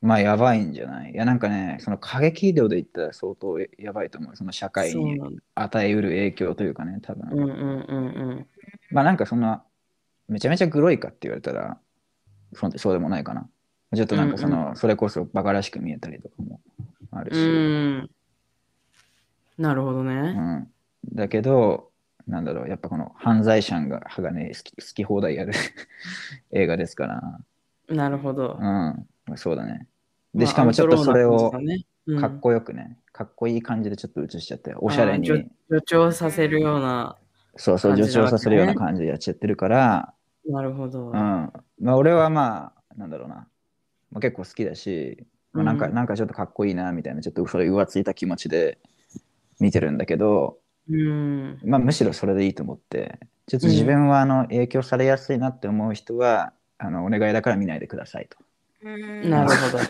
まあやばいんじゃない？いやなんかね、その過激量で言ったら相当やばいと思う。その社会に。与えうる影響というかね、多分。うんうんうんうん。まあなんかそんな、めちゃめちゃグロいかって言われたら、そうそうでもないかな。ちょっとなんかその、それこそバカらしく見えたりとかもあるうし。ん。なるほどうね。んだけど、なんだろう、やっぱこの犯罪者ががね、好き好き放題やる 映画ですから、なるほど。うん、そうだね。で、まあしかもちょっとそれをかっこよくね、かっこいい感じでちょっと映しちゃって、おしゃれに、助長させるような。そうそう、助長させるような感じでやっちゃってるから、なるほど。うん。まあ、俺はまあ、なんだろうな、まあ、結構好きだし、まあ、なんか、うんなんかちょっとかっこいいなみたいな、ちょっとそれ浮ついた気持ちで見てるんだけど、うん。まあ、むしろそれでいいと思って、ちょっと自分はあの影響されやすいなって思う人は、あのお願いだから見ないでくださいと。なるほど。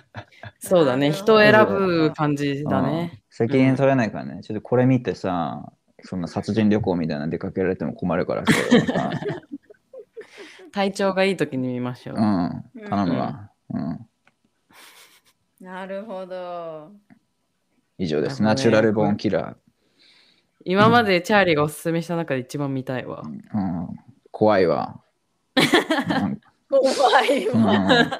そうだね。人を選ぶ感じだうんね。責任取れないからね、ちょっとこれ見てさ、そんな殺人旅行みたいなの出かけられても困るからさ、体調がいい時に見ましょう。うん、頼むわ。うん、なるほど。以上です。ナチュラルボーンキラ今までチャーリーがおすすめした中で一番見たいわ。ー。うん、怖いわ。うん怖いわ。うん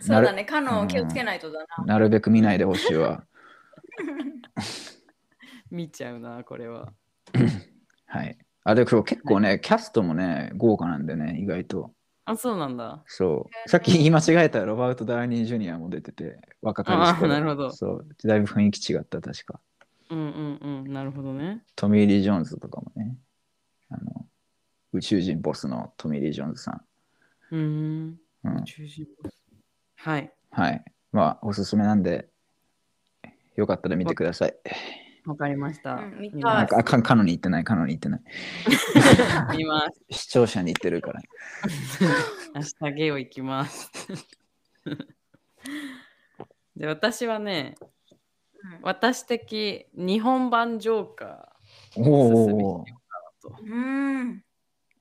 そうだね。カノン気をつけないとだな。なるべく見ないでほしいわ。見ちゃうな、これは。はい。あ、で、結構ね、キャストもね、豪華なんでね、意外と。あ、そうなんだ。そう。さっき言い間違えたロバート・ダウニー・ジュニアも出てて、若かりしあ頃なるほどそう。だいぶ雰囲気違った、確か。うんうんうん。なるほどね。トミー・リー・ジョーンズとかもね。あの宇宙人ボスのトミー・リー・ジョーンズさうーん。ん。うん、中心はい。はい。まあ、おすすめなんで、よかったら見てください。わかりました。なんか、あかカノに言ってない、カノに言ってない。見ます。視聴者に言ってるから。明日ゲオ行きます。で、私はね、私的日本版ジョーカーをおすすめしよおおうかなと。うん。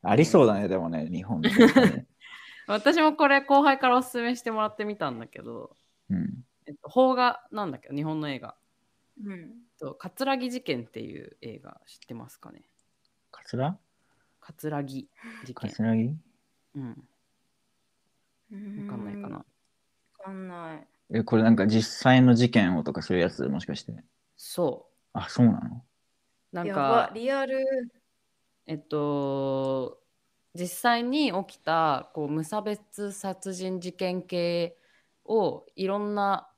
ありそうだね、でもね、日本で、ね。私もこれ後輩からおすすめしてもらってみたんだけど、うん。えっと、邦画なんだけど、日本の映画。うん。と葛城事件っていう映画知ってますかね？カツラ葛城事件。カツラギうん。わわかんないかな。。わかんない。え、これなんか実際の事件をとかそういうやつもしかして？そあ、そうなの？う。なんか、リアル。えっと、実際に起きたこう無差別殺人事件系をいろんな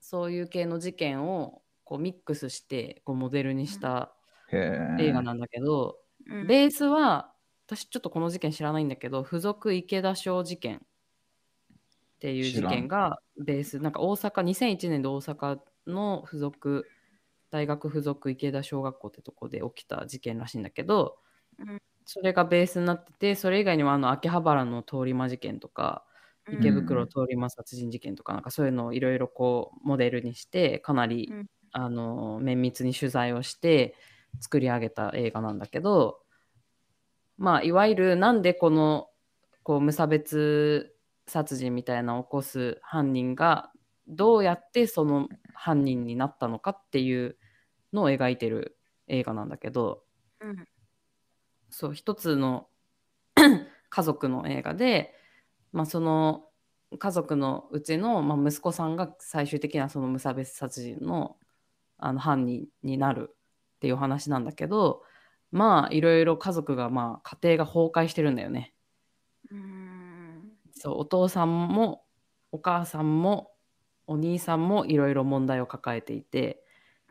そういう系の事件をこうミックスしてこうモデルにした。映画なんだけど、うん。ベースは私ちょっとこの事件知らないんだけど付属池田小事件っていう事件がベース。なんか大阪2001年で大阪の付属大学附属池田小学校ってとこで起きた事件らしいんだけど、うん。それがベースになっててそれ以外にもあの秋葉原の通り魔事件とか池袋通り魔殺人事件とかなんかそういうのをいろいろこうモデルにしてかなり、うんあの綿密に取材をして作り上げた映画なんだけどまあいわゆるなんでこのこう無差別殺人みたいなのを起こす犯人がどうやってその犯人になったのかっていうのを描いてる映画なんだけどうん。そう一つの 家族の映画で、まあ、その家族のうちの、まあ、息子さんが最終的なその無差別殺人のあの犯人になるっていうお話なんだけどまあいろいろ家族がまあ家庭が崩壊してるんだよね。うんそうお父さんもお母さんもお兄さんもいろいろ問題を抱えていて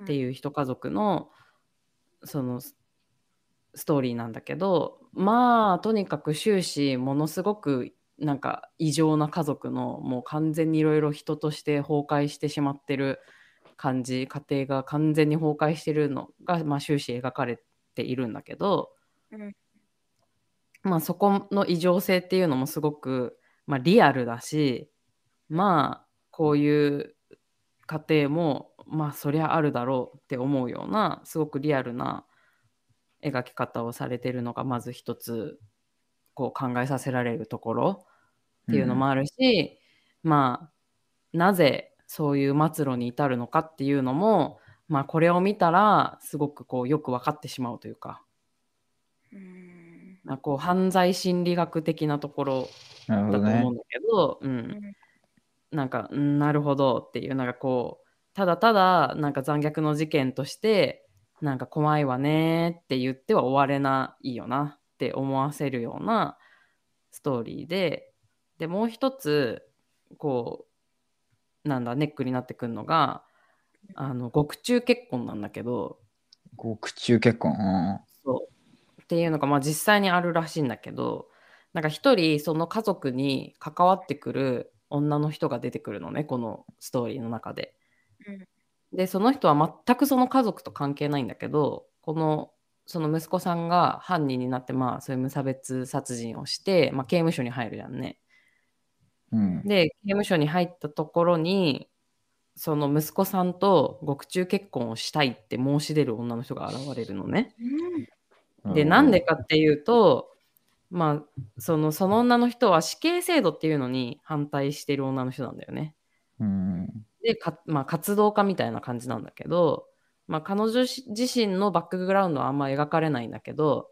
っていう一家族のそのスストーリーなんだけどまあとにかく終始ものすごくなんか異常な家族のもう完全にいろいろ人として崩壊してしまってる感じ家庭が完全に崩壊してるのが、まあ、終始描かれているんだけど、うん。まあそこの異常性っていうのもすごく、まあ、リアルだしまあこういう家庭もまあそりゃあるだろうって思うようなすごくリアルな描き方をされてるのがまず一つこう考えさせられるところっていうのもあるし、まあなぜそういう末路に至るのかっていうのもまあこれを見たらすごくこうよく分かってしまうというか。うん。なんかこう犯罪心理学的なところだと思うん。だけど、うん、なんか、うんなるほどっていう、なんかこう、ただただ、なんか残虐の事件として、なんか怖いわねって言っては終われないよなって思わせるようなストーリーで、で、もう一つ、こう、なんだ、ネックになってくるのが、あの、獄中結婚なんだけど、獄中結婚？うんそうっていうのが、まあ、実際にあるらしいんだけどなんか一人その家族に関わってくる女の人が出てくるのねこのストーリーの中で。でその人は全くその家族と関係ないんだけどこのその息子さんが犯人になってまあそういう無差別殺人をして、まあ、刑務所に入るじゃんね。うん。で刑務所に入ったところにその息子さんと獄中結婚をしたいって申し出る女の人が現れるのね。でなんでかっていうとまあそのその女の人は死刑制度っていうのに反対してる女の人なんだよね。うん。でか、まあ、活動家みたいな感じなんだけど、まあ、彼女し自身のバックグラウンドはあんま描かれないんだけど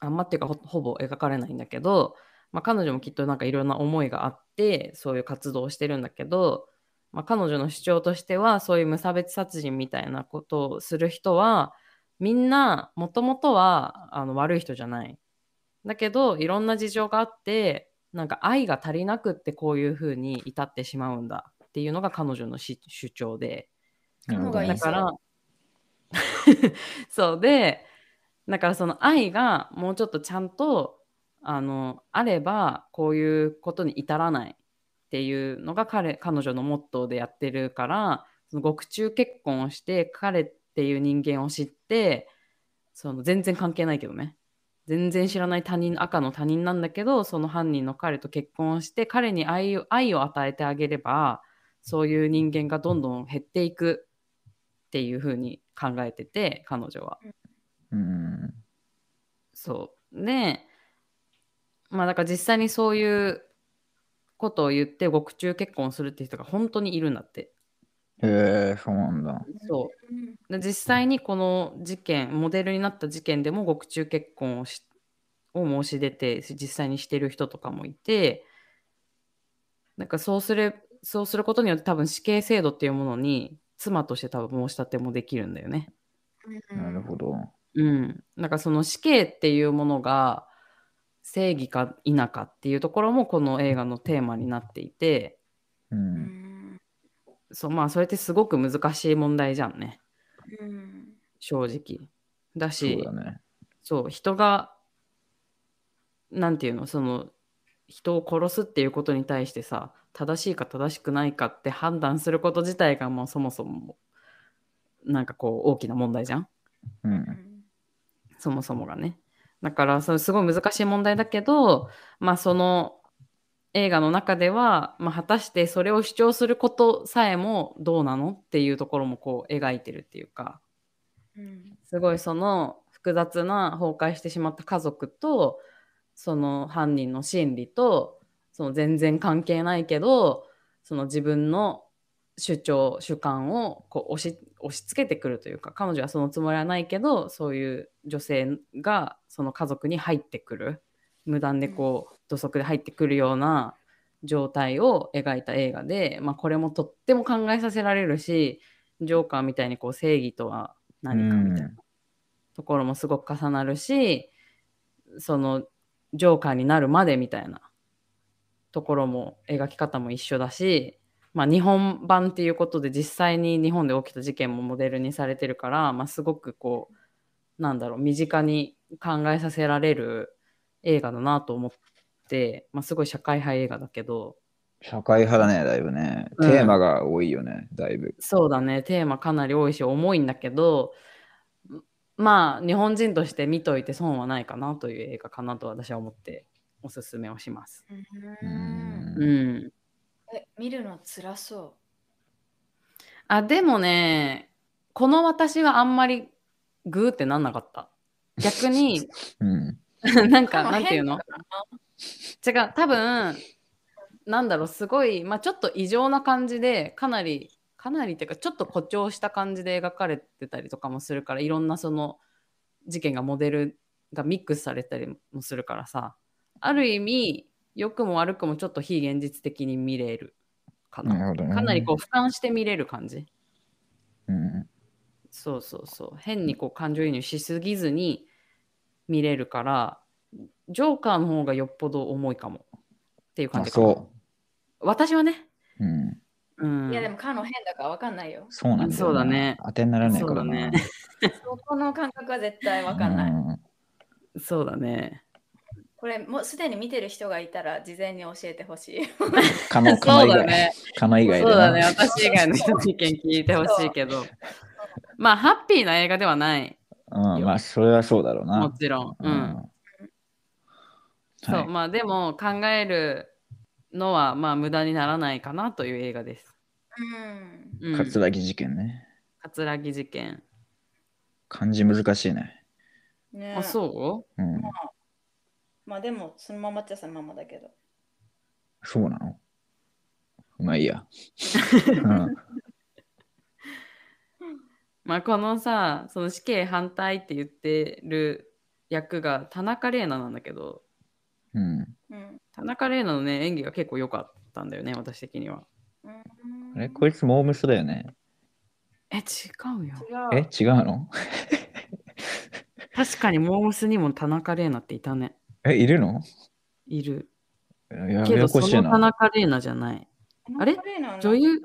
あんまっていうかほほぼ描かれないんだけど、まあ、彼女もきっとなんかいろんな思いがあってそういう活動をしてるんだけど、まあ、彼女の主張としてはそういう無差別殺人みたいなことをする人はみんなもともとはあの悪い人じゃない。だけどいろんな事情があってなんか愛が足りなくってこういうふうに至ってしまうんだ。っていうのが彼女のし主張で。だから そうでだからその愛がもうちょっとちゃんとあのあればこういうことに至らないっていうのが彼彼女のモットーでやってるからその獄中結婚をして彼っていう人間を知ってその全然関係ないけどね全然知らない他人赤の他人なんだけどその犯人の彼と結婚して彼に愛を愛を与えてあげればそういう人間がどんどん減っていくっていう風に考えてて彼女は。うん。そうでまあだから実際にそういうことを言って獄中結婚するって人が本当にいるんだって。へえ、そうなんだ。そうで実際にこの事件モデルになった事件でも獄中結婚をしを申し出て実際にしてる人とかもいてなんかそうするそうすることによって多分死刑制度っていうものに妻として多分申し立てもできるんだよね。なるほど。うん、なんかその死刑っていうものが正義か否かっていうところもこの映画のテーマになっていてう。うんんそうまあそれってすごく難しい問題じゃんねうん正直。だそうね。そう人がなんていうのその人を殺すっていうことに対してさ正しいか正しくないかって判断すること自体がもうそもそもなんかこう大きな問題じゃんうん。そもそもがね。だからそれすごい難しい問題だけどまあその映画の中では、まあ、果たしてそれを主張することさえもどうなのっていうところもこう描いてるっていうかうん。すごいその複雑な崩壊してしまった家族とその犯人の心理とその全然関係ないけどその自分の主張主観をこう押し押し付けてくるというか彼女はそのつもりはないけどそういう女性がその家族に入ってくる。無断でこう土足で入ってくるような状態を描いた映画で、まあ、これもとっても考えさせられるしジョーカーみたいにこう正義とは何かみたいなところもすごく重なるしそのジョーカーになるまでみたいなところも描き方も一緒だし、まあ、日本版っていうことで実際に日本で起きた事件もモデルにされてるから、まあ、すごくこうなんだろう身近に考えさせられる映画だなと思って、まあ、すごい社会派映画だけど社会派だね、だいぶね。うんテーマが多いよね、だいぶ。そうだねテーマかなり多いし重いんだけどまあ日本人として見といて損はないかなという映画かなと私は思っておすすめをします。ううんうんん、え見るの辛そあ、でもね、この私はあんまりグーってなんなかった。逆に、うん。なんか、まあなんていうの？違う、多分、なんだろう、すごい、まあちょっと異常な感じで、かなり、かなりっていうか、ちょっと誇張した感じで描かれてたりとかもするから、いろんなその事件がモデルがミックスされたりもするからさ、ある意味、良くも悪くもちょっと非現実的に見れるかな。なるほどね。かなりこう、俯瞰して見れる感じ。うん。そうそうそう。変にこう感情移入しすぎずに見れるから、ジョーカーの方がよっぽど重いかもっていう感あ、じかな。そ私はね。う。うん。うん。いやでもカノ変だからわかんないよ。そうなんだよなそうだね当てにならないからな。そうだね そこの感覚は絶対わかんない。うんそうだね。これもうすでに見てる人がいたら事前に教えてほしい。可能、可能以外。そうだね。可能以外。そうだね。私以外の人の意見聞いてほしいけど。まあ、ハッピーな映画ではない。うん、まあ、それはそうだろうな。もちろん。うん。そう、はいまあでも考えるのはまあ無駄にならないかなという映画です。うん。うん、葛城事件ね。葛城事件。漢字難しいね。ねあ、そう？うん。まあでもそのままっちゃそのままだけど。そうなの？まあいいや。うん まあこのさ、その死刑反対って言ってる役が田中玲奈なんだけど、うん。うん。田中玲奈のね、演技が結構良かったんだよね、私的には。うんあれ？こいつモームスだよね。え、違うよ。違う。え？違うの？確かにモームスにも田中玲奈っていたね。え、いるの？いる。やけどそ。の田中玲奈じゃない。あれ？女優？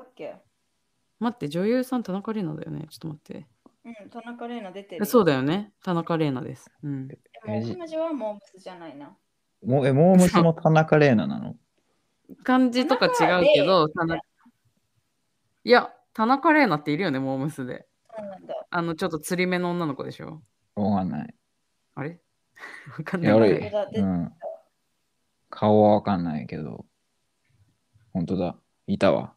待って、女優さん田中玲奈だよね。ちょっと待って。うん、田中玲奈出てる。そうだよね。田中玲奈です。うん。でも彼女はモームスじゃないな。もえモームスも田中玲奈なの？漢字とか違うけど、田中いや、田中玲奈っているよね、モームスで。そうなんだ。あの、ちょっと釣り目の女の子でしょ？わかんない。あれ？わかんいや、ない。うん。顔はわかんないけど、本当だ。いたわ。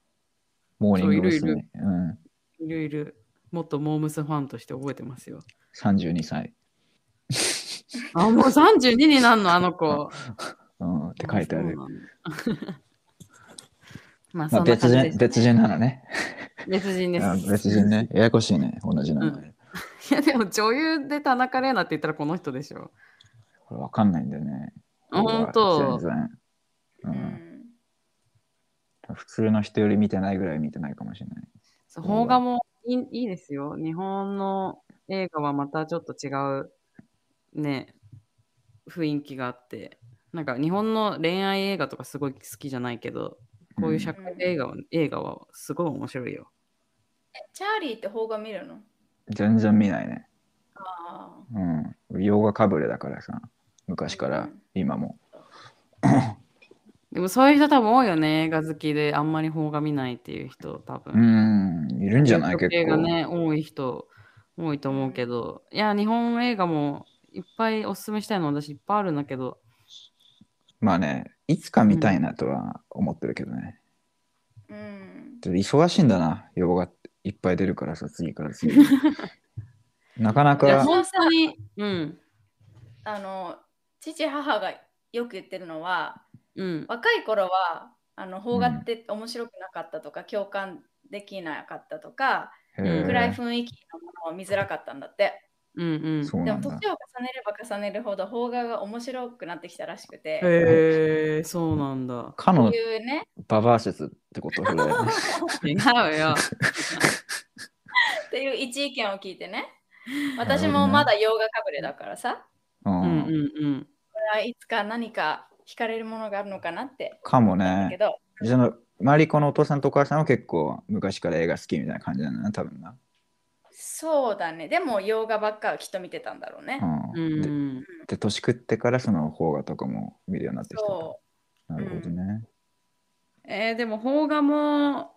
モーニングういるいうん。いるいる。もっとモームスファンとして覚えてますよ。32歳。あ、もう32になるの、あの子。うん。って書いてある。そうなんだ。まあ、まあ、そんな別人、感じです。別人なのね。別人です。うん別人ね。ややこしいね。同じ名前。いや、でも女優で田中玲奈って言ったらこの人でしょ。これわかんないんだよね。あ本当全然。う。うんん。普通の人より見てないぐらい見てないかもしれない。そう邦画もいいいいですよ。日本の映画はまたちょっと違うね、雰囲気があって。なんか日本の恋愛映画とかすごい好きじゃないけど、こういう社会映画は,、映画はすごい面白いよ。チャーリーって邦画見るの？全然見ないね。あうん。洋画かぶれだからさ。昔からうん今も。でもそういう人多分多いよね。映画好きであんまり邦画見ないっていう人多う分。ん。いるんじゃない？結構。映画ね、多い人多いと思うけど、いや、日本映画もいっぱいおすすめしたいの私いっぱいあるんだけど、まあね、いつか見たいなとは思ってるけどね。あ。うん。ちょっと忙しいんだな。洋画いっぱい出るからさ、次から次。に。なかないや、か、本当に、うん、あの、父母がよく言ってるのは、うん、若い頃はあの邦画って面白くなかったとか、共感できなかったとか、暗い雰囲気のものを見づらかったんだって。うん、うん。でもそうなんだ。年を重ねれば重ねるほど邦画が面白くなってきたらしくて、へえ、そうなんだ。こかのういうね、ババア説ってことそれ。違うよ。っていう一意見を聞いてね、私もまだ洋画かぶれだからさ、ううん、うんん。、うん。これはいつか何か惹かれるものがあるのかなってかも思ったんだけね。ど、じゃあ、マリコのお父さんとお母さんは結構昔から映画好きみたいな感じなんだな、多分な。そうだね。でも洋画ばっかはきっと見てたんだろうね。ううん。でん、で、年食ってからその邦画とかも見るようになってきたなるほどね。えーでも邦画も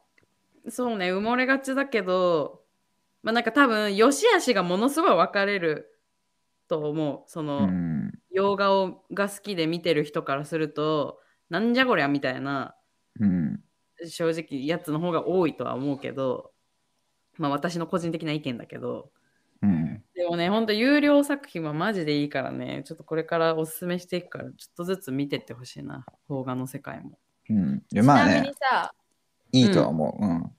そうね埋もれがちだけどまあなんか多分良し悪しがものすごい分かれると思うその、うん。洋画をが好きで見てる人からするとなんじゃこりゃみたいなうん。正直やつの方が多いとは思うけどまあ私の個人的な意見だけど、うん。でもね、ほんと有料作品はマジでいいからね、ちょっとこれからおすすめしていくから、ちょっとずつ見てってほしいな、邦画の世界も。うん。でまあねちなみに、さ、いいとは思う。うん。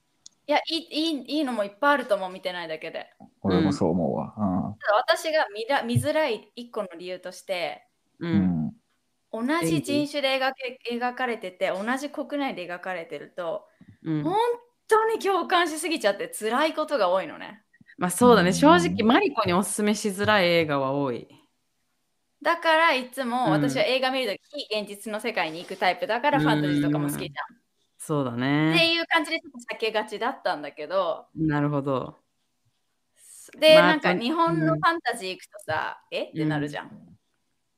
いやいいいい、いいのもいっぱいあると思う、見てないだけで。俺もそう思うわ。ただ私が見ら見づらい一個の理由として、う。うん。うんん。同じ人種で描け描かれてて、同じ国内で描かれてると、うん本当に共感しすぎちゃって辛いことが多いのね。まあそうだね、うん正直マリコにおすすめしづらい映画は多い。だからいつもうん私は映画見るとき、非現実の世界に行くタイプだからファンタジーとかも好きじゃん。そうだってね。いう感じでちょっと避けがちだったんだけど、なるほど。で、まあなんかと日本のうんファンタジー行くとさ、え？ってなるじゃん。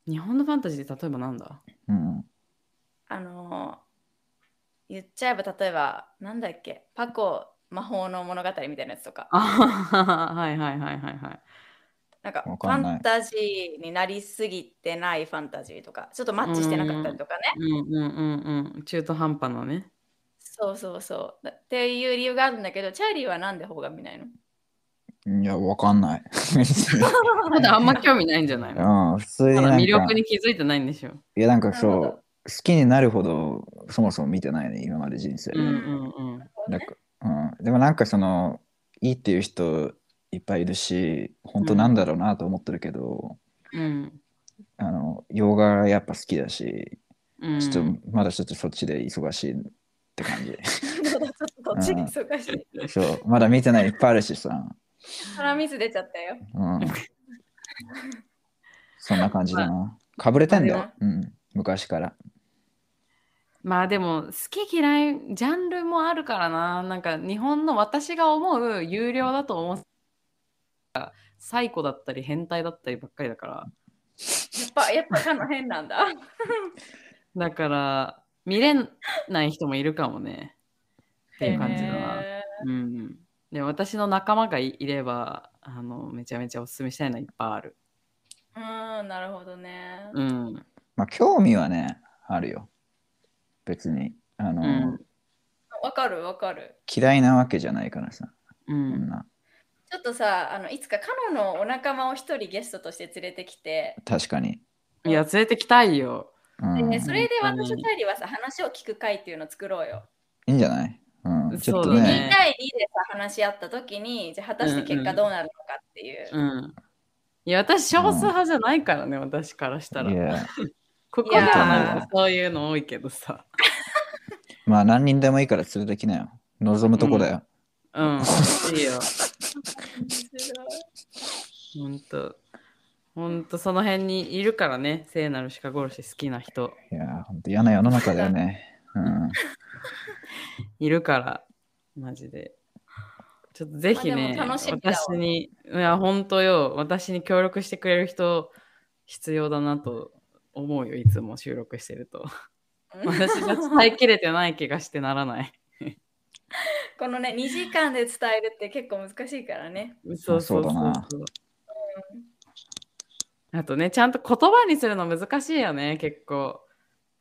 日本のファンタジーで例えばなんだ？うん。あのー言っちゃえば例えば、なんだっけ、パコ魔法の物語みたいなやつとか、あはいはいはいはいはい。なんかフわかんないァンタジーになりすぎてないファンタジーとか、ちょっとマッチしてなかったりとかね。うんうんうんうん。中途半端なね。そうそうそう。だっていう理由があるんだけど、チャーリーはなんで方が見ないの？いや、わかんない。まだあんま興味ないんじゃないの？うん、普通に魅力、に気づいてないんでしょ。いや、なんかそう、好きになるほど、そもそも見てないね、今まで人生で。うんうんうん。なんかうん、でもなんかその、いいっていう人いっぱいいるし、本当なんだろうなと思ってるけど、うん。あの、洋画やっぱ好きだし、うん、ちょっとまだちょっとそっちで忙しいって感じ。ちょっとこっちに忙しい。そう、まだ見てないいっぱいあるしさ。鼻水出ちゃったよ。うん。そんな感じだな。かぶれてんだよ。うん。昔から。まあでも好き嫌いジャンルもあるからな。なんか日本の私が思う有料だと思うサイコだったり変態だったりばっかりだから。やっぱ、やっぱかの変なんだ。だから見れない人もいるかもね。っていう感じだな、へうん、で私の仲間がいいればあのめちゃめちゃおすすめしたいのいっぱいある。ーうん、なるほどね。うん。まあ、興味はね、あるよ。別に。あの、うんわかるわかる。嫌いなわけじゃないからさ。うそんんな。ちょっとさ、あのいつかカノのお仲間を一人ゲストとして連れてきて、確かに。いや連れてきたいようん、でそれで私とチャーリーはさ、話を聞く会っていうのを作ろうよ。いいんじゃない？うん。ちょっとそうだ2ね。対2でさ、話し合った時に、じゃあ果たして結果どうなるのかっていう。うんいや私少数派じゃないからね、私からしたら ここではなんいそういうの多いけどさ。まあ何人でもいいから連れてきなよ。望むとこだよ。うん、いいよ。ほんと。ほんとその辺にいるからね、聖なる鹿殺し好きな人。いや、ほんと嫌な世の中だよね。うん。いるから、マジで。ちょっとぜひまあね、私に、いや、ほんとよ、私に協力してくれる人必要だなと思うよ、いつも収録してると。私が伝えきれてない気がしてならない。このね、2時間で伝えるって結構難しいからね。そうそうそうそうだなあとね、ちゃんと言葉にするの難しいよね、結構。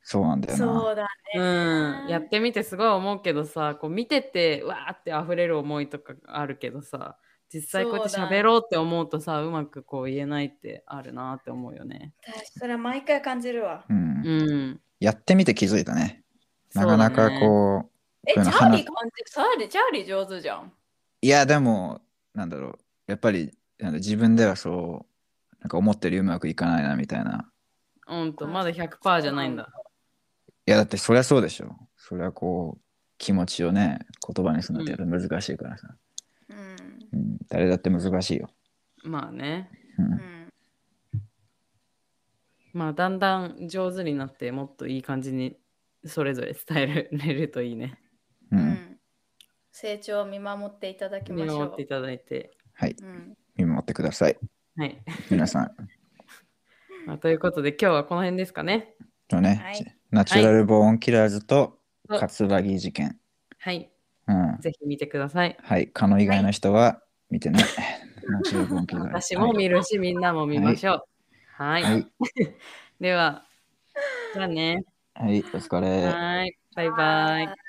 そうなんだよな。そうだね。うん、やってみてすごい思うけどさ、こう見てて、わーって溢れる思いとかあるけどさ、実際こうやって喋ろうって思うとさ、うまくこう言えないってあるなって思うよね。それは毎回感じるわ。うん。うん。やってみて気づいたね。なかなかこう、え、チャこういうの話ーリー感じチャーリー、チャーリー上手じゃん。いや、でも、なんだろう。やっぱりなんだ自分ではそう、なんか思ってるよりうまくいかないなみたいな。ほんと、まだ100%じゃないんだ。いや、だってそりゃそうでしょ。そりゃこう、気持ちをね、言葉にするのってやっぱ難しいからさ。誰だって難しいよ。まあね。う、うんん。まあだんだん上手になってもっといい感じにそれぞれ伝えれるといいね。ううんん成長を見守っていただきましょう見守ってい。ただいて。はい、うん、見守ってください。はい。皆さん。まあ、ということで今日はこの辺ですかね。とね、はいナチュラルボーンキラーズとはい葛城事件。はい。うん。ぜひ見てください。はい、カノ以外の人は見てね。ナチュラルボーンキラーズ。私も見るし、みんなも見ましょう。はい。はい。では、じゃあね。はい、お疲れ。はい。バイバイ。